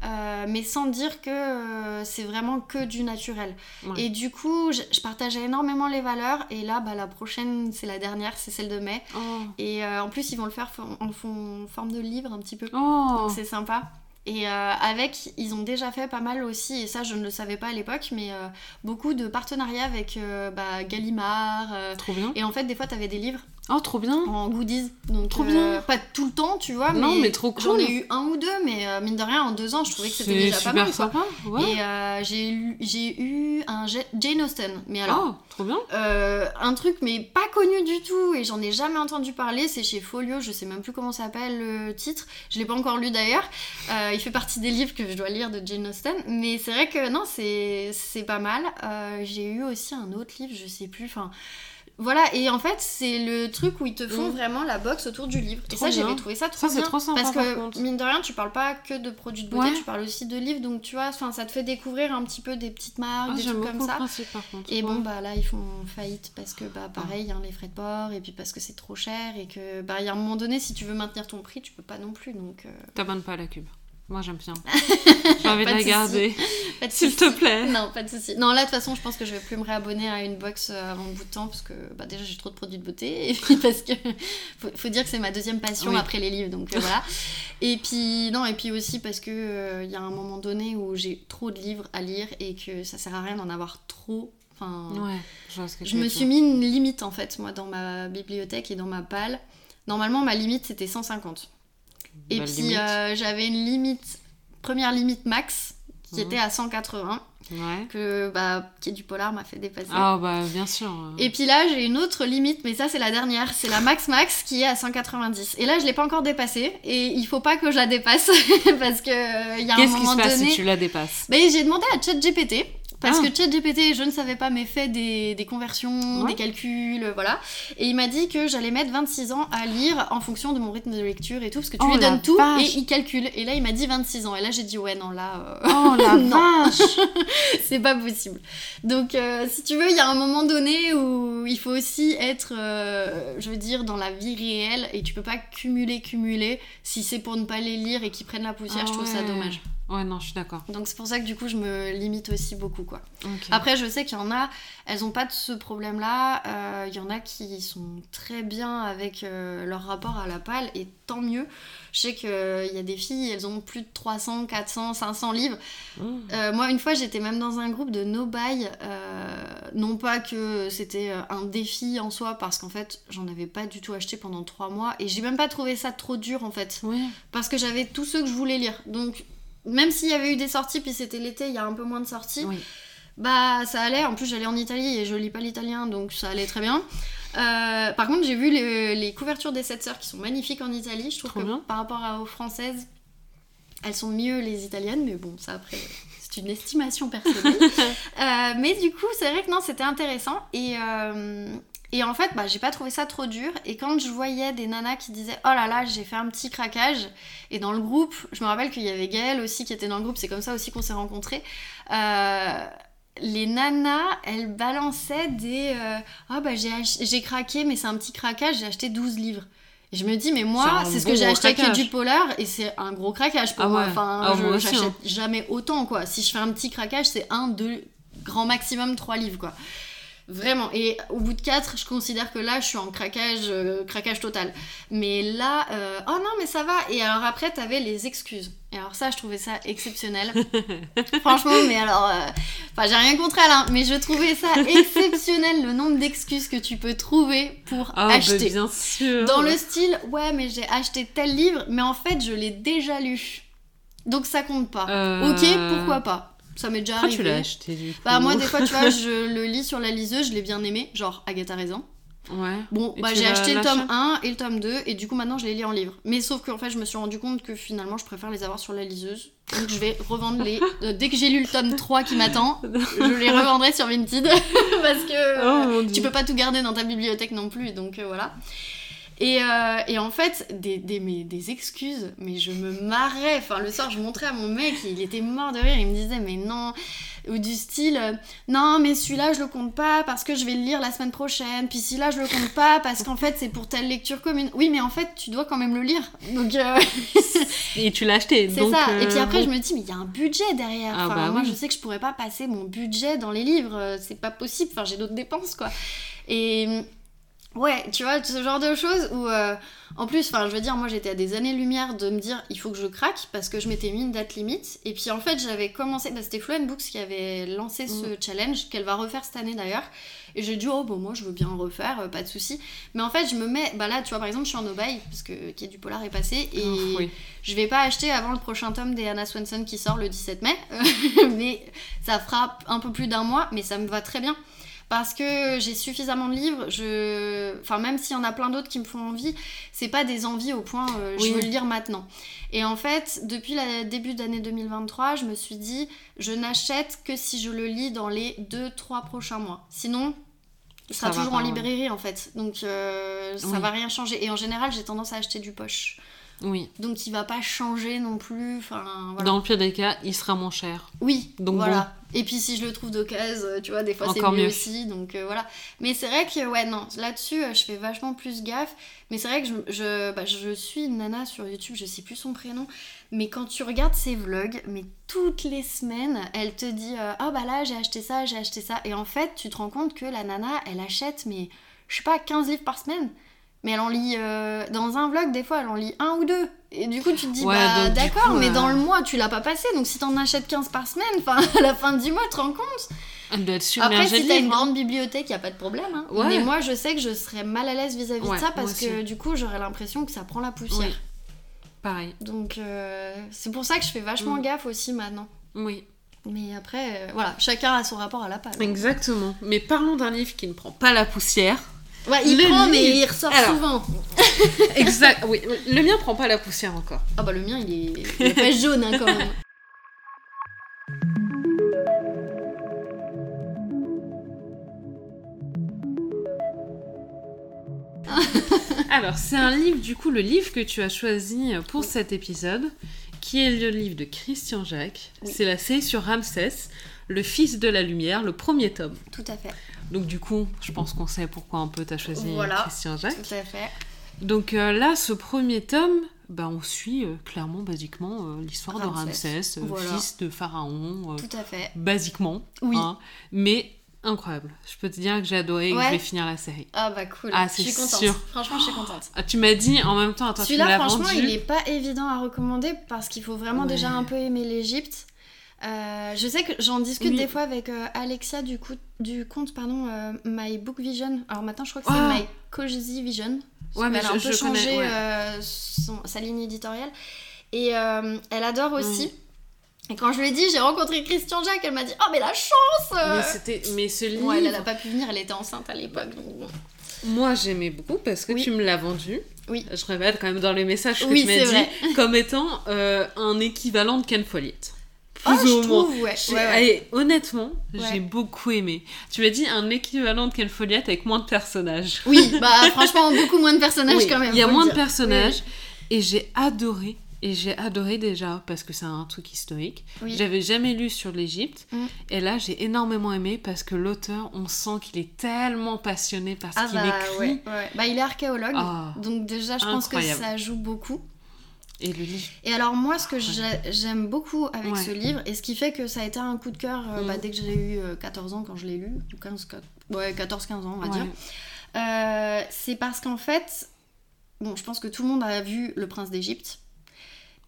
euh, mais sans dire que euh, c'est vraiment que du naturel. Ouais. Et du coup, je, je partageais énormément les valeurs. Et là, bah, la prochaine, c'est la dernière, c'est celle de mai. Oh. Et en plus, ils vont le faire en forme de livre un petit peu. Oh. Donc c'est sympa. Et euh, avec, ils ont déjà fait pas mal aussi, et ça je ne le savais pas à l'époque, mais euh, beaucoup de partenariats avec euh, bah, Gallimard. Trop bien. et en fait, des fois, t'avais des livres Oh, trop bien. en goodies. Donc, Trop euh, bien. pas tout le temps, tu vois. Non, mais, mais trop J'en ai cool. eu un ou deux, mais euh, mine de rien, en deux ans, je trouvais que c'était déjà pas mal. Quoi. sympa. Ouais. Et euh, j'ai eu, un Ja- Jane Austen. Mais alors, Oh, trop bien. euh, un truc mais pas connu du tout et j'en ai jamais entendu parler, c'est chez Folio, je sais même plus comment s'appelle le titre, je l'ai pas encore lu d'ailleurs, Euh, il fait partie des livres que je dois lire de Jane Austen, mais c'est vrai que non, c'est c'est pas mal. Euh, J'ai eu aussi un autre livre, je sais plus, enfin... Voilà, et en fait, c'est le truc où ils te font Mm. vraiment la box autour du livre. et ça, j'avais trouvé ça trop Ça, bien. trop sympa, Parce par que, mine de rien, tu parles pas que de produits de beauté, Ouais. tu parles aussi de livres, donc tu vois, ça te fait découvrir un petit peu des petites marques, Ah, des trucs comme ça. principe par contre. Et Ouais. bon, bah là, ils font faillite parce que, bah pareil, hein, les frais de port, et puis parce que c'est trop cher, et que, bah, il y a un moment donné, si tu veux maintenir ton prix, tu peux pas non plus, donc. euh, T'abonnes pas à la cube. Moi j'aime bien. <laughs> J'ai envie de la garder. S'il te plaît. Non, pas de souci. Non, là, de toute façon, je pense que je vais plus me réabonner à une box euh, avant bout de temps, parce que, bah, déjà, j'ai trop de produits de beauté, <laughs> et puis parce que, faut, faut dire que c'est ma deuxième passion Oui. après les livres, donc euh, voilà. Et puis, non, et puis aussi parce que, euh, il y a un moment donné où j'ai trop de livres à lire, et que ça sert à rien d'en avoir trop. Enfin, Ouais, je vois ce que Je veux me suis mis une limite en fait, moi, dans ma bibliothèque et dans ma palle. Normalement, ma limite c'était 150. Et Belle puis euh, j'avais une limite, première limite max, qui Mhm. était à 180, Ouais. que bah, qui est du polar m'a fait dépasser. Ah bah bien sûr. euh. Et puis là, j'ai une autre limite, mais ça c'est la dernière, c'est la max max qui est à 190. Et là, je l'ai pas encore dépassée, et il faut pas que je la dépasse <laughs> parce que euh, il y a un Qu'est-ce qui moment se passe donné. si tu la dépasses? Mais j'ai demandé à ChatGPT. Parce Ah. que ChatGPT, je ne savais pas, mais fait des, des conversions, Ouais. des calculs, euh, voilà. Et il m'a dit que j'allais mettre 26 ans à lire en fonction de mon rythme de lecture et tout, parce que tu Oh lui donnes tout vache. et il calcule. Et là, il m'a dit 26 ans. Et là, j'ai dit, ouais, non, là, euh, Oh la <laughs> Non. vache <laughs> c'est pas possible. Donc, euh, si tu veux, il y a un moment donné où il faut aussi être, euh, je veux dire, dans la vie réelle et tu peux pas cumuler, cumuler. Si c'est pour ne pas les lire et qu'ils prennent la poussière, Ah je trouve ça dommage. Ouais, non, je suis d'accord. Donc, c'est pour ça que du coup, je me limite aussi beaucoup, quoi. Après, je sais qu'il y en a, elles ont pas de ce problème-là. Euh, Il y en a qui sont très bien avec euh, leur rapport à la palle, et tant mieux. Je sais qu'il y a des filles, elles ont plus de 300, 400, 500 livres. Mmh. Euh, moi, une fois, j'étais même dans un groupe de no buy. euh, non pas que c'était euh, un défi en soi, parce qu'en fait, j'en avais pas du tout acheté pendant 3 mois, et j'ai même pas trouvé ça trop dur en fait Oui. parce que j'avais tous ceux que je voulais lire. Donc, même s'il y avait eu des sorties, puis c'était l'été, il y a un peu moins de sorties, Oui. bah ça allait. En plus, j'allais en Italie et je lis pas l'italien, donc ça allait très bien. Euh, par contre, j'ai vu les, les couvertures des sept sœurs qui sont magnifiques en Italie. Je trouve Trop que bien. par rapport à- aux françaises, elles sont mieux les italiennes, mais bon, ça après. C'est une estimation personnelle. <laughs> Euh, mais du coup, c'est vrai que non, c'était intéressant. Et, euh, et en fait, bah, j'ai pas trouvé ça trop dur. Et quand je voyais des nanas qui disaient Oh là là, j'ai fait un petit craquage. Et dans le groupe, je me rappelle qu'il y avait Gaëlle aussi qui était dans le groupe. C'est comme ça aussi qu'on s'est rencontrés. Euh, les nanas, elles balançaient des euh, Ah bah j'ai craqué, mais c'est un petit craquage, j'ai acheté 12 livres. Et je me dis, mais moi, C'est ce que j'ai acheté avec du polar et c'est un gros craquage pour Ah moi. ouais. Enfin, Ah, je j'achète hein. jamais autant quoi. Si je fais un petit craquage, c'est un, deux, grand maximum trois livres quoi. Vraiment. Et au bout de quatre, je considère que là, je suis en craquage, euh, craquage total. Mais là, euh, oh non, mais ça va. Et alors après, t'avais les excuses. Et alors ça, je trouvais ça exceptionnel. <laughs> Franchement, mais alors, euh, enfin, j'ai rien contre elle, hein, mais je trouvais ça <laughs> exceptionnel le nombre d'excuses que tu peux trouver pour Ah, bah, acheter. bien sûr. Dans le style, ouais, mais j'ai acheté tel livre, mais en fait, je l'ai déjà lu. Donc ça compte pas. Ok, pourquoi pas Ça m'est déjà Pourquoi tu arrivé. l'as acheté du coup Bah moi des fois tu vois <laughs> je le lis sur la liseuse, je l'ai bien aimé, genre Agatha Raisin. Ouais. Bon Et bah j'ai acheté le tome 1 et le tome 2 et du coup maintenant je les lis en livre. Mais sauf qu'en fait je me suis rendu compte que finalement je préfère les avoir sur la liseuse. Donc je vais revendre les... <laughs> euh, dès que j'ai lu le tome 3 qui m'attend, <laughs> je les revendrai sur Vinted parce que Oh, euh, tu peux pas tout garder dans ta bibliothèque non plus donc euh, voilà. Et, euh, et en fait, des, des, mais des excuses, mais je me marrais. Enfin, le soir, je montrais à mon mec, il était mort de rire, il me disait, mais non. Ou du style, euh, non, mais celui-là, je le compte pas parce que je vais le lire la semaine prochaine. Puis celui-là, je le compte pas parce qu'en fait, c'est pour telle lecture commune. Oui, mais en fait, tu dois quand même le lire. Donc, euh, <laughs> Et tu l'as acheté. c'est ça. euh, Et puis après, je me dis, mais il y a un budget derrière. Ah enfin, bah moi, oui. je sais que je pourrais pas passer mon budget dans les livres. C'est pas possible. Enfin, j'ai d'autres dépenses, quoi. Et. Ouais, tu vois, ce genre de choses où, euh, en plus, enfin, je veux dire, moi j'étais à des années-lumière de me dire il faut que je craque parce que je m'étais mis une date limite. Et puis en fait, j'avais commencé, bah, c'était Fluent Books qui avait lancé ce Mm. challenge, qu'elle va refaire cette année d'ailleurs. Et j'ai dit, oh bon, moi je veux bien en refaire, euh, pas de souci. Mais en fait, je me mets, bah là, tu vois, par exemple, je suis en Obey parce que Quai du Polar est passé et oui. je vais pas acheter avant le prochain tome des Anna Swenson qui sort le 17 mai, <laughs> mais ça fera un peu plus d'un mois, mais ça me va très bien. Parce que j'ai suffisamment de livres, je... enfin même s'il y en a plein d'autres qui me font envie, c'est pas des envies au point euh, Oui. je veux le lire maintenant. Et en fait, depuis le début d'année 2023, je me suis dit, je n'achète que si je le lis dans les 2-3 prochains mois. Sinon, il sera toujours en ouais. librairie en fait. Donc euh, ça Oui. va rien changer. Et en général, j'ai tendance à acheter du poche. Oui. Donc il va pas changer non plus. Enfin voilà. Dans le pire des cas, il sera moins cher. Oui, Donc voilà. Et puis si je le trouve d'occasion, tu vois, des fois c'est mieux, mieux. aussi. Donc euh, voilà. Mais c'est vrai que, ouais, non, là-dessus, euh, je fais vachement plus gaffe. Mais c'est vrai que je, je, bah, je suis une nana sur YouTube, je sais plus son prénom. Mais quand tu regardes ses vlogs, mais toutes les semaines, elle te dit euh, Ah bah là, j'ai acheté ça, j'ai acheté ça. Et en fait, tu te rends compte que la nana, elle achète, mais je sais pas, 15 livres par semaine. Mais elle en lit, euh, dans un vlog, des fois, elle en lit un ou deux. Et du coup, tu te dis, Ouais, bah d'accord, mais euh, dans le mois, tu l'as pas passé. Donc si t'en achètes 15 par semaine, enfin, <laughs> à la fin du mois, tu te rends compte Elle doit être Après, si t'as une livres, hein. grande bibliothèque, y a pas de problème. hein. Ouais. Mais moi, je sais que je serais mal à l'aise vis-à-vis Ouais, de ça parce que du coup, j'aurais l'impression que ça prend la poussière. Oui. Pareil. Donc, euh, c'est pour ça que je fais vachement Mm. gaffe aussi maintenant. Oui. Mais après, euh, voilà, chacun a son rapport à la page. Exactement. Mais parlons d'un livre qui ne prend pas la poussière. Ouais, il Le prend, mais il ressort Alors. souvent. <laughs> exact. Oui. Le mien prend pas la poussière encore. Ah bah le mien, il est, il est pas jaune hein, quand même. <laughs> Alors, c'est un livre, du coup, le livre que tu as choisi pour cet épisode, qui est le livre de Christian Jacques. Oui. C'est la série sur Ramsès, le fils de la lumière, le premier tome. Tout à fait, Donc, du coup, je pense qu'on sait pourquoi un peu t'as choisi Voilà. Christian Jacques. tout à fait. Donc euh, là, ce premier tome, bah, on suit euh, clairement, basiquement, euh, l'histoire de Ramsès. Voilà. fils de pharaon, Tout à fait. basiquement. Oui. hein. mais incroyable. Je peux te dire que j'ai adoré et que je vais finir la série. Ah bah cool. Ah, je suis contente. sûr. Franchement, je suis contente. Ah, tu m'as dit en même temps, attends, Celui-là, franchement, vendu. il est pas évident à recommander parce qu'il faut vraiment Ouais. déjà un peu aimer l'Égypte. Euh, je sais que j'en discute Oui. des fois avec euh, Alexia du, coup, du compte pardon, euh, My Book Vision. Alors maintenant, je crois que c'est Ah. My Cozy Vision. Ouais, mais elle a un je- peu je connais, changé ouais. son- sa ligne éditoriale. Et elle adore aussi. Mm. Et quand je lui ai dit, j'ai rencontré Christian Jacques, elle m'a dit Oh, mais la chance. Mais mais ce livre, Bon, elle, elle a pas pu venir, elle était enceinte à l'époque. moi j'aimais beaucoup parce que Oui. tu me l'as vendu. Oui. Je répète quand même dans les messages que Oui, tu m'as dit vrai. comme étant un équivalent de Ken Follett. Plus Ah, je ou moins. trouve, ouais. Ouais, ouais. allez, honnêtement, j'ai beaucoup aimé. Tu m'as dit un équivalent de Ken Follett avec moins de personnages. Oui, bah <laughs> franchement, beaucoup moins de personnages Oui, quand même. Il y a moins de personnages et j'ai adoré. Et j'ai adoré déjà parce que c'est un truc historique. Oui. J'avais jamais lu sur l'Égypte Mm. et là j'ai énormément aimé parce que l'auteur, on sent qu'il est tellement passionné par ce Ah qu'il bah écrit. ouais, ouais. Bah il est archéologue, Ah, donc déjà je pense que ça joue beaucoup. Et le livre. Et alors moi ce que j'ai- j'aime beaucoup avec Ouais. ce livre, et ce qui fait que ça a été un coup de cœur euh, Mm. bah, dès que j'ai eu euh, 14 ans quand je l'ai lu, ou 15, quat- ouais 14-15 ans on va Ouais. dire, euh, c'est parce qu'en fait, bon je pense que tout le monde a vu Le Prince d'Égypte.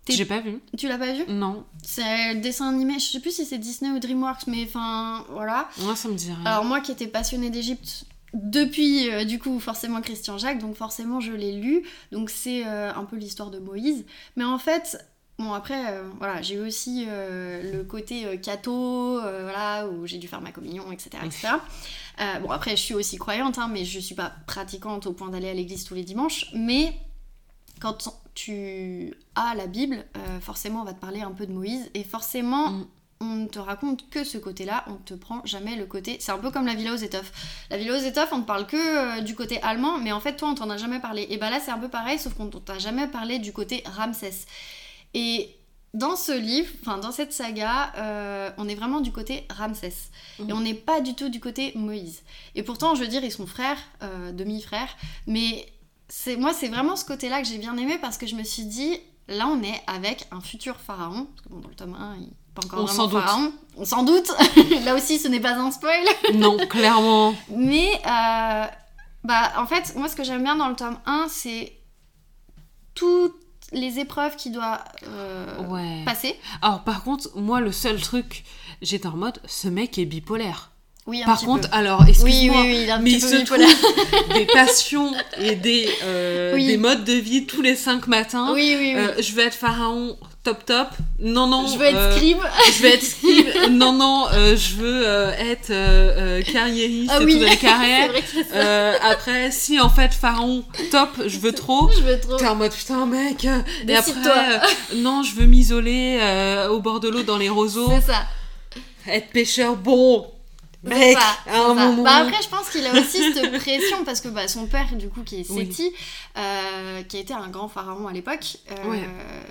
J'ai pas vu. Tu l'as pas vu? Non. C'est le dessin animé, je sais plus si c'est Disney ou DreamWorks, mais enfin voilà. Moi ça me dit rien. Alors moi qui étais passionnée d'Égypte depuis euh, du coup forcément Christian Jacques, donc forcément je l'ai lu, donc c'est euh, un peu l'histoire de Moïse. Mais en fait, bon après euh, voilà, j'ai eu aussi le côté catho, voilà, où j'ai dû faire ma communion, etc. etc. Bon après je suis aussi croyante, hein, mais je suis pas pratiquante au point d'aller à l'église tous les dimanches, mais quand tu as la Bible, forcément on va te parler un peu de Moïse, et forcément Mm. On ne te raconte que ce côté-là, on ne te prend jamais le côté. C'est un peu comme la Villa aux étoffes. La Villa aux étoffes, on ne parle que euh, du côté allemand, mais en fait, toi, on t'en a jamais parlé. Et bah là, c'est un peu pareil, sauf qu'on t'a jamais parlé du côté Ramsès. Et dans ce livre, enfin dans cette saga, euh, on est vraiment du côté Ramsès. Mhm. Et on n'est pas du tout du côté Moïse. Et pourtant, je veux dire, ils sont frères, euh, demi-frères, mais c'est moi, c'est vraiment ce côté-là que j'ai bien aimé parce que je me suis dit, là, on est avec un futur pharaon. Parce que bon, dans le tome 1, il pas encore On s'en doute. pharaon. On s'en doute. <laughs> là aussi, ce n'est pas un spoil. <laughs> Non, clairement. Mais euh, Bah, en fait, moi, ce que j'aime bien dans le tome 1, c'est toutes les épreuves qu'il doit euh, Ouais. passer. Alors, par contre, moi, le seul truc, j'étais en mode, ce mec est bipolaire. Oui, un Par petit contre, peu. alors, Oui, excuse-moi, oui, oui, un mais petit il se trouve <laughs> des passions et des, euh, Oui. des modes de vie tous les cinq matins. Oui, oui, oui. Euh, je vais être pharaon, top top. Non, non. je veux être euh, scribe. Je vais être scribe. <laughs> non, non, euh, je veux euh, être carriériste Ah et oui, tout dans les <laughs> c'est carrières. vrai que c'est ça. Après, si en fait, pharaon, top, je veux <laughs> trop. Je veux trop. T'es en mode putain, mec. Et après, non, je veux m'isoler au bord de l'eau dans les roseaux. C'est ça. Être pêcheur, bon. Mec, à un moment. Bah après, je pense qu'il a aussi cette <laughs> pression parce que bah, son père, du coup, qui est Oui. Séti, euh, qui a été un grand pharaon à l'époque, euh,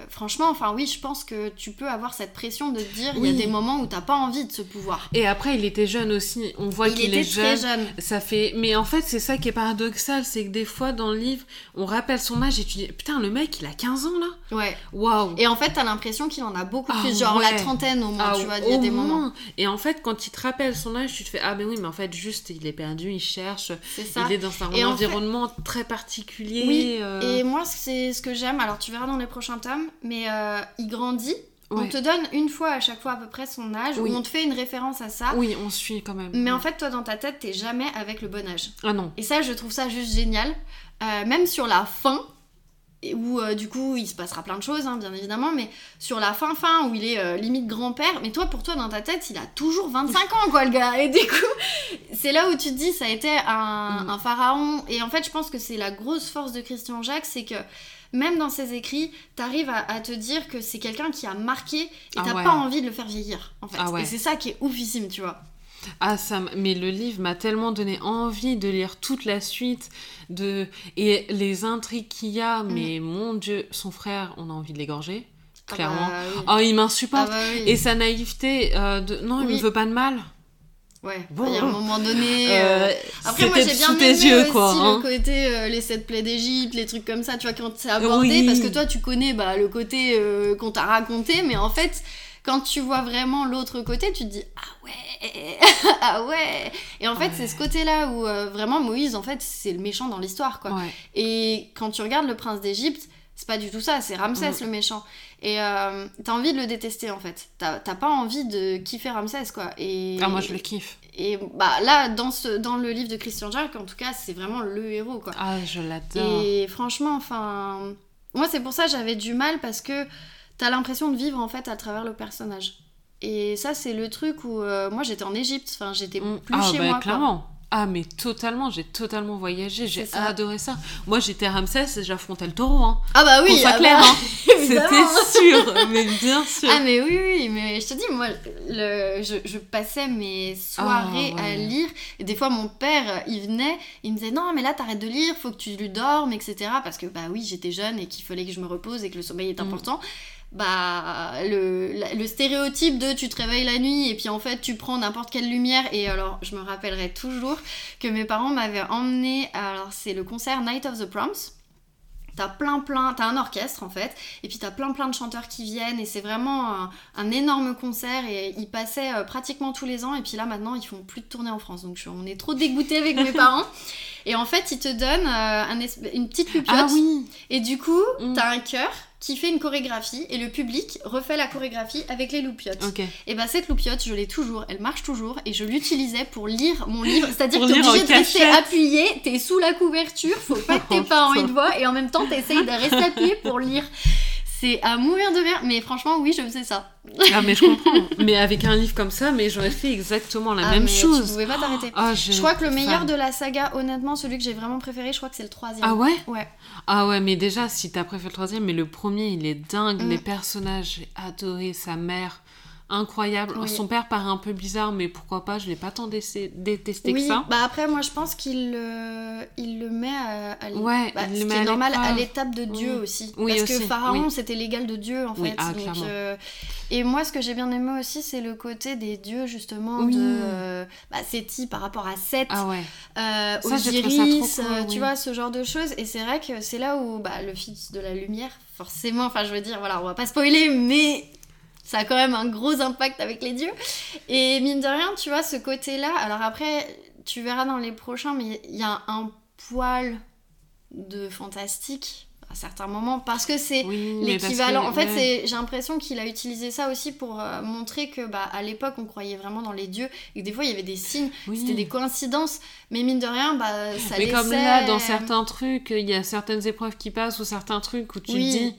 franchement, enfin oui, je pense que tu peux avoir cette pression de te dire, il Oui. y a des moments où t'as pas envie de ce pouvoir. Et après, il était jeune aussi. On voit Il qu'il était est très jeune. jeune. Ça fait. Mais en fait, c'est ça qui est paradoxal, c'est que des fois dans le livre, on rappelle son âge et tu dis putain, le mec, il a 15 ans là. Ouais. Waouh. Et en fait, t'as l'impression qu'il en a beaucoup Ah plus, genre ouais. la trentaine au moins, Ah, tu vois, il y a des moments. Et en fait, quand il te rappelle son âge, tu te fais ah ben oui, mais en fait, juste il est perdu, il cherche, ça. il est dans un fait- environnement très particulier. Oui, euh, Et moi, c'est ce que j'aime. Alors, tu verras dans les prochains tomes, mais euh, il grandit. On te donne une fois à chaque fois à peu près son âge, Oui. où on te fait une référence à ça. Oui, on suit quand même. Mais en fait, toi, dans ta tête, t'es jamais avec le bon âge. Ah non. Et ça, je trouve ça juste génial. Euh, même sur la fin, et où euh, du coup, il se passera plein de choses, hein, bien évidemment, mais sur la fin, fin, où il est euh, limite grand-père, mais toi, pour toi, dans ta tête, il a toujours 25 ans, quoi, le gars. Et du coup, c'est là où tu te dis, ça a été un, Mm. un pharaon. Et en fait, je pense que c'est la grosse force de Christian Jacques, c'est que même dans ses écrits, t'arrives à, à te dire que c'est quelqu'un qui a marqué et Ah t'as ouais. pas envie de le faire vieillir, en fait. Ah ouais. Et c'est ça qui est oufissime, tu vois. Ah ça, mais le livre m'a tellement donné envie de lire toute la suite de et les intrigues qu'il y a. Mais mon Dieu, son frère, on a envie de l'égorger, clairement. Mm. Ah bah, oui. Oh, il Ah m'insupporte. bah oui. Et sa naïveté euh, de non, il me veut pas de mal. Ouais, Bon. il y a un moment donné. Euh, euh, Après, moi j'ai bien aimé yeux, aussi quoi. hein. le côté euh, les sept plaies d'Égypte, les trucs comme ça, tu vois, quand c'est abordé, Oui. parce que toi tu connais bah, le côté qu'on t'a raconté, mais en fait, quand tu vois vraiment l'autre côté, tu te dis ah ouais, <laughs> ah ouais. Et en fait, Ouais. c'est ce côté-là où euh, vraiment Moïse, en fait, c'est le méchant dans l'histoire, quoi. Ouais. Et quand tu regardes le prince d'Égypte, c'est pas du tout ça, c'est Ramsès Mm. le méchant. Et euh, t'as envie de le détester en fait. T'as t'as pas envie de kiffer Ramsès quoi. Et, Ah moi je le kiffe. et bah là, dans, ce, dans le livre de Christian Jacques, en tout cas, c'est vraiment le héros quoi. Ah je l'adore. Et franchement, enfin, moi c'est pour ça que j'avais du mal parce que t'as l'impression de vivre en fait à travers le personnage. Et ça, c'est le truc où euh, moi j'étais en Égypte, enfin j'étais Mm. plus ah chez bah, moi. quoi. clairement. Ah mais totalement, j'ai totalement voyagé, j'ai adoré ça. Moi j'étais Ramsès et j'affrontais le taureau. Hein. Ah bah oui, ah clair, bah, hein. <laughs> C'était sûr, mais bien sûr. Ah mais oui, oui, mais je te dis, moi, le, je, je passais mes soirées Ah, ouais. à lire, et des fois mon père, il venait, il me disait, non mais là t'arrêtes de lire, faut que tu lui dormes, etc. Parce que bah oui, j'étais jeune et qu'il fallait que je me repose et que le sommeil est Mm. Bah, le, le stéréotype de tu te réveilles la nuit et puis en fait tu prends n'importe quelle lumière. Et alors, je me rappellerai toujours que mes parents m'avaient emmené, alors c'est le concert Night of the Proms. T'as plein plein, t'as un orchestre en fait, et puis t'as plein plein de chanteurs qui viennent, et c'est vraiment un, un énorme concert, et ils passaient euh, pratiquement tous les ans, et puis là maintenant ils font plus de tournée en France, donc je- on est trop dégoûtés avec mes <laughs> parents. Et en fait ils te donnent euh, un une petite lupiote, Ah oui. et du coup Mm. t'as un chœur qui fait une chorégraphie, et le public refait la chorégraphie avec les loupiotes. Ok. Et bah cette loupiote, je l'ai toujours, elle marche toujours, et je l'utilisais pour lire mon livre. <laughs> C'est-à-dire que t'es obligé de rester appuyé, t'es sous la couverture, faut pas que tes <laughs> parents putain. ils te voient, et en même temps t'essayes de rester appuyé pour lire. C'est à mourir de rire, mais franchement oui je faisais ça. Ah mais je comprends. mais avec un livre comme ça, mais j'aurais fait exactement la Ah, même mais chose. Tu pouvais pas t'arrêter. Ah, Je crois que le meilleur fan. de la saga, honnêtement, celui que j'ai vraiment préféré, je crois que c'est le troisième. Ah ouais? Ouais. Ah ouais, mais déjà, si t'as préféré le troisième, mais le premier, il est dingue. Mm. Les personnages, j'ai adoré. Sa mère, incroyable. Oui. Son père paraît un peu bizarre, mais pourquoi pas Je l'ai pas tant détesté Oui, que ça. bah après moi je pense qu'il le, il le met à, à l- Ouais, bah, il ce le qui est normal à l'étape de Dieu aussi. Oui, Parce que Pharaon c'était l'égal de Dieu en fait. ah, Donc, euh, Et moi ce que j'ai bien aimé aussi c'est le côté des dieux justement de euh, bah, Séti par rapport à Seth, Ah ouais. euh, Ça, Osiris, cool, euh, tu vois ce genre de choses. Et c'est vrai que c'est là où bah, le fils de la lumière, forcément, enfin je veux dire, voilà, on va pas spoiler, mais ça a quand même un gros impact avec les dieux. Et mine de rien, tu vois, ce côté-là, alors après, tu verras dans les prochains, mais il y a un poil de fantastique à certains moments parce que c'est Oui, l'équivalent. que- En fait, ouais. j'ai l'impression qu'il a utilisé ça aussi pour euh, montrer que bah à l'époque on croyait vraiment dans les dieux et que des fois il y avait des signes, Oui. c'était des coïncidences, mais mine de rien bah ça Mais laissait comme là, dans certains trucs, il y a certaines épreuves qui passent ou certains trucs où tu Oui. te dis.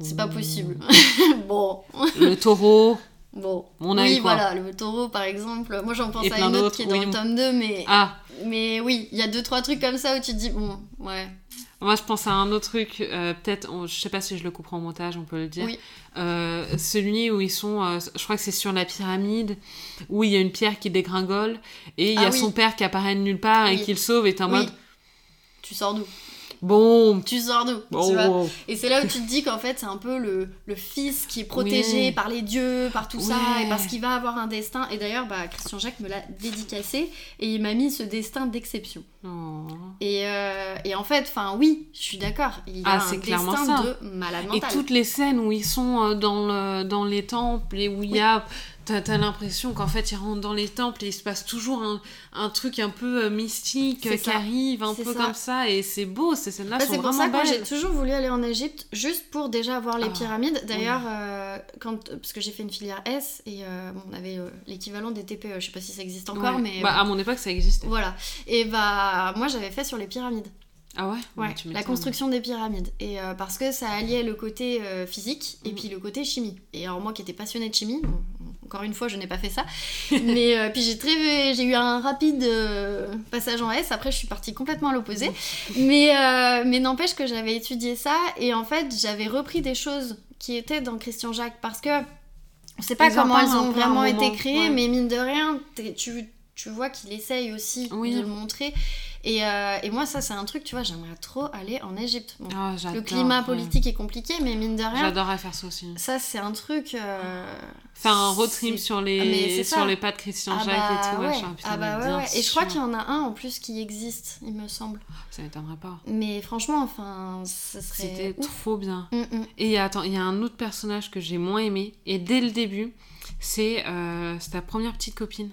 C'est pas possible. <laughs> bon, Le taureau. bon. Oui, quoi. voilà, le taureau par exemple. Moi j'en pense Et à une autre qui est dans oui. le tome 2 mais Ah, mais oui, il y a deux trois trucs comme ça où tu te dis bon, ouais. moi je pense à un autre truc, euh, peut-être, on- je sais pas si je le couperai en montage, on peut le dire. Oui. Euh, celui où ils sont, euh, je crois que c'est sur la pyramide, où il y a une pierre qui dégringole, et il y Ah a oui. son père qui apparaît de nulle part et qui le sauve, et t'es en Oui. mode, Tu sors d'où? Bon, Tu sors d'où tu vois. Et c'est là où tu te dis qu'en fait, c'est un peu le, le fils qui est protégé Oui. par les dieux, par tout ça, et parce qu'il va avoir un destin. Et d'ailleurs, bah, Christian Jacques me l'a dédicacé, et il m'a mis ce destin d'exception. Oh. Et, euh, et en fait, enfin, oui, je suis d'accord, il a Ah, un c'est clairement destin ça. de malade Et toutes les scènes où ils sont euh, dans, le, dans les temples et où il y a. T'as t'as l'impression qu'en fait ils rentrent dans les temples et il se passe toujours un, un truc un peu euh, mystique euh, qui ça. arrive, un peu ça. comme ça, et c'est beau, ces scènes-là Bah, sont c'est pour vraiment ça que j'ai toujours voulu aller en Égypte juste pour déjà voir les Ah, pyramides. D'ailleurs, euh, quand parce que j'ai fait une filière S et euh, bon, on avait euh, l'équivalent des TPE. Je sais pas si ça existe encore, Ouais. mais Bah, à mon époque ça existait. voilà. Et bah moi j'avais fait sur les pyramides. Ah ouais Ouais, tu la construction des pyramides. Et euh, parce que ça alliait le côté euh, physique et Mhm. puis le côté chimie. Et alors moi qui étais passionnée de chimie, encore une fois je n'ai pas fait ça, <laughs> mais euh, puis j'ai très, j'ai eu un rapide passage en S. Après je suis partie complètement à l'opposé, mais euh, mais n'empêche que j'avais étudié ça et en fait j'avais repris des choses qui étaient dans Christian Jacques parce que on sait pas Ils comment elles ont vraiment été créées, ouais. mais mine de rien tu tu vois qu'il essaye aussi Oui. de le montrer. Et, euh, et moi, ça, c'est un truc, tu vois, j'aimerais trop aller en Égypte. Bon, Ah, le climat ouais. politique est compliqué, mais mine de rien, J'adorerais faire ça aussi. ça, c'est un truc. euh, Faire un road trip sur Ah, les, ça. sur les pas de Christian Ah Jacques bah et tout, ouais. Putain, Ah bah ouais. Et je crois qu'il y en a un en plus qui existe, il me semble. Ça m'étonnerait pas. Mais franchement, enfin, ce serait. C'était trop bien. Mm, mm. Et attends, il y a un autre personnage que j'ai moins aimé. Et dès le début, c'est euh, c'est ta première petite copine.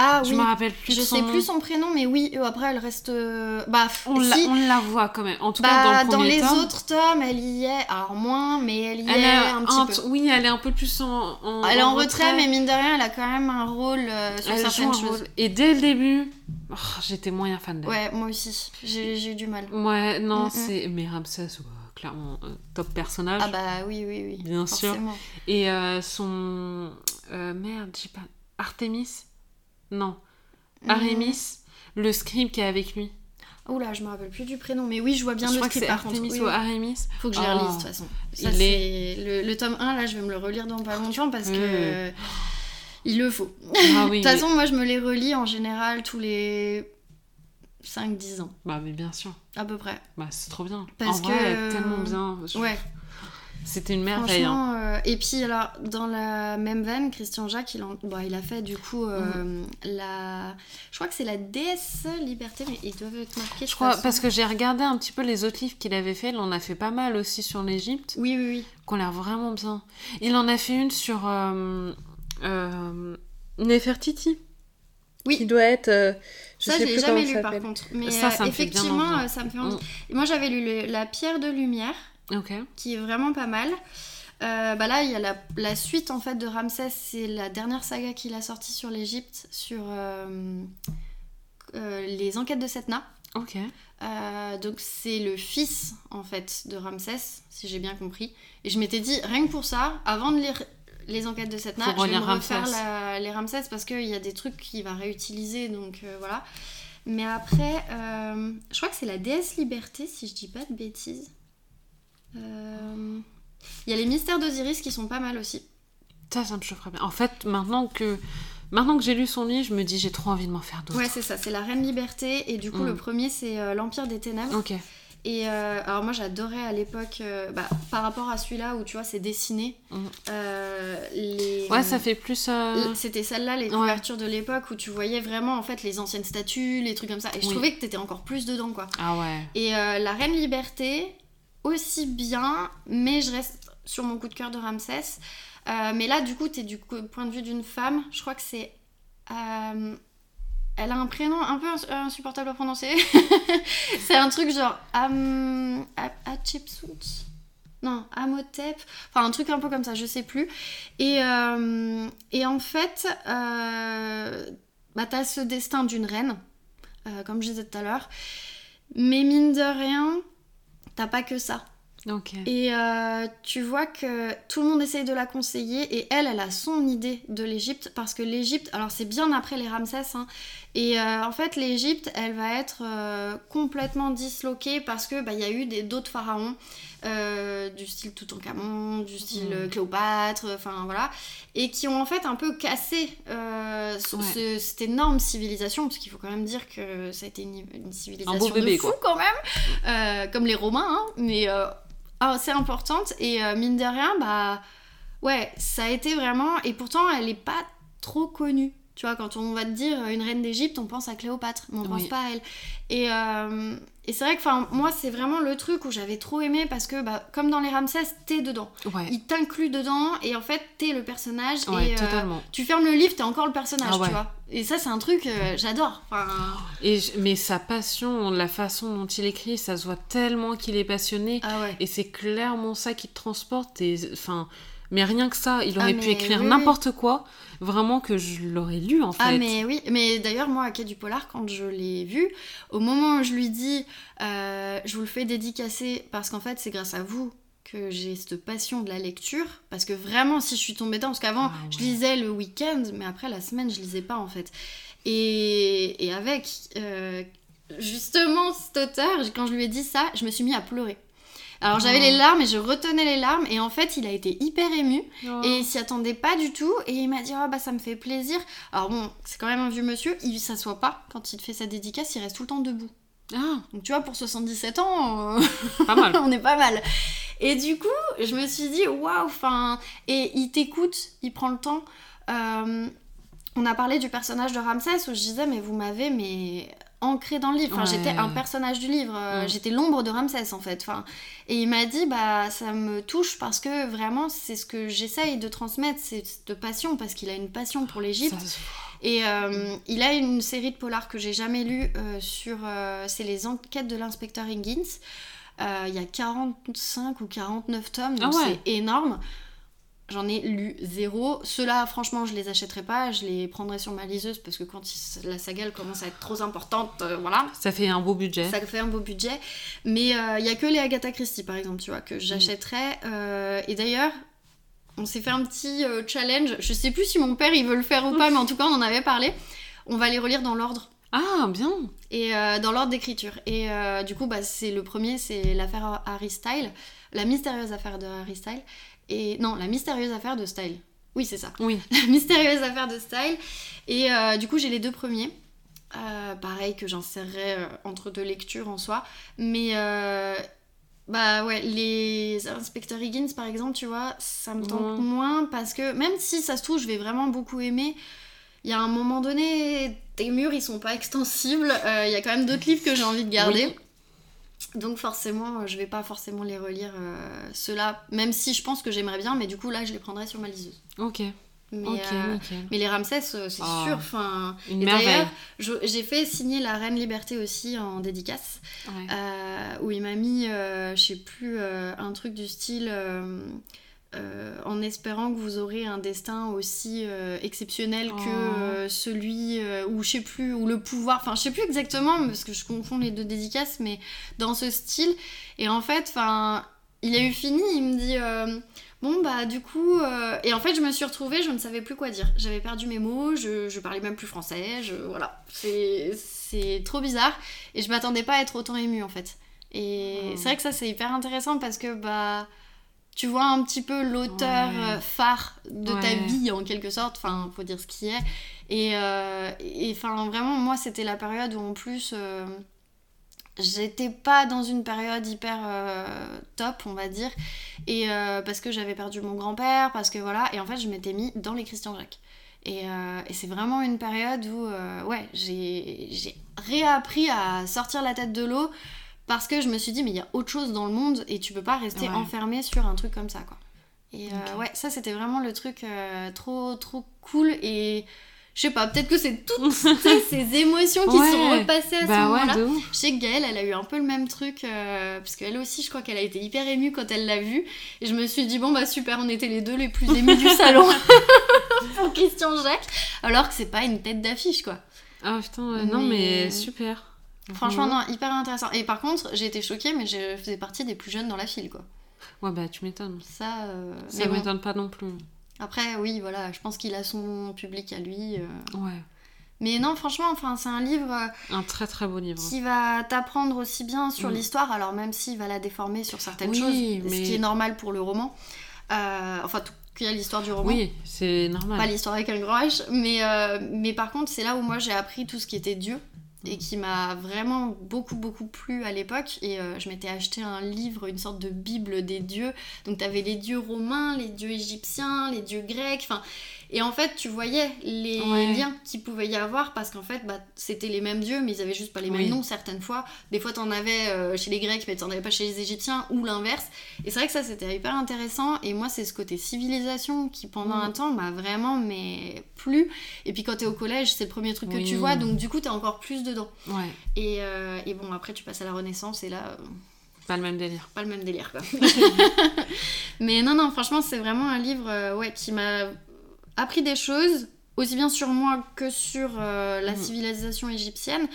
Ah Je oui. me rappelle plus Je son sais plus son prénom, mais oui, euh, après, elle reste. euh, Bah, On, la, si. on la voit quand même. En tout Bah, cas, dans le dans les tome, autres tomes, elle y est. Alors, moins, mais elle y elle est est un petit peu. Oui, elle est un peu plus en, en- Elle est en retrait, mais mine de rien, elle a quand même un rôle euh, sur elle joue certaines un choses. rôle. Et dès le début, oh, j'étais moyen fan d'elle. Ouais, moi aussi. J'ai eu du mal. Ouais, non, Mm, mm. c'est. Mais Ramsès, clairement, euh, top personnage. Ah bah oui, oui, oui. Bien sûr. Et euh, son. merde, j'ai pas. Artemis Non. Mm. Arémis, le scribe qui est avec lui. Oula, je me rappelle plus du prénom, mais oui, je vois bien je le c'est par contre. Artemis Oui, ou. Faut que je les Oh. relise de toute façon. Ça, Il c'est le, le tome 1, là, je vais me le relire dans pas longtemps parce que. Mm. euh, Il le faut. Ah <laughs> oui. De toute façon, moi, je me les relis en général tous les 5-10 ans. Bah, mais bien sûr. à peu près. Bah, c'est trop bien. Parce en que- elle est tellement bien. Je- Ouais. C'était une merveille. hein. Euh, et puis alors dans la même veine, Christian Jacques, il, en- bon, il a fait du coup euh, Mm. la, je crois que c'est la déesse liberté, mais ils doivent être marqués. Je crois, parce que j'ai regardé un petit peu les autres livres qu'il avait fait. Il en a fait pas mal aussi sur l'Égypte, Oui, oui, oui. qui ont l'air vraiment bien. Il en a fait une sur euh, euh, Nefertiti. Oui. Qui doit être. euh, je ça, sais je l'ai jamais lu par contre. Mais Ça, ça me fait bien effectivement, envie. ça me fait envie. Mm. Et Moi, j'avais lu le- La pierre de lumière, Ok. qui est vraiment pas mal. Euh, bah là, il y a la, la suite en fait de Ramsès, c'est la dernière saga qu'il a sortie sur l'Égypte, sur euh, euh, les enquêtes de Setna. Ok. Donc c'est le fils en fait de Ramsès, si j'ai bien compris. Et je m'étais dit, rien que pour ça, avant de lire les enquêtes de Setna, je vais me refaire la- les Ramsès parce qu'il y a des trucs qu'il va réutiliser, donc voilà. Mais après, je crois que c'est la déesse liberté, si je dis pas de bêtises. Euh, Il y a les mystères d'Osiris qui sont pas mal aussi. Ça, ça me chaufferait bien. En fait, maintenant que, maintenant que j'ai lu son livre, je me dis j'ai trop envie de m'en faire d'autres. Ouais, c'est ça, c'est la Reine Liberté. Et du coup, Mm. le premier, c'est euh, l'Empire des Ténèbres. Ok. Et euh, alors moi j'adorais à l'époque, euh, bah, par rapport à celui-là où tu vois c'est dessiné, euh, les... Ouais, ça fait plus. euh, C'était celle-là, les Ouais. couvertures de l'époque où tu voyais vraiment en fait les anciennes statues, les trucs comme ça. Et je Oui. trouvais que t'étais encore plus dedans quoi. Ah ouais. Et euh, la Reine Liberté, aussi bien, mais je reste sur mon coup de cœur de Ramsès. Euh, mais là du coup t'es du coup- point de vue d'une femme, je crois que c'est... euh, elle a un prénom un peu insupportable à prononcer. <laughs> c'est un truc genre Am... Hatshepsut? Non, Amotep, enfin un truc un peu comme ça, je sais plus. Et, euh, et en fait, bah, t'as ce destin d'une reine, comme je disais tout à l'heure, mais mine de rien, t'as pas que ça. Et euh, tu vois que tout le monde essaye de la conseiller et elle, elle a son idée de l'Égypte parce que l'Égypte, alors c'est bien après les Ramsès, hein, et euh, en fait l'Égypte, elle va être euh, complètement disloquée parce que bah, il y a eu d'autres pharaons du style Toutankhamon, du style mm. Cléopâtre, enfin voilà, et qui ont en fait un peu cassé cette énorme civilisation parce qu'il faut quand même dire que ça a été une, civilisation de fou quand même, comme les Romains, hein, mais assez importante et euh, mine de rien, bah ouais, ça a été vraiment. Et pourtant, elle est pas trop connue. Tu vois, quand on va te dire une reine d'Égypte, on pense à Cléopâtre, mais on pense pas à elle. Et, euh, et c'est vrai que moi, c'est vraiment le truc où j'avais trop aimé parce que, bah, comme dans les Ramsès, t'es dedans. Il t'inclut dedans et en fait, t'es le personnage. et euh, tu fermes le livre, t'es encore le personnage, ah tu vois. Et ça, c'est un truc, euh, j'adore. Et mais sa passion, la façon dont il écrit, ça se voit tellement qu'il est passionné. Ah et c'est clairement ça qui te transporte. Et enfin mais rien que ça, il aurait ah, pu écrire n'importe quoi, vraiment que je l'aurais lu en ah, fait. Ah mais oui, mais d'ailleurs moi à Quai du Polar, quand je l'ai vu, au moment où je lui dis euh, je vous le fais dédicacer parce qu'en fait c'est grâce à vous que j'ai cette passion de la lecture, parce que vraiment si je suis tombée dedans, parce qu'avant ah, je lisais le week-end, mais après la semaine je lisais pas en fait. Et, et avec euh, justement cet auteur, quand je lui ai dit ça, je me suis mis à pleurer. Alors j'avais les larmes et je retenais les larmes et en fait il a été hyper ému oh. et il s'y attendait pas du tout et il m'a dit oh bah ça me fait plaisir. Alors bon c'est quand même un vieux monsieur, il s'assoit pas quand il fait sa dédicace, il reste tout le temps debout. Ah. Donc tu vois pour 77 ans, <laughs> euh, pas mal. <laughs> on est pas mal. Et du coup je me suis dit waouh, enfin et il t'écoute, il prend le temps. Euh, on a parlé du personnage de Ramsès où je disais mais vous m'avez mais ancré dans le livre. Enfin, J'étais un personnage du livre. Euh, mm. J'étais l'ombre de Ramsès, en fait. Enfin, et il m'a dit, bah, ça me touche parce que vraiment, c'est ce que j'essaye de transmettre, c'est cette passion, parce qu'il a une passion pour l'Égypte. Et euh, il a une série de polars que j'ai jamais lu euh, sur. c'est les enquêtes de l'inspecteur Higgins. Il y a 45 ou 49 tomes, donc ah c'est énorme. J'en ai lu zéro. Ceux-là, franchement, je les achèterai pas. Je les prendrai sur ma liseuse parce que quand la saga commence à être trop importante, euh, voilà. Ça fait un beau budget. Ça fait un beau budget. Mais il euh, y a que les Agatha Christie, par exemple, tu vois, que j'achèterais. Euh, et d'ailleurs, on s'est fait un petit challenge. Je sais plus si mon père il veut le faire ou pas, mais en tout cas, on en avait parlé. On va les relire dans l'ordre. Ah, bien Et dans l'ordre d'écriture. Et du coup, bah, c'est le premier, c'est l'affaire Harry Style, la mystérieuse affaire de Harry Style. Et non, la mystérieuse affaire de Style. Oui, c'est ça. Oui. <laughs> La mystérieuse affaire de Style. Et euh, du coup, j'ai les deux premiers. Euh, pareil que j'insérerai euh, entre deux lectures en soi. Mais bah ouais, les inspecteurs Higgins par exemple, tu vois, ça me tente moins parce que même si ça se trouve, je vais vraiment beaucoup aimer. Il y a un moment donné, tes murs ils sont pas extensibles. Il y a quand même d'autres livres que j'ai envie de garder. Donc forcément, je vais pas forcément les relire euh, ceux-là, même si je pense que j'aimerais bien, mais du coup là, je les prendrai sur ma liseuse. Ok. Mais, euh, mais les Ramsès, euh, c'est ah, sûr. Enfin, et d'ailleurs, j'ai fait signer la Reine Liberté aussi en dédicace, où il m'a mis, je sais plus, un truc du style euh, en espérant que vous aurez un destin aussi euh, exceptionnel que oh. euh, celui ou je sais plus ou le pouvoir. Enfin je sais plus exactement parce que je confonds les deux dédicaces mais dans ce style. Et en fait enfin il a eu fini il me dit bon bah du coup et en fait je me suis retrouvée je ne savais plus quoi dire. J'avais perdu mes mots je, je parlais même plus français je voilà. C'est trop bizarre. Et je m'attendais pas à être autant émue en fait. Et oh. c'est vrai que ça c'est hyper intéressant parce que bah tu vois un petit peu l'auteur euh, phare de ta vie en quelque sorte, enfin faut dire ce qui est. Et euh, enfin vraiment moi c'était la période où en plus euh, j'étais pas dans une période hyper top on va dire. Et parce que j'avais perdu mon grand-père parce que voilà. Et en fait je m'étais mis dans les Christian et, et c'est vraiment une période où ouais j'ai réappris à sortir la tête de l'eau parce que je me suis dit, mais il y a autre chose dans le monde et tu peux pas rester enfermé sur un truc comme ça, quoi. Et euh, ouais, ça c'était vraiment le truc euh, trop trop cool et je sais pas, peut-être que c'est toutes <laughs> ces émotions qui sont repassées à ce bah moment-là. je sais que Gaëlle, elle a eu un peu le même truc, euh, parce qu'elle aussi, je crois qu'elle a été hyper émue quand elle l'a vu. Et je me suis dit, bon, bah super, on était les deux les plus émus du <laughs> salon <laughs> pour Christian Jacques, alors que c'est pas une tête d'affiche, quoi. Ah putain, non, mais super. Franchement, non, hyper intéressant. Et par contre, j'ai été choquée, mais je faisais partie des plus jeunes dans la file, quoi. Ouais, bah tu m'étonnes. Ça, euh, ça m'étonne pas non plus. Après, oui, voilà, je pense qu'il a son public à lui. Euh. Ouais. Mais non, franchement, enfin, c'est un livre. Euh, un très très beau livre. Qui va t'apprendre aussi bien sur mm. l'histoire, alors même s'il va la déformer sur certaines choses, ce qui est normal pour le roman. Euh, enfin, tout qu'il y a l'histoire du roman. Oui, c'est normal. Pas l'histoire avec un grand H, mais, mais par contre, c'est là où moi j'ai appris tout ce qui était Dieu et qui m'a vraiment beaucoup beaucoup plu à l'époque. Et euh, je m'étais acheté un livre une sorte de bible des dieux. Donc tu avais les dieux romains les dieux égyptiens les dieux grecs enfin et en fait, tu voyais les liens qu'il pouvait y avoir parce qu'en fait, bah, c'était les mêmes dieux, mais ils avaient juste pas les mêmes noms certaines fois. Des fois, t'en avais euh, chez les Grecs, mais t'en avais pas chez les Égyptiens ou l'inverse. Et c'est vrai que ça, c'était hyper intéressant. Et moi, c'est ce côté civilisation qui, pendant mm. un temps, m'a vraiment mais plu. Et puis, quand t'es au collège, c'est le premier truc que tu vois, donc du coup, t'es encore plus dedans. Ouais. Et, euh, et, bon, après, tu passes à la Renaissance et là. Euh, pas le même délire. Pas le même délire, quoi. <laughs> mais non, non, franchement, c'est vraiment un livre ouais, qui m'a appris des choses, aussi bien sur moi que sur euh, la mm. civilisation égyptienne,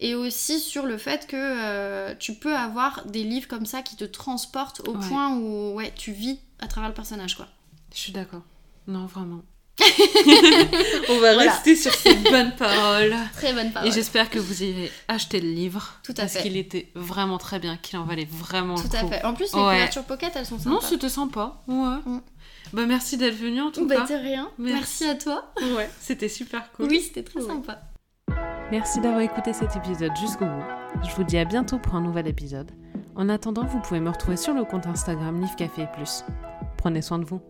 et aussi sur le fait que euh, tu peux avoir des livres comme ça qui te transportent au point où ouais, tu vis à travers le personnage. quoi. Je suis d'accord. Non, vraiment. <laughs> On va rester sur ces bonnes paroles. Très bonnes paroles. Et j'espère que vous irez acheter le livre. Tout à parce fait. qu'il était vraiment très bien, qu'il en valait vraiment Tout le à fait. En plus, les couvertures pocket, elles sont sympas. Non, c'était sympa. Ouais. Mm. Bah merci d'être venu en tout bah, cas. Rien. Merci. à toi. Ouais, <laughs> c'était super cool. Oui, c'était très sympa. Merci d'avoir écouté cet épisode jusqu'au bout. Je vous dis à bientôt pour un nouvel épisode. En attendant, vous pouvez me retrouver sur le compte Instagram Live Café Plus. Prenez soin de vous.